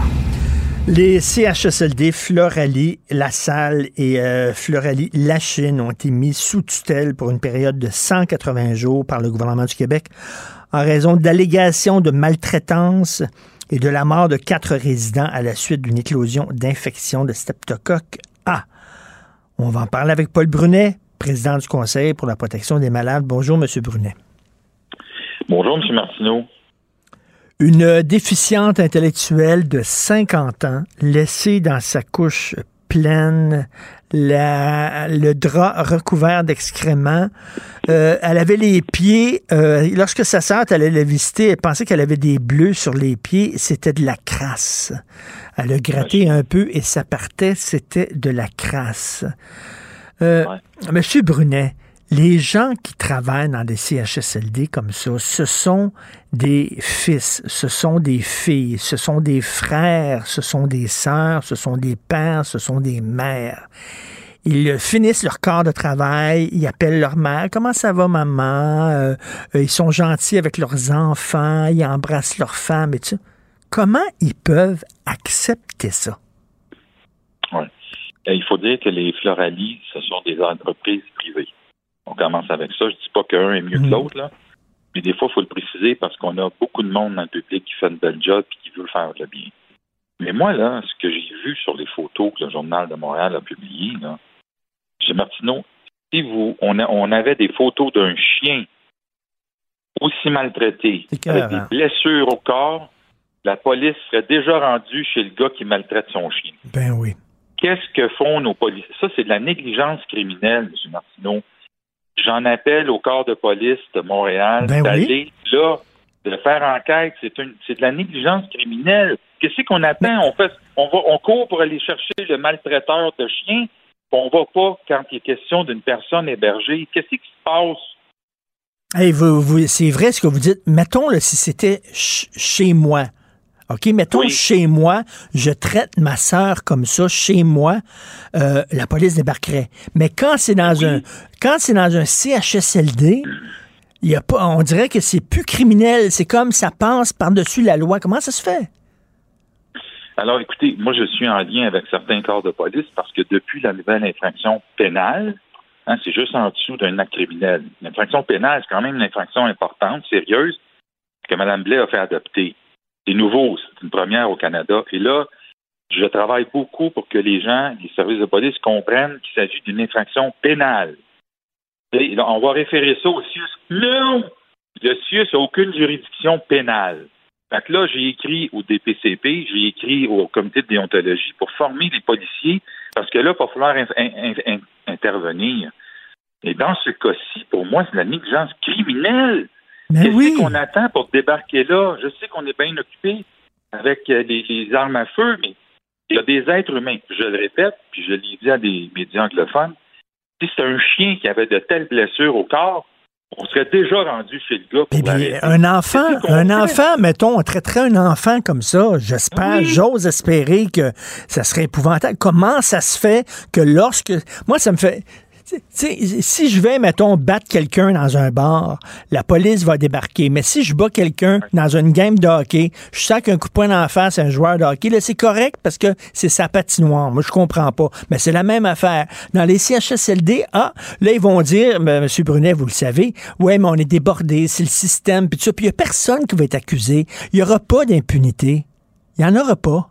Les CHSLD Floralie La Salle et euh, Floralie La Chine ont été mis sous tutelle pour une période de 180 jours par le gouvernement du Québec en raison d'allégations de maltraitance et de la mort de quatre résidents à la suite d'une éclosion d'infection de streptocoque A. On va en parler avec Paul Brunet, président du Conseil pour la protection des malades. Bonjour, M. Brunet. Bonjour, M. Martineau. Une déficiente intellectuelle de 50 ans, laissée dans sa couche pleine, le drap recouvert d'excréments. Euh, elle avait les pieds, euh, lorsque sa sœur allait la visiter, elle pensait qu'elle avait des bleus sur les pieds, c'était de la crasse. Elle a gratté un peu et ça partait, c'était de la crasse. Euh, Monsieur Brunet, les gens qui travaillent dans des CHSLD comme ça, ce sont des fils, ce sont des filles, ce sont des frères, ce sont des sœurs, ce sont des pères, ce sont des mères. ils finissent leur corps de travail, ils appellent leur mère, comment ça va maman, euh, ils sont gentils avec leurs enfants, ils embrassent leurs femmes et tout. Comment ils peuvent accepter ça? Oui. Il faut dire que les Floralis, ce sont des entreprises privées. On commence avec ça. Je dis pas qu'un est mieux que mm. l'autre, là. Mais des fois, il faut le préciser parce qu'on a beaucoup de monde dans le public qui fait une belle job et qui veut faire le bien. Mais moi, là, ce que j'ai vu sur les photos que le Journal de Montréal a publiées, là, M. Martineau, si vous, on, on avait des photos d'un chien aussi maltraité, avec des blessures au corps, la police serait déjà rendue chez le gars qui maltraite son chien. Ben oui. Qu'est-ce que font nos policiers? Ça, c'est de la négligence criminelle, M. Martineau. J'en appelle au corps de police de Montréal ben d'aller là, de faire enquête. C'est de la négligence criminelle. Qu'est-ce qu'on attend? On fait, on va, on court pour aller chercher le maltraiteur de chiens. On va pas quand il est question d'une personne hébergée. Qu'est-ce qui se passe? Hey, vous, c'est vrai ce que vous dites. Mettons là, si c'était chez moi. OK, mettons chez moi, je traite ma sœur comme ça chez moi, euh, la police débarquerait. Mais quand c'est dans un quand c'est dans un CHSLD, y a pas on dirait que c'est plus criminel, c'est comme ça passe par-dessus la loi. Comment ça se fait? Alors, écoutez, moi, je suis en lien avec certains corps de police parce que depuis la nouvelle infraction pénale, hein, c'est juste en dessous d'un acte criminel. L'infraction pénale, c'est quand même une infraction importante, sérieuse, que Mme Blais a fait adopter. C'est nouveau, c'est une première au Canada. Et là, je travaille beaucoup pour que les gens, les services de police comprennent qu'il s'agit d'une infraction pénale. on va référer ça au CIUS. Non! Le CIUS n'a aucune juridiction pénale. Fait là, j'ai écrit au DPCP, j'ai écrit au comité de déontologie pour former les policiers, parce que là, il va falloir intervenir. Et dans ce cas-ci, pour moi, c'est la négligence criminelle. Qu'est-ce qu'on attend pour débarquer là? Je sais qu'on est bien occupé avec euh, les, armes à feu, mais il y a des êtres humains. Je le répète, puis je l'ai dit à des médias anglophones. Si c'est un chien qui avait de telles blessures au corps, on serait déjà rendu chez le gars. Pour eh un enfant, un enfant, mettons, on traiterait un enfant comme ça. J'espère, j'ose espérer que ça serait épouvantable. Comment ça se fait que lorsque, moi, ça me fait, si je vais, mettons, battre quelqu'un dans un bar, la police va débarquer. Mais si je bats quelqu'un dans une game de hockey, je sens qu'un coup de poing en face un joueur de hockey, là, c'est correct parce que c'est sa patinoire. Moi, je comprends pas. Mais c'est la même affaire. Dans les CHSLD, ah, là, ils vont dire, ben, M. Brunet, vous le savez, ouais, mais on est débordé, c'est le système, puis ça. Puis il n'y a personne qui va être accusé. Il n'y aura pas d'impunité. Il n'y en aura pas.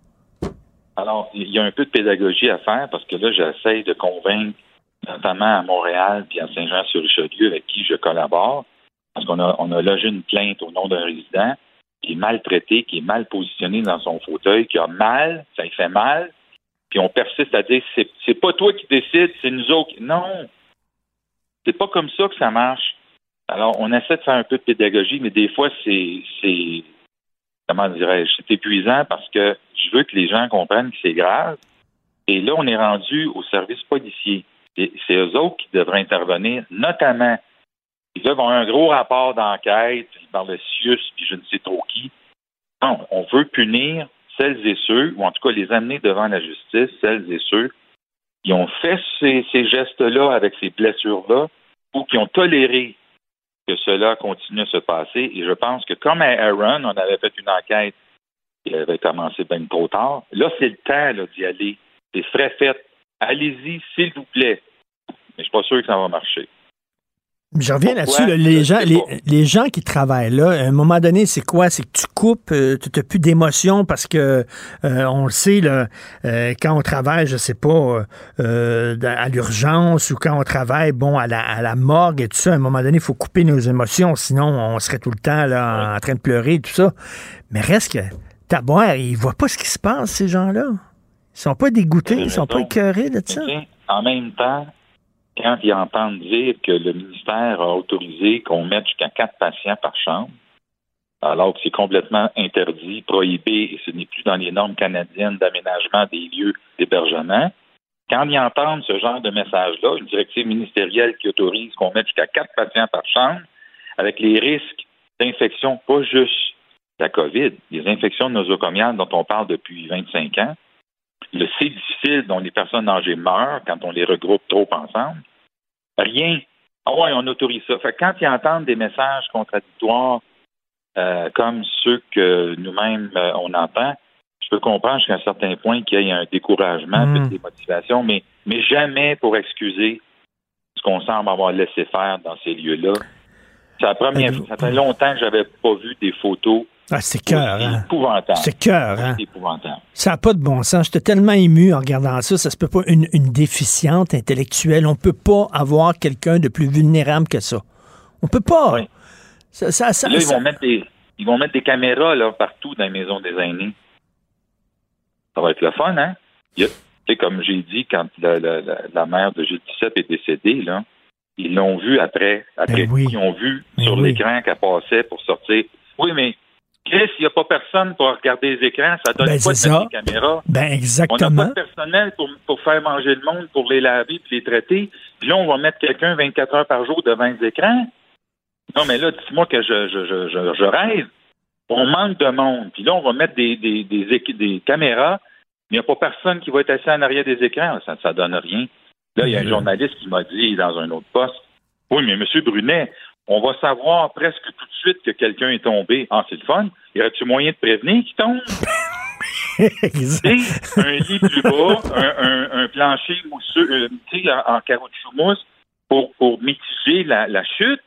Alors, il y a un peu de pédagogie à faire parce que là, j'essaie de convaincre notamment à Montréal puis à Saint-Jean-sur-Richelieu, avec qui je collabore, parce qu'on a, on a logé une plainte au nom d'un résident qui est maltraité, qui est mal positionné dans son fauteuil, qui a mal, ça lui fait mal, puis on persiste à dire c'est, c'est pas toi qui décides, c'est nous autres. Non, c'est pas comme ça que ça marche. Alors, on essaie de faire un peu de pédagogie, mais des fois, c'est, c'est comment dirais-je, c'est épuisant parce que je veux que les gens comprennent que c'est grave. Et là, on est rendu au service policier c'est eux autres qui devraient intervenir, notamment. Ils avoir un gros rapport d'enquête par le CIUS, puis je ne sais trop qui. Non, on veut punir celles et ceux, ou en tout cas les amener devant la justice, celles et ceux qui ont fait ces, gestes-là avec ces blessures-là, ou qui ont toléré que cela continue à se passer. Et je pense que comme à Aaron, on avait fait une enquête qui avait commencé bien trop tard, là, c'est le temps d'y aller. C'est frais fait. Allez-y, s'il vous plaît. Mais je suis pas sûr que ça va marcher. Je reviens là-dessus. les, gens, les, gens qui travaillent là, à un moment donné, c'est quoi? C'est que tu coupes, euh, tu n'as plus d'émotion parce que euh, on le sait, là, euh, quand on travaille, je sais pas, à l'urgence ou quand on travaille, bon, à la, à la morgue et tout ça, à un moment donné, il faut couper nos émotions, sinon on serait tout le temps là, en train de pleurer et tout ça. Mais reste que ta boire, ils voient pas ce qui se passe, ces gens-là. Ils sont pas dégoûtés, ils sont pas écœurés de ça. En même temps, quand ils entendent dire que le ministère a autorisé qu'on mette jusqu'à quatre patients par chambre, alors que c'est complètement interdit, prohibé, et ce n'est plus dans les normes canadiennes d'aménagement des lieux d'hébergement, quand ils entendent ce genre de message-là, une directive ministérielle qui autorise qu'on mette jusqu'à quatre patients par chambre, avec les risques d'infection, pas juste la COVID, les infections nosocomiales dont on parle depuis 25 ans, le c'est difficile dont les personnes âgées meurent quand on les regroupe trop ensemble. Rien. Ah ouais, on autorise ça. Fait quand ils entendent des messages contradictoires euh, comme ceux que nous-mêmes euh, on entend, je peux comprendre jusqu'à un certain point qu'il y ait un découragement, mm. des motivations, mais, mais jamais pour excuser ce qu'on semble avoir laissé faire dans ces lieux-là. C'est la première Ça fait longtemps que j'avais pas vu des photos. Ah, c'est cœur, hein? épouvantable. C'est cœur, hein? Ça n'a pas de bon sens. J'étais tellement ému en regardant ça. Ça se peut pas. Une, déficiente intellectuelle. On peut pas avoir quelqu'un de plus vulnérable que ça. On peut pas. Ça, ça, là, ils vont mettre des, ils vont mettre des caméras là, partout dans les maisons des aînés. Ça va être le fun, hein? Tu sais, comme j'ai dit, quand la, la, la, mère de Gilles Tissep est décédée, là, ils l'ont vu après. Après, ben ils ont vu ben sur l'écran qu'elle passait pour sortir. Oui, mais Chris, il n'y a pas personne pour regarder les écrans. Ça donne ben, pas de caméras. Ben, exactement. On n'a pas de personnel pour, pour, faire manger le monde, pour les laver puis les traiter. Puis là, on va mettre quelqu'un 24 heures par jour devant les écrans. Non, mais là, dis-moi que je, je, je, je, rêve. On manque de monde. Puis là, on va mettre des, des, des, des caméras. Il n'y a pas personne qui va être assis en arrière des écrans. Ça ne donne rien. Là, il y a un journaliste qui m'a dit dans un autre poste Oui, mais M. Brunet, on va savoir presque tout de suite que quelqu'un est tombé. Ah, c'est le fun. Y aurait-tu moyen de prévenir qu'il tombe? [LAUGHS] un lit plus bas, un, plancher mousseux, euh, en, en caoutchouc mousse pour, pour mitiger la, la chute.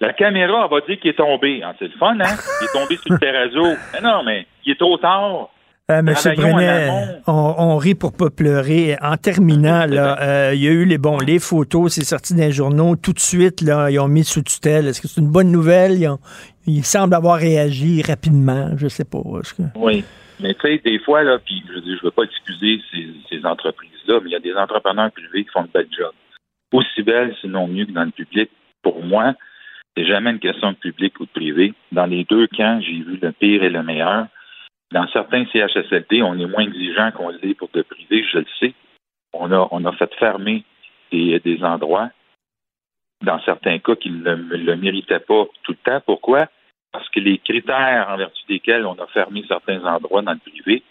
La caméra, va dire qu'il est tombé. Ah, c'est le fun, hein? Il est tombé sur le terrazzo. Mais non, mais il est trop tard. Euh, Monsieur Brunet, on, rit pour pas pleurer. En terminant, là, euh, il y a eu les bons, les photos, c'est sorti dans les journaux. Tout de suite, là, ils ont mis sous tutelle. Est-ce que c'est une bonne nouvelle? Ils, semblent avoir réagi rapidement. Je sais pas. Oui. Mais tu sais, des fois, là, puis je ne veux pas excuser ces, entreprises-là, mais il y a des entrepreneurs privés qui font de bel job. Aussi belle, sinon mieux que dans le public. Pour moi, c'est jamais une question de public ou de privé. Dans les deux camps, j'ai vu le pire et le meilleur. Dans certains CHSLD, on est moins exigeant qu'on l'est pour le privé, je le sais. On a, on a fait fermer des, endroits, dans certains cas, qui ne le, méritaient pas tout le temps. Pourquoi? Parce que les critères en vertu desquels on a fermé certains endroits dans le privé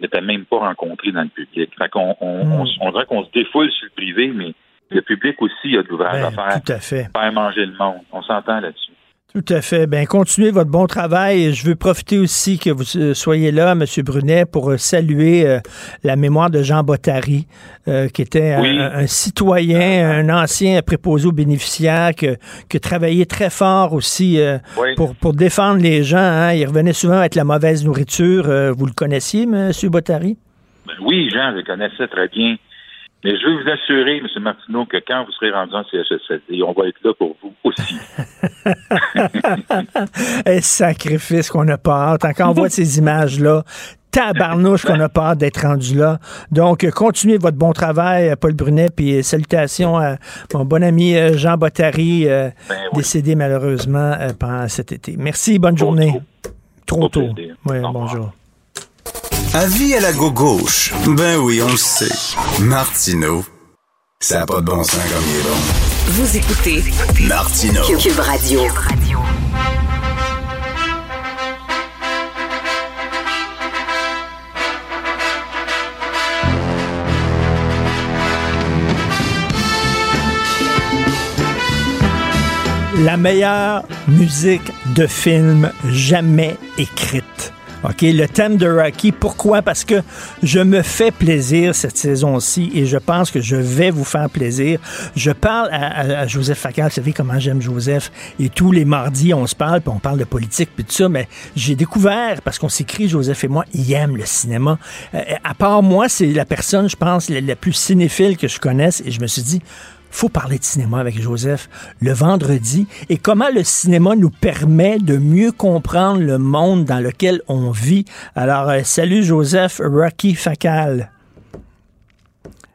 n'étaient même pas rencontrés dans le public. Fait qu'on on, on, hmm. dirait qu'on se défoule sur le privé, mais le public aussi a de l'ouvrage ben, à faire. Tout à fait. Faire manger le monde. On s'entend là-dessus. Tout à fait. Ben, continuez votre bon travail. Je veux profiter aussi que vous euh, soyez là, M. Brunet, pour euh, saluer euh, la mémoire de Jean Bottary, qui était un, citoyen, un ancien préposé aux bénéficiaires, que, qui travaillait très fort aussi pour, pour défendre les gens. Hein. Il revenait souvent avec la mauvaise nourriture. vous le connaissiez, M. Bottary? Ben oui, Jean, je le connaissais très bien. Mais je veux vous assurer, M. Martineau, que quand vous serez rendu en CHSLD, on va être là pour vous aussi. [LAUGHS] Un sacrifice qu'on n'a pas hâte. Quand on voit ces images-là, tabarnouche qu'on n'a pas hâte d'être rendu là. Donc, continuez votre bon travail, Paul Brunet, puis salutations à mon bon ami euh, Jean Bottary, euh, ben décédé malheureusement euh, pendant cet été. Merci, bonne journée. Trop tôt. Oui, bonjour. Avis à la gauche. Ben oui, on le sait. Martineau, ça n'a pas de bon sens comme il est bon. Vous écoutez Martineau. Cube Radio. La meilleure musique de film jamais écrite. OK, le thème de Rocky, pourquoi? Parce que je me fais plaisir cette saison-ci et je pense que je vais vous faire plaisir. Je parle à, Joseph Facal, vous savez comment j'aime Joseph, et tous les mardis, on se parle, puis on parle de politique, puis tout ça, mais j'ai découvert, parce qu'on s'écrit, Joseph et moi, il aime le cinéma. Euh, à part moi, c'est la personne, je pense, la plus cinéphile que je connaisse, et je me suis dit, faut parler de cinéma avec Joseph le vendredi et comment le cinéma nous permet de mieux comprendre le monde dans lequel on vit. Alors, euh, salut Joseph Rocky Facal.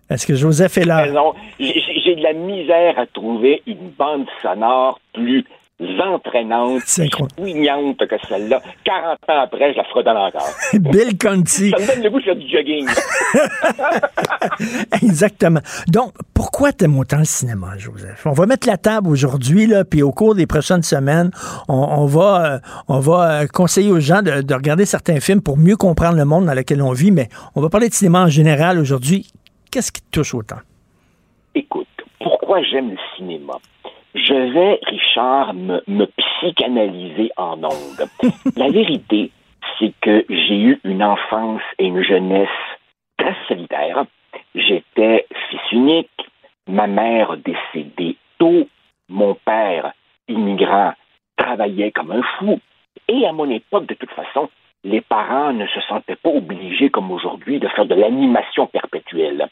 Est-ce que Joseph est là? J'ai de la misère à trouver une bande sonore plus entraînante, poignante que celle-là. 40 ans après, je la fredonne encore. [LAUGHS] Bill Conti. Ça me donne le goût de faire du jogging. [LAUGHS] Exactement. Donc, pourquoi t'aimes autant le cinéma, Joseph? On va mettre la table aujourd'hui, là, puis au cours des prochaines semaines, on, va, euh, on va euh, conseiller aux gens de, de, regarder certains films pour mieux comprendre le monde dans lequel on vit, mais on va parler de cinéma en général aujourd'hui. Qu'est-ce qui te touche autant? Écoute, pourquoi j'aime le cinéma? Je vais, Richard, me, me psychanalyser en ondes. la vérité, c'est que j'ai eu une enfance et une jeunesse très solitaire. J'étais fils unique, ma mère décédée tôt, mon père, immigrant, travaillait comme un fou. Et à mon époque, de toute façon, les parents ne se sentaient pas obligés, comme aujourd'hui, de faire de l'animation perpétuelle.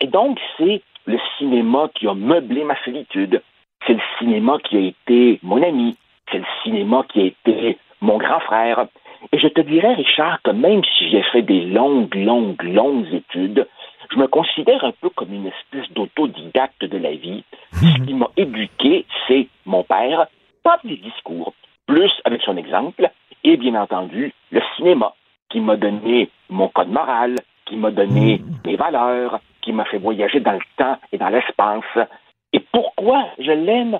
Et donc, c'est le cinéma qui a meublé ma solitude. C'est le cinéma qui a été mon ami. C'est le cinéma qui a été mon grand frère. Et je te dirais, Richard, que même si j'ai fait des longues, longues, longues études, je me considère un peu comme une espèce d'autodidacte de la vie. Ce qui m'a éduqué, c'est mon père, pas des discours, plus avec son exemple, et bien entendu, le cinéma, qui m'a donné mon code moral, qui m'a donné mes valeurs, qui m'a fait voyager dans le temps et dans l'espace. Et pourquoi je l'aime?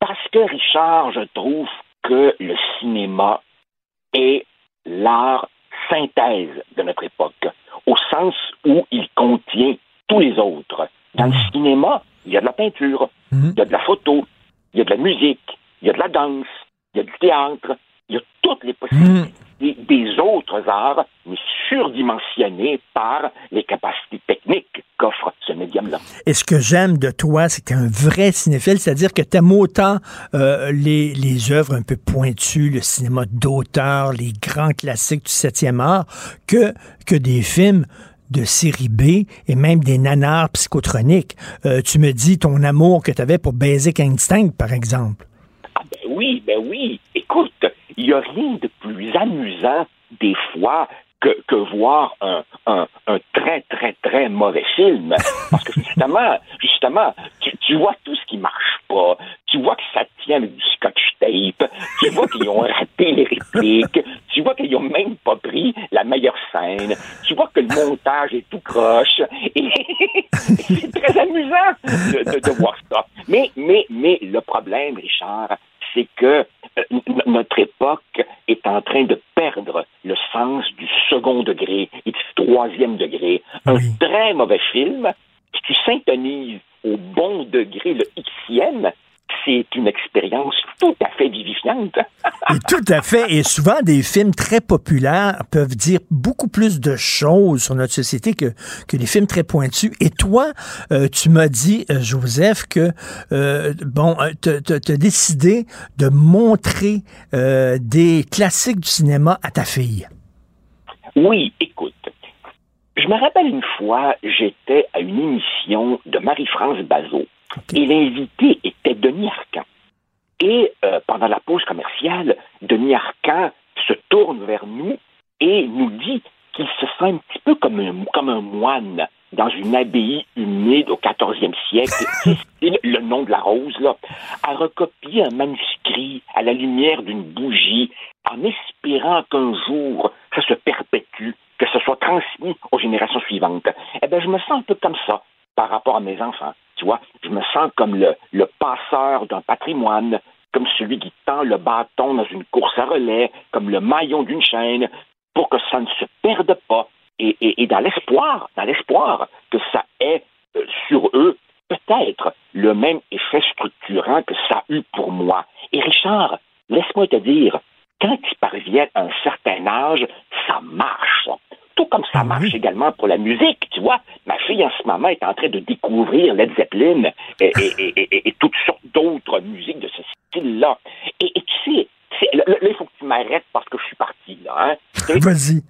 Parce que, Richard, je trouve que le cinéma est l'art synthèse de notre époque, au sens où il contient tous les autres. Dans le cinéma, il y a de la peinture, il y a de la photo, il y a de la musique, il y a de la danse, il y a du théâtre, il y a toutes les possibilités des autres arts, mais surdimensionnés par les capacités techniques qu'offre ce médium-là. Et ce que j'aime de toi, c'est que tu es un vrai cinéphile, c'est-à-dire que tu aimes autant euh, les, les œuvres un peu pointues, le cinéma d'auteur, les grands classiques du 7e art, que, que des films de série B et même des nanars psychotroniques. Euh, tu me dis ton amour que tu avais pour Basic Instinct, par exemple. Ah ben oui, ben oui. Écoute, il n'y a rien de plus amusant des fois que, que voir un, un, un, très, très, très mauvais film. [LAUGHS] Parce que justement, justement, tu, tu, vois tout ce qui marche pas. Tu vois que ça tient avec du scotch tape. Tu vois qu'ils ont raté les répliques. Tu vois qu'ils ont même pas pris la meilleure scène. Tu vois que le montage est tout croche. Et c'est très amusant de, de, de voir ça. Mais, mais, mais le problème, Richard, c'est que notre époque est en train de perdre le sens du second degré et du troisième degré. Un très mauvais film, si tu syntonises au bon degré le Xème, c'est une expérience tout à fait vivifiante. et tout à fait. Et souvent, des films très populaires peuvent dire beaucoup plus de choses sur notre société que, que les films très pointus. Et toi, euh, tu m'as dit, euh, Joseph, que, euh, bon, tu as décidé de montrer des classiques du cinéma à ta fille. Oui, écoute. Je me rappelle une fois, j'étais à une émission de Marie-France Bazot et l'invité était Denis Arcan. Et euh, pendant la pause commerciale, Denis Arcan se tourne vers nous et nous dit qu'il se sent un petit peu comme un, comme un moine dans une abbaye humide au 14e siècle, [LAUGHS] le nom de la rose, là, à recopier un manuscrit à la lumière d'une bougie, en espérant qu'un jour ça se perpétue, que ce soit transmis aux générations suivantes. Eh bien, je me sens un peu comme ça par rapport à mes enfants. Tu vois, je me sens comme le, passeur d'un patrimoine, comme celui qui tend le bâton dans une course à relais, comme le maillon d'une chaîne, pour que ça ne se perde pas. Et dans l'espoir, dans l'espoir que ça ait euh, sur eux peut-être le même effet structurant que ça a eu pour moi. Et Richard, laisse-moi te dire, quand ils parviennent à un certain âge, ça marche. Tout comme ça marche également pour la musique, tu vois. Ma fille, en ce moment, est en train de découvrir Led Zeppelin et, et, et, toutes sortes d'autres musiques de ce style-là. Et, tu sais, là, il faut que tu m'arrêtes parce que je suis parti, là. Hein. [LAUGHS] Vas-y.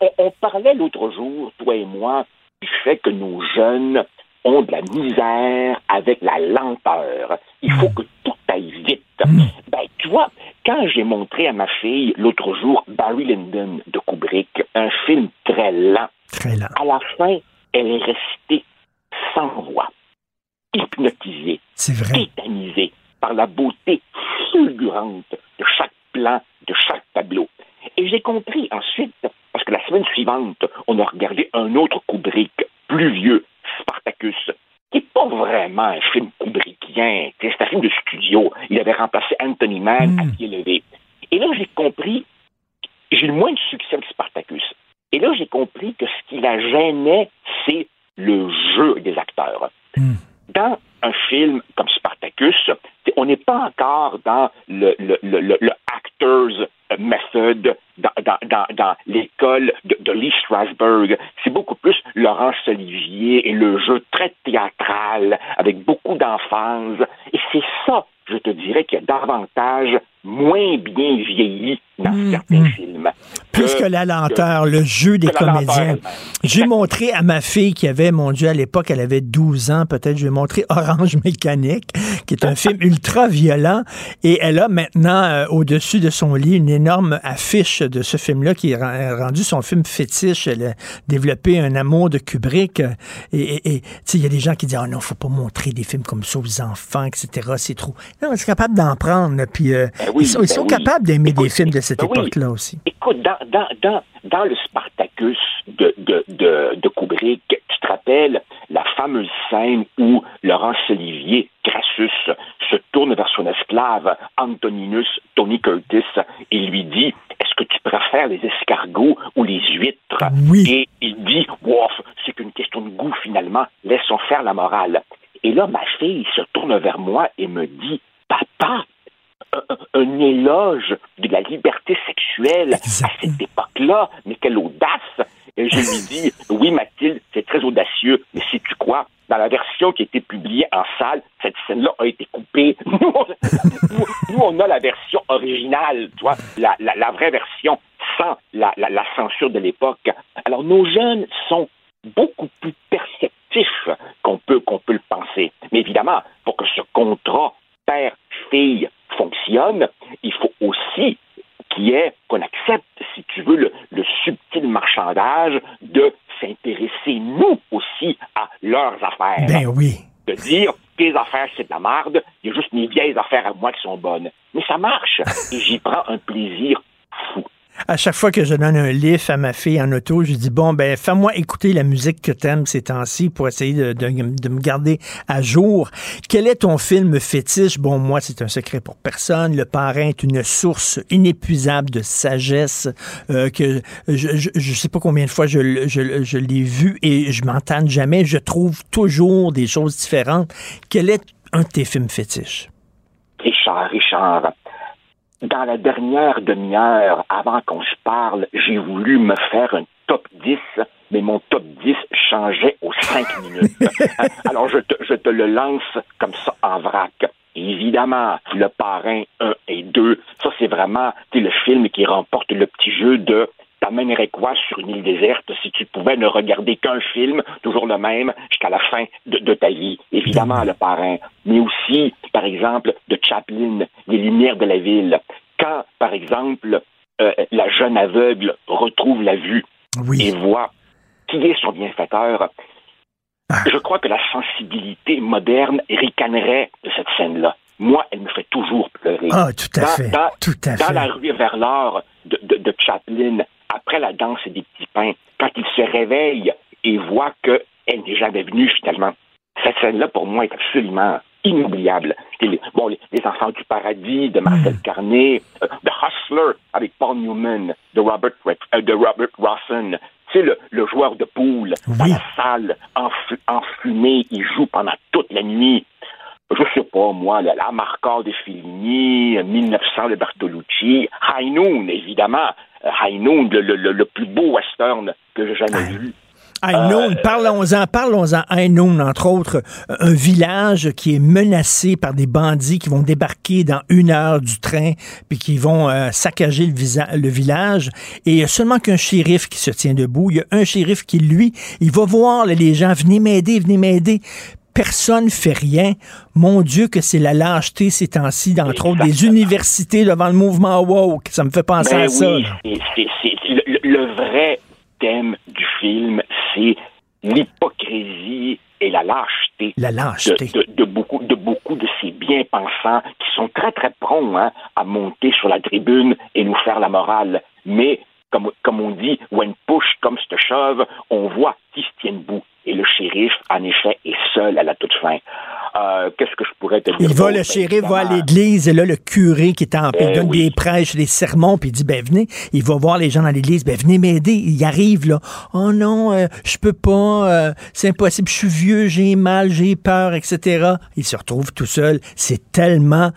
On, on, parlait l'autre jour, toi et moi, du fait que nos jeunes ont de la misère avec la lenteur. Il faut que tout aille vite. Ben, tu vois, quand j'ai montré à ma fille l'autre jour Barry Lyndon de Kubrick, un film très lent, très lent. à la fin, elle est restée sans voix, hypnotisée, tétanisée par la beauté fulgurante de chaque plan, de chaque tableau. Et j'ai compris ensuite, parce que la semaine suivante, on a regardé un autre Kubrick, plus vieux, Spartacus, qui n'est pas vraiment un film kubrickien, c'est un film de studio. Il avait remplacé Anthony Mann à pied levé. Et là, j'ai compris, j'ai eu moins de succès que Spartacus. Et là, j'ai compris que ce qui la gênait, c'est le jeu des acteurs. Dans un film comme Spartacus, on n'est pas encore dans le, le, le, le actors method, dans, dans, dans, l'école de, de, Lee Strasberg. C'est beaucoup plus Laurence Olivier et le jeu très théâtral, avec beaucoup d'enfance. Et c'est ça, je te dirais, qui a davantage moins bien vieilli dans Mmh, certains mmh. films. Plus que la lenteur, le jeu des que comédiens. J'ai montré à ma fille qui avait, mon Dieu, à l'époque, elle avait 12 ans peut-être, je lui ai montré Orange Mécanique, qui est un film ultra violent. Et elle a maintenant, euh, au-dessus de son lit, une énorme affiche de ce film-là qui ren- rendu son film fétiche. Elle a développé un amour de Kubrick. Et, il y a des gens qui disent, oh non, faut pas montrer des films comme ça aux enfants, etc. C'est trop. Non, on est capable d'en prendre. Puis, euh, Ben oui, ils sont, ils ben sont oui. capables d'aimer des films de cette ben oui. époque-là aussi. Écoute, dans, dans, dans, dans le Spartacus de, de, de, de Kubrick, tu te rappelles la fameuse scène où Laurence Olivier, Crassus, se tourne vers son esclave Antoninus Tony Curtis et lui dit Est-ce que tu préfères les escargots ou les huîtres? Et il dit Wouf, c'est qu'une question de goût finalement, laissons faire la morale. Et là, ma fille se tourne vers moi et me dit Papa, un, un éloge de la liberté sexuelle à cette époque-là, mais quelle audace! Et je lui dis, oui, Mathilde, c'est très audacieux, mais si tu crois, dans la version qui a été publiée en salle, cette scène-là a été coupée. [LAUGHS] Nous, on, nous, nous, on a la version originale, tu vois, la, la, la vraie version sans la, la, la censure de l'époque. Alors, nos jeunes sont beaucoup plus perceptifs qu'on peut, qu'on peut le penser. Mais évidemment, pour que ce contrat père-fille fonctionne, il faut aussi qu'il y ait, qu'on accepte, si tu veux, le, le subtil marchandage de s'intéresser, nous aussi, à leurs affaires. Ben oui. De dire, tes affaires, c'est de la merde, il y a juste mes vieilles affaires à moi qui sont bonnes. Mais ça marche, [LAUGHS] et j'y prends un plaisir. À chaque fois que je donne un lift à ma fille en auto, je dis bon ben fais-moi écouter la musique que t'aimes ces temps-ci pour essayer de, me garder à jour. Quel est ton film fétiche? Bon moi c'est un secret pour personne. Le Parrain est une source inépuisable de sagesse euh, que je, je je sais pas combien de fois je, je l'ai vu et je m'entends jamais. Je trouve toujours des choses différentes. Quel est un de tes films fétiches? Richard, Richard, dans la dernière demi-heure, avant qu'on se parle, j'ai voulu me faire un top 10, mais mon top 10 changeait aux 5 [LAUGHS] minutes. Alors, je te, je te le lance comme ça en vrac. Évidemment, Le Parrain 1 et 2, ça c'est vraiment le film qui remporte le petit jeu de t'amènerais quoi sur une île déserte si tu pouvais ne regarder qu'un film, toujours le même, jusqu'à la fin de, de ta vie? Évidemment, le parrain. Mais aussi, par exemple, de Chaplin, Les Lumières de la ville. Quand, par exemple, euh, la jeune aveugle retrouve la vue et voit qui est son bienfaiteur, je crois que la sensibilité moderne ricanerait de cette scène-là. Moi, elle me fait toujours pleurer. Ah, tout à Dans- fait. dans- tout à dans fait. la rue vers l'or de, de, de Chaplin, après la danse des petits pains, quand il se réveille et voit qu'elle n'est jamais venue finalement, cette scène-là, pour moi, est absolument inoubliable. Les, bon, les, les Enfants du Paradis de Marcel Carnet, euh, The Hustler avec Paul Newman, de Robert, euh, de Robert tu sais, le, le joueur de poule dans la salle, enfu- enfumé, il joue pendant toute la nuit. Je sais pas, moi, la, la de Fellini, 1900 de Bertolucci, High Noon, évidemment. Euh, High Noon, le, le- le- plus beau western que j'ai jamais vu. Aynoun, parlons-en, parlons-en. Aynoun, entre autres, un village qui est menacé par des bandits qui vont débarquer dans une heure du train, puis qui vont euh, saccager le, visa- le village. Et il y a seulement qu'un shérif qui se tient debout. Il y a un shérif qui, lui, il va voir là, les gens, venez m'aider, venez m'aider. Personne fait rien. Mon Dieu, que c'est la lâcheté ces temps-ci, entre autres, des universités devant le mouvement woke. Ça me fait penser Ben à ça. oui, le, le- le vrai thème du film, c'est l'hypocrisie et la lâcheté. La lâcheté. De, de- de beaucoup, de beaucoup de ces bien-pensants qui sont très, très prompts hein, à monter sur la tribune et nous faire la morale. Mais, comme, comme on dit, when push comes to shove, on voit qui se tient debout. Et le shérif, en effet, est seul à la toute fin. Euh, qu'est-ce que je pourrais te dire? Il va, le shérif va à l'église, et là, le curé qui est en paix, il eh donne des prêches, des sermons, puis il dit, ben venez, il va voir les gens dans l'église, ben venez m'aider. Il arrive, là. Oh non, euh, je peux pas, euh, c'est impossible, je suis vieux, j'ai mal, j'ai peur, etc. Il se retrouve tout seul. C'est tellement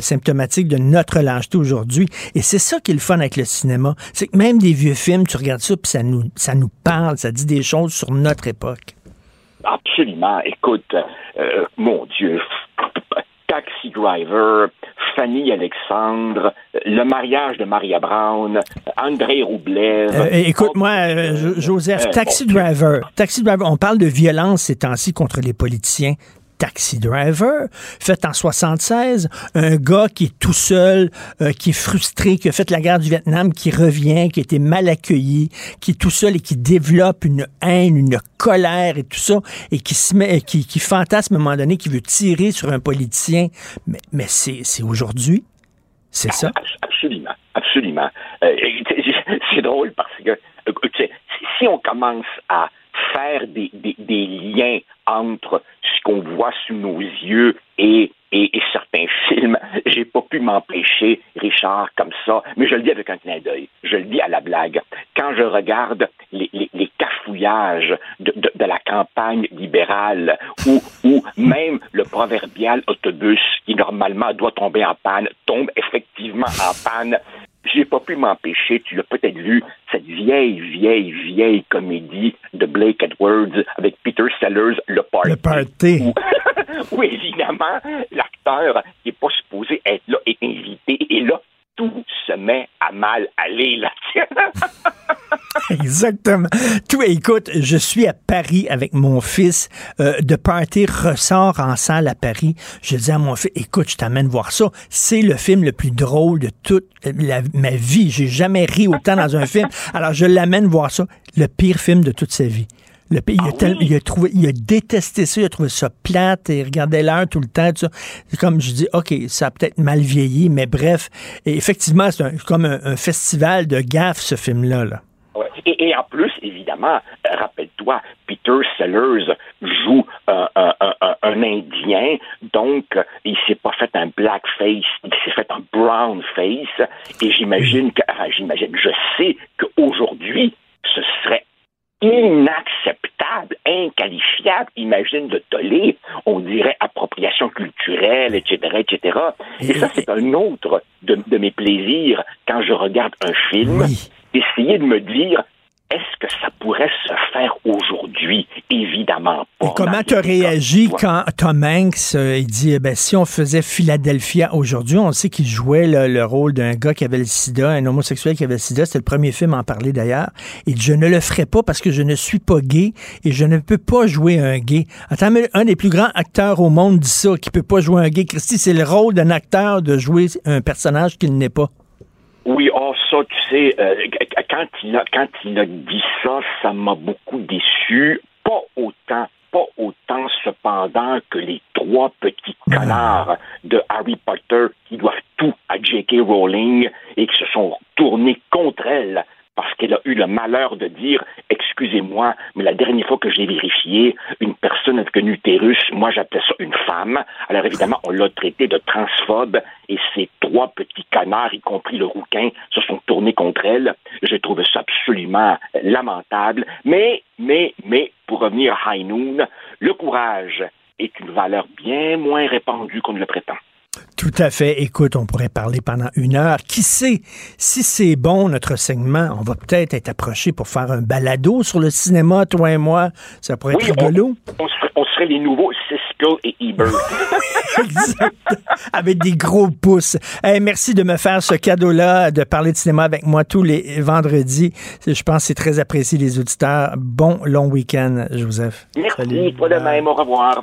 symptomatique de notre lâcheté aujourd'hui. Et c'est ça qui est le fun avec le cinéma. C'est que même des vieux films, tu regardes ça, puis ça nous, ça nous parle, ça dit des choses sur notre époque. Absolument. Écoute, euh, mon Dieu, Taxi Driver, Fanny Alexandre, le mariage de Maria Brown, André Roublev. Euh, écoute-moi, euh, Joseph, Taxi Driver, Taxi Driver, on parle de violence ces temps-ci contre les politiciens. Taxi Driver, fait en 76, un gars qui est tout seul, euh, qui est frustré, qui a fait la guerre du Vietnam, qui revient, qui a été mal accueilli, qui est tout seul et qui développe une haine, une colère et tout ça, et qui se met, qui, qui fantasme à un moment donné, qui veut tirer sur un politicien. Mais, mais c'est aujourd'hui? C'est ça? Absolument, absolument. Euh, c'est drôle parce que si on commence à faire des, des, des liens entre ce qu'on voit sous nos yeux et, et, certains [LAUGHS] films. J'ai pas pu m'empêcher, Richard, comme ça, mais je le dis avec un clin d'œil. Je le dis à la blague. Quand je regarde les, les, cafouillages de, de, de, la campagne libérale ou, ou même le proverbial autobus qui normalement doit tomber en panne tombe effectivement en panne, j'ai pas pu m'empêcher, tu as peut-être vu cette vieille, vieille, vieille comédie de Blake Edwards avec Peter Sellers, Le Party. Le Party. Où, [LAUGHS] évidemment, l'acteur qui n'est pas supposé être là est invité. Et là, tout se met à mal aller là. [LAUGHS] Exactement. Tout, écoute, je suis à Paris avec mon fils. Euh, de party ressort en salle à Paris. Je dis à mon fils, écoute, je t'amène voir ça. C'est le film le plus drôle de toute ma vie. J'ai jamais ri autant dans un film. [LAUGHS] Alors, je l'amène voir ça. Le pire film de toute sa vie. Le pays, il, a ah il, a trouvé, il a détesté ça, il a trouvé ça plate, et il regardait l'heure tout le temps. Tout ça. Comme je dis, OK, ça a peut-être mal vieilli, mais bref, et effectivement, c'est comme un, festival de gaffe, ce film-là. Là. Et, en plus, évidemment, rappelle-toi, Peter Sellers joue un, Indien, donc il s'est pas fait un blackface, il s'est fait un brownface, et j'imagine que, j'imagine, je sais qu'aujourd'hui, ce serait inacceptable, inqualifiable, imagine de toller, on dirait appropriation culturelle, etc., etc. Et ça, c'est un autre de, mes plaisirs quand je regarde un film, essayer de me dire, est-ce que ça pourrait se faire aujourd'hui? Évidemment pas. Et comment tu as réagi quand Tom Hanks euh, il dit eh ben, si on faisait Philadelphia aujourd'hui, on sait qu'il jouait le rôle d'un gars qui avait le sida, un homosexuel qui avait le sida, c'était le premier film à en parler d'ailleurs. Et je ne le ferai pas parce que je ne suis pas gay et je ne peux pas jouer un gay. Attends, mais un des plus grands acteurs au monde dit ça, qui peut pas jouer un gay. Christy, c'est le rôle d'un acteur de jouer un personnage qu'il n'est pas. Oui, oh, ça, tu sais, euh, quand, il a, quand il a dit ça, ça m'a beaucoup déçu. Pas autant, pas autant cependant que les trois petits canards de Harry Potter qui doivent tout à J.K. Rowling et qui se sont tournés contre elle parce qu'elle a eu le malheur de dire excusez-moi, mais la dernière fois que j'ai vérifié, une personne avec un utérus, moi j'appelais ça une femme. Alors évidemment, on l'a traité de transphobe et ces trois petits canards, y compris le rouquin, se sont tournés contre elle. J'ai trouvé ça absolument lamentable. Mais, mais, mais, pour revenir à High le courage est une valeur bien moins répandue qu'on ne le prétend. Tout à fait. Écoute, on pourrait parler pendant une heure. Qui sait, si c'est bon, notre segment, on va peut-être être approché pour faire un balado sur le cinéma, toi et moi. Ça pourrait être rigolo. On, serait, les nouveaux Cisco et Ebert. [LAUGHS] exact. Avec des gros pouces. merci de me faire ce cadeau-là, de parler de cinéma avec moi tous les vendredis. Je pense que c'est très apprécié, les auditeurs. Bon long week-end, Joseph. Merci. Salut. Toi de même. Au revoir.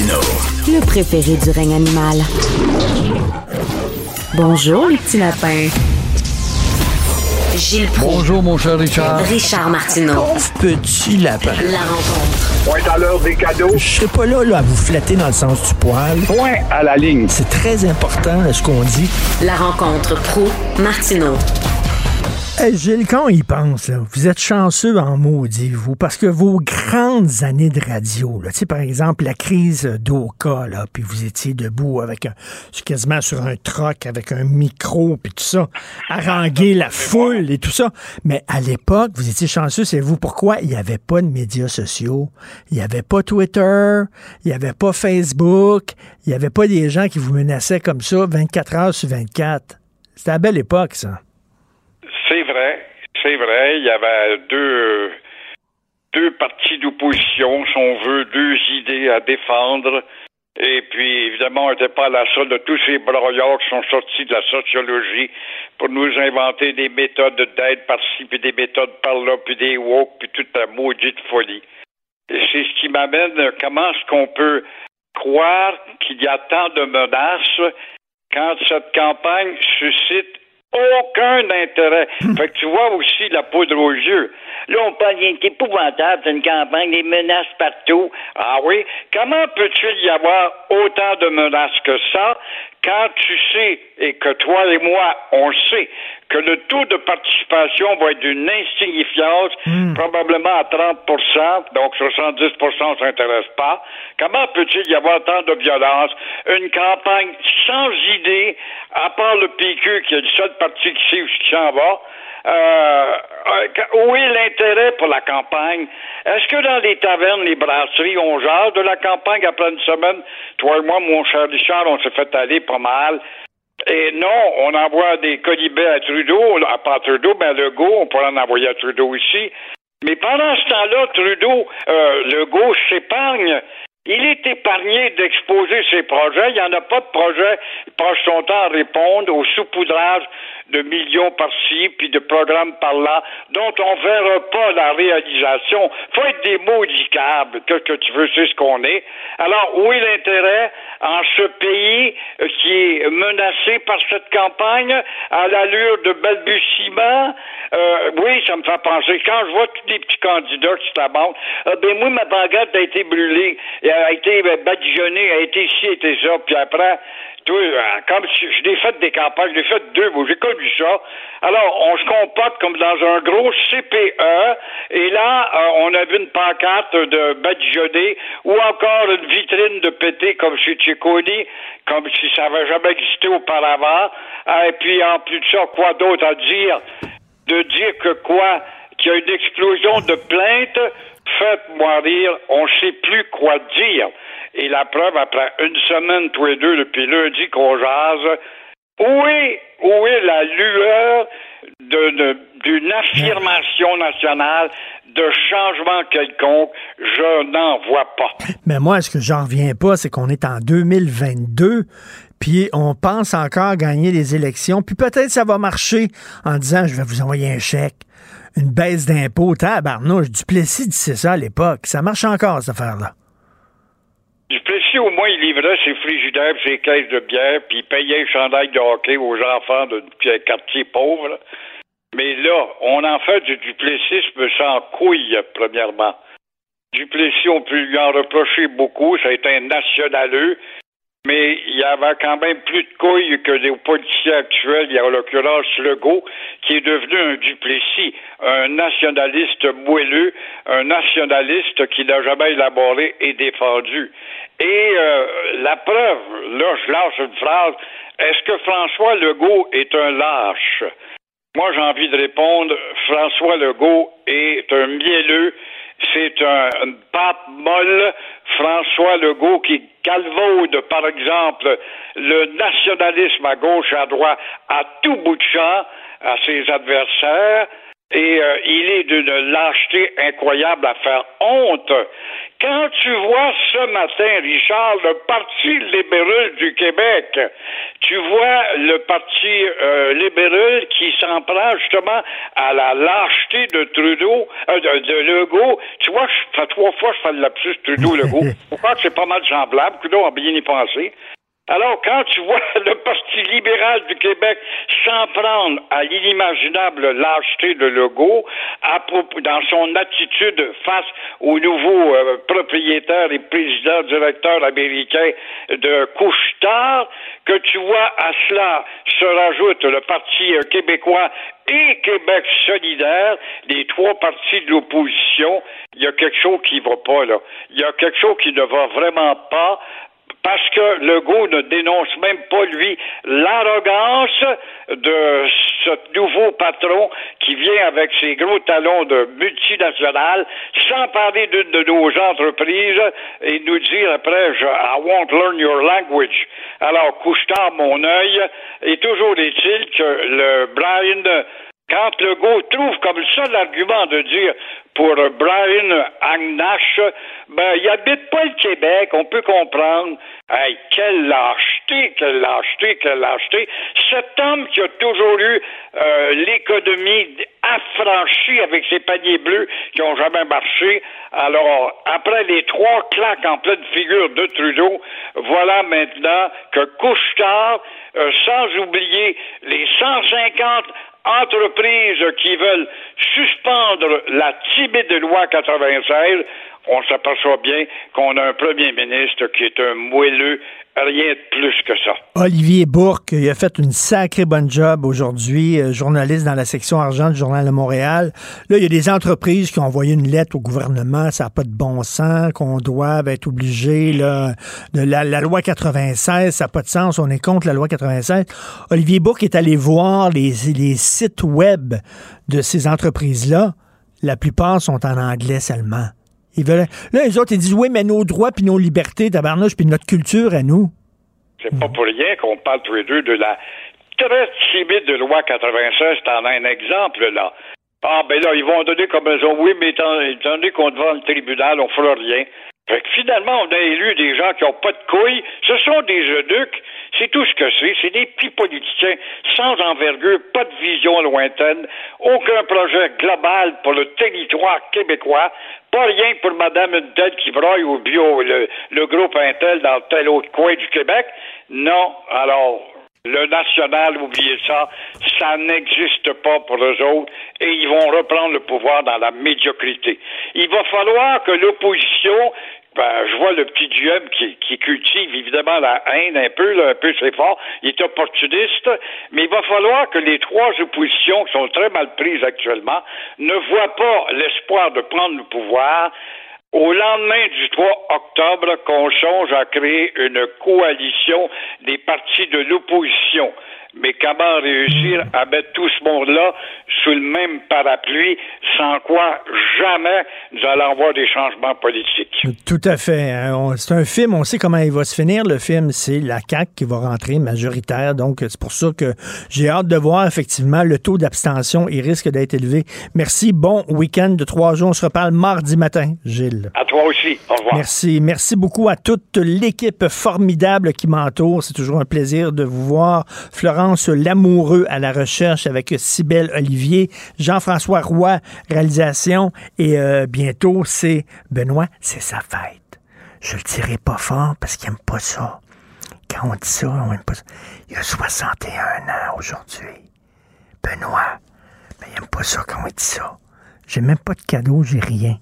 Le préféré du règne animal. Bonjour, les petits lapins. Gilles Proulx. Bonjour, mon cher Richard. Richard Martineau. Pauvre petit lapin. La rencontre. Point à l'heure des cadeaux. Je serai pas là, là à vous flatter dans le sens du poil. Point à la ligne. C'est très important ce qu'on dit? La rencontre pro martineau Hey, Gilles, quand on y pense, là, vous êtes chanceux en maudit, vous, parce que vos grandes années de radio, là, par exemple, la crise d'Oka, là, puis vous étiez debout avec un, quasiment sur un troc avec un micro, puis tout ça, haranguer la foule et tout ça. Mais à l'époque, vous étiez chanceux, c'est vous. Pourquoi? Il n'y avait pas de médias sociaux, il n'y avait pas Twitter, il n'y avait pas Facebook, il n'y avait pas des gens qui vous menaçaient comme ça 24 heures sur 24. C'était la belle époque, ça. C'est vrai. Il y avait deux, deux partis d'opposition, si on veut, deux idées à défendre. Et puis, évidemment, on n'était pas à la solde de tous ces broyards qui sont sortis de la sociologie pour nous inventer des méthodes d'aide par-ci, puis des méthodes par-là, puis des woke, puis toute la maudite folie. Et c'est ce qui m'amène, comment est-ce qu'on peut croire qu'il y a tant de menaces quand cette campagne suscite aucun intérêt. fait que tu vois aussi la poudre aux yeux. Là, on parle d'un épouvantable, c'est une campagne, des menaces partout. Ah oui? Comment peut-il y avoir autant de menaces que ça quand tu sais, et que toi et moi, on sait, que le taux de participation va être d'une insignifiance, probablement à 30% donc 70% on s'intéresse pas. Comment peut-il y avoir tant de violence? Une campagne sans idée, à part le PQ, qui est le seul parti qui sait où s'en va. Euh, où est l'intérêt pour la campagne? Est-ce que dans les tavernes, les brasseries, on jase de la campagne après une semaine? Toi et moi, mon cher Richard, on s'est fait aller pas mal. Et non, on envoie des colibets à Trudeau, à pas Trudeau, ben Legault, on pourrait en envoyer à Trudeau aussi. Mais pendant ce temps-là, Trudeau, euh, Legault s'épargne. Il est épargné d'exposer ses projets. Il n'y en a pas de projet. Il passe son temps à répondre au saupoudrage de millions par-ci, puis de programmes par-là, dont on ne verra pas la réalisation. faut être des maudicables, que, que tu veux, c'est ce qu'on est. Alors, où est l'intérêt en ce pays euh, qui est menacé par cette campagne à l'allure de balbutiement? Euh, oui, ça me fait penser. Quand je vois tous les petits candidats qui la euh, ben moi, ma baguette a été brûlée, a été badigeonnée, a été ci, a été ça, puis après, euh, comme si je l'ai fait des campagnes, je l'ai fait deux, j'ai Alors, on se comporte comme dans un gros CPE, et là, euh, on a vu une pancarte de badigeonné, ou encore une vitrine de pété comme chez Ciccone, comme si ça n'avait jamais existé auparavant. Euh, et puis, en plus de ça, quoi d'autre à dire? De dire que quoi? Qu'il y a une explosion de plaintes, faites-moi rire, on ne sait plus quoi dire. Et la preuve, après une semaine, tous les deux, depuis lundi qu'on jase, où est, où est la lueur d'une affirmation nationale de changement quelconque? Je n'en vois pas. Mais moi, ce que j'en reviens pas, c'est qu'on est en 2022 puis on pense encore gagner les élections, puis peut-être ça va marcher en disant je vais vous envoyer un chèque, une baisse d'impôts, tabarnouche, Duplessis disait ça à l'époque. Ça marche encore, cette affaire-là. Duplessis, au moins, il livrait ses frigidaires, ses caisses de bière, puis il payait les chandails de hockey aux enfants de quartier pauvre. Mais là, on en fait du duplessisme sans couille, premièrement. Duplessis, on peut lui en reprocher beaucoup, ça a été un nationaleux, mais il y avait quand même plus de couilles que les politiciens actuels, il y a en l'occurrence Legault, qui est devenu un duplessis, un nationaliste moelleux, un nationaliste qui n'a jamais élaboré et défendu. Et euh, la preuve, là, je lance une phrase, est-ce que François Legault est un lâche? Moi, j'ai envie de répondre, François Legault est un mielleux, c'est un, une pâte molle. François Legault qui calvaude, par exemple, le nationalisme à gauche à droite à tout bout de champ à ses adversaires. Et euh, il est d'une lâcheté incroyable à faire honte. Quand tu vois ce matin, Richard, le Parti libéral du Québec, tu vois le Parti euh, libéral qui s'en prend justement à la lâcheté de Trudeau, euh, de, de, Legault. Tu vois, fait trois fois je fais le lapsus Trudeau-Legault. [LAUGHS] Pourquoi? Que c'est pas mal semblable? Trudeau a bien y pensé. Alors, quand tu vois [LAUGHS] le Parti libéral du Québec s'en prendre à l'inimaginable lâcheté de Legault dans son attitude face aux nouveaux euh, propriétaires et présidents directeurs américains de Couche-Tard, que tu vois à cela se rajoute le Parti euh, québécois et Québec solidaire, les trois partis de l'opposition, il y a quelque chose qui va pas là. Il y a quelque chose qui ne va vraiment pas parce que Legault ne dénonce même pas, lui, l'arrogance de ce nouveau patron qui vient avec ses gros talons de multinationales, sans parler d'une de nos entreprises et nous dire après, je, I won't learn your language. Alors, couche mon œil, et toujours est-il que le Brian quand Legault trouve comme seul argument de dire pour Brian Agnash, ben, il habite pas le Québec, on peut comprendre. Hey, quelle lâcheté, quelle lâcheté, quelle lâcheté. Cet homme qui a toujours eu euh, l'économie affranchie avec ses paniers bleus qui ont jamais marché. Alors, après les trois claques en pleine figure de Trudeau, voilà maintenant que Couchetard, euh, sans oublier les 150 entreprises qui veulent suspendre la timide loi 96, on s'aperçoit bien qu'on a un premier ministre qui est un moelleux, rien de plus que ça. Olivier Bourque, il a fait une sacrée bonne job aujourd'hui, euh, journaliste dans la section argent du Journal de Montréal. Là, il y a des entreprises qui ont envoyé une lettre au gouvernement, ça n'a pas de bon sens, qu'on doit être obligé, là, de la, loi 96, ça n'a pas de sens, on est contre la loi 96. Olivier Bourque est allé voir les, les sites web de ces entreprises-là. La plupart sont en anglais seulement. Là, les autres, ils disent oui, mais nos droits puis nos libertés, tabarnouche, puis notre culture à nous. C'est pas pour rien qu'on parle tous les deux de la très timide de loi 96. T'en as un exemple, là. Ah, ben là, ils vont donner comme raison, oui, mais étant, étant donné qu'on devant le tribunal, on fera rien. Fait que finalement, on a élu des gens qui n'ont pas de couilles. Ce sont des eunuques. C'est tout ce que c'est. C'est des petits politiciens sans envergure, pas de vision lointaine, aucun projet global pour le territoire québécois, pas rien pour Madame une qui broye au bio, le, le groupe Intel dans tel autre coin du Québec. Non. Alors, le national, oubliez ça, ça n'existe pas pour eux autres et ils vont reprendre le pouvoir dans la médiocrité. Il va falloir que l'opposition ben, je vois le petit Duhem qui, qui, cultive évidemment la haine un peu, là, un peu c'est fort. Il est opportuniste, mais il va falloir que les trois oppositions qui sont très mal prises actuellement ne voient pas l'espoir de prendre le pouvoir au lendemain du 3 octobre qu'on songe à créer une coalition des partis de l'opposition mais comment réussir à mettre tout ce monde-là sous le même parapluie, sans quoi jamais nous allons avoir des changements politiques? Tout à fait. Hein. C'est un film, on sait comment il va se finir. Le film, c'est la CAQ qui va rentrer majoritaire. Donc, c'est pour ça que j'ai hâte de voir, effectivement, le taux d'abstention. Il risque d'être élevé. Merci. Bon week-end de trois jours. On se reparle mardi matin, Gilles. À toi aussi. Au revoir. Merci. Merci beaucoup à toute l'équipe formidable qui m'entoure. C'est toujours un plaisir de vous voir. Lamoureux à la recherche avec Cybelle Olivier, Jean-François Roy, réalisation, et euh, bientôt, c'est Benoît, c'est sa fête. Je le dirai pas fort parce qu'il aime pas ça. Quand on dit ça, on aime pas ça. Il a 61 ans aujourd'hui. Benoît, mais il aime pas ça quand on dit ça. J'ai même pas de cadeau, j'ai rien.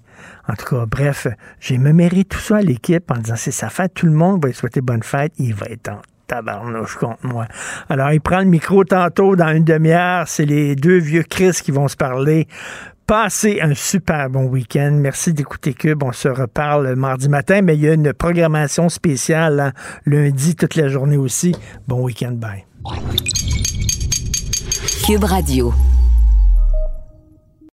En tout cas, bref, j'ai mérité tout ça à l'équipe en disant c'est sa fête, tout le monde va lui souhaiter bonne fête, il va être en tabarnouche contre moi. Alors, il prend le micro tantôt dans une demi-heure. C'est les deux vieux Chris qui vont se parler. Passez un super bon week-end. Merci d'écouter Cube. On se reparle mardi matin, mais il y a une programmation spéciale hein, lundi toute la journée aussi. Bon week-end. Bye. Cube Radio.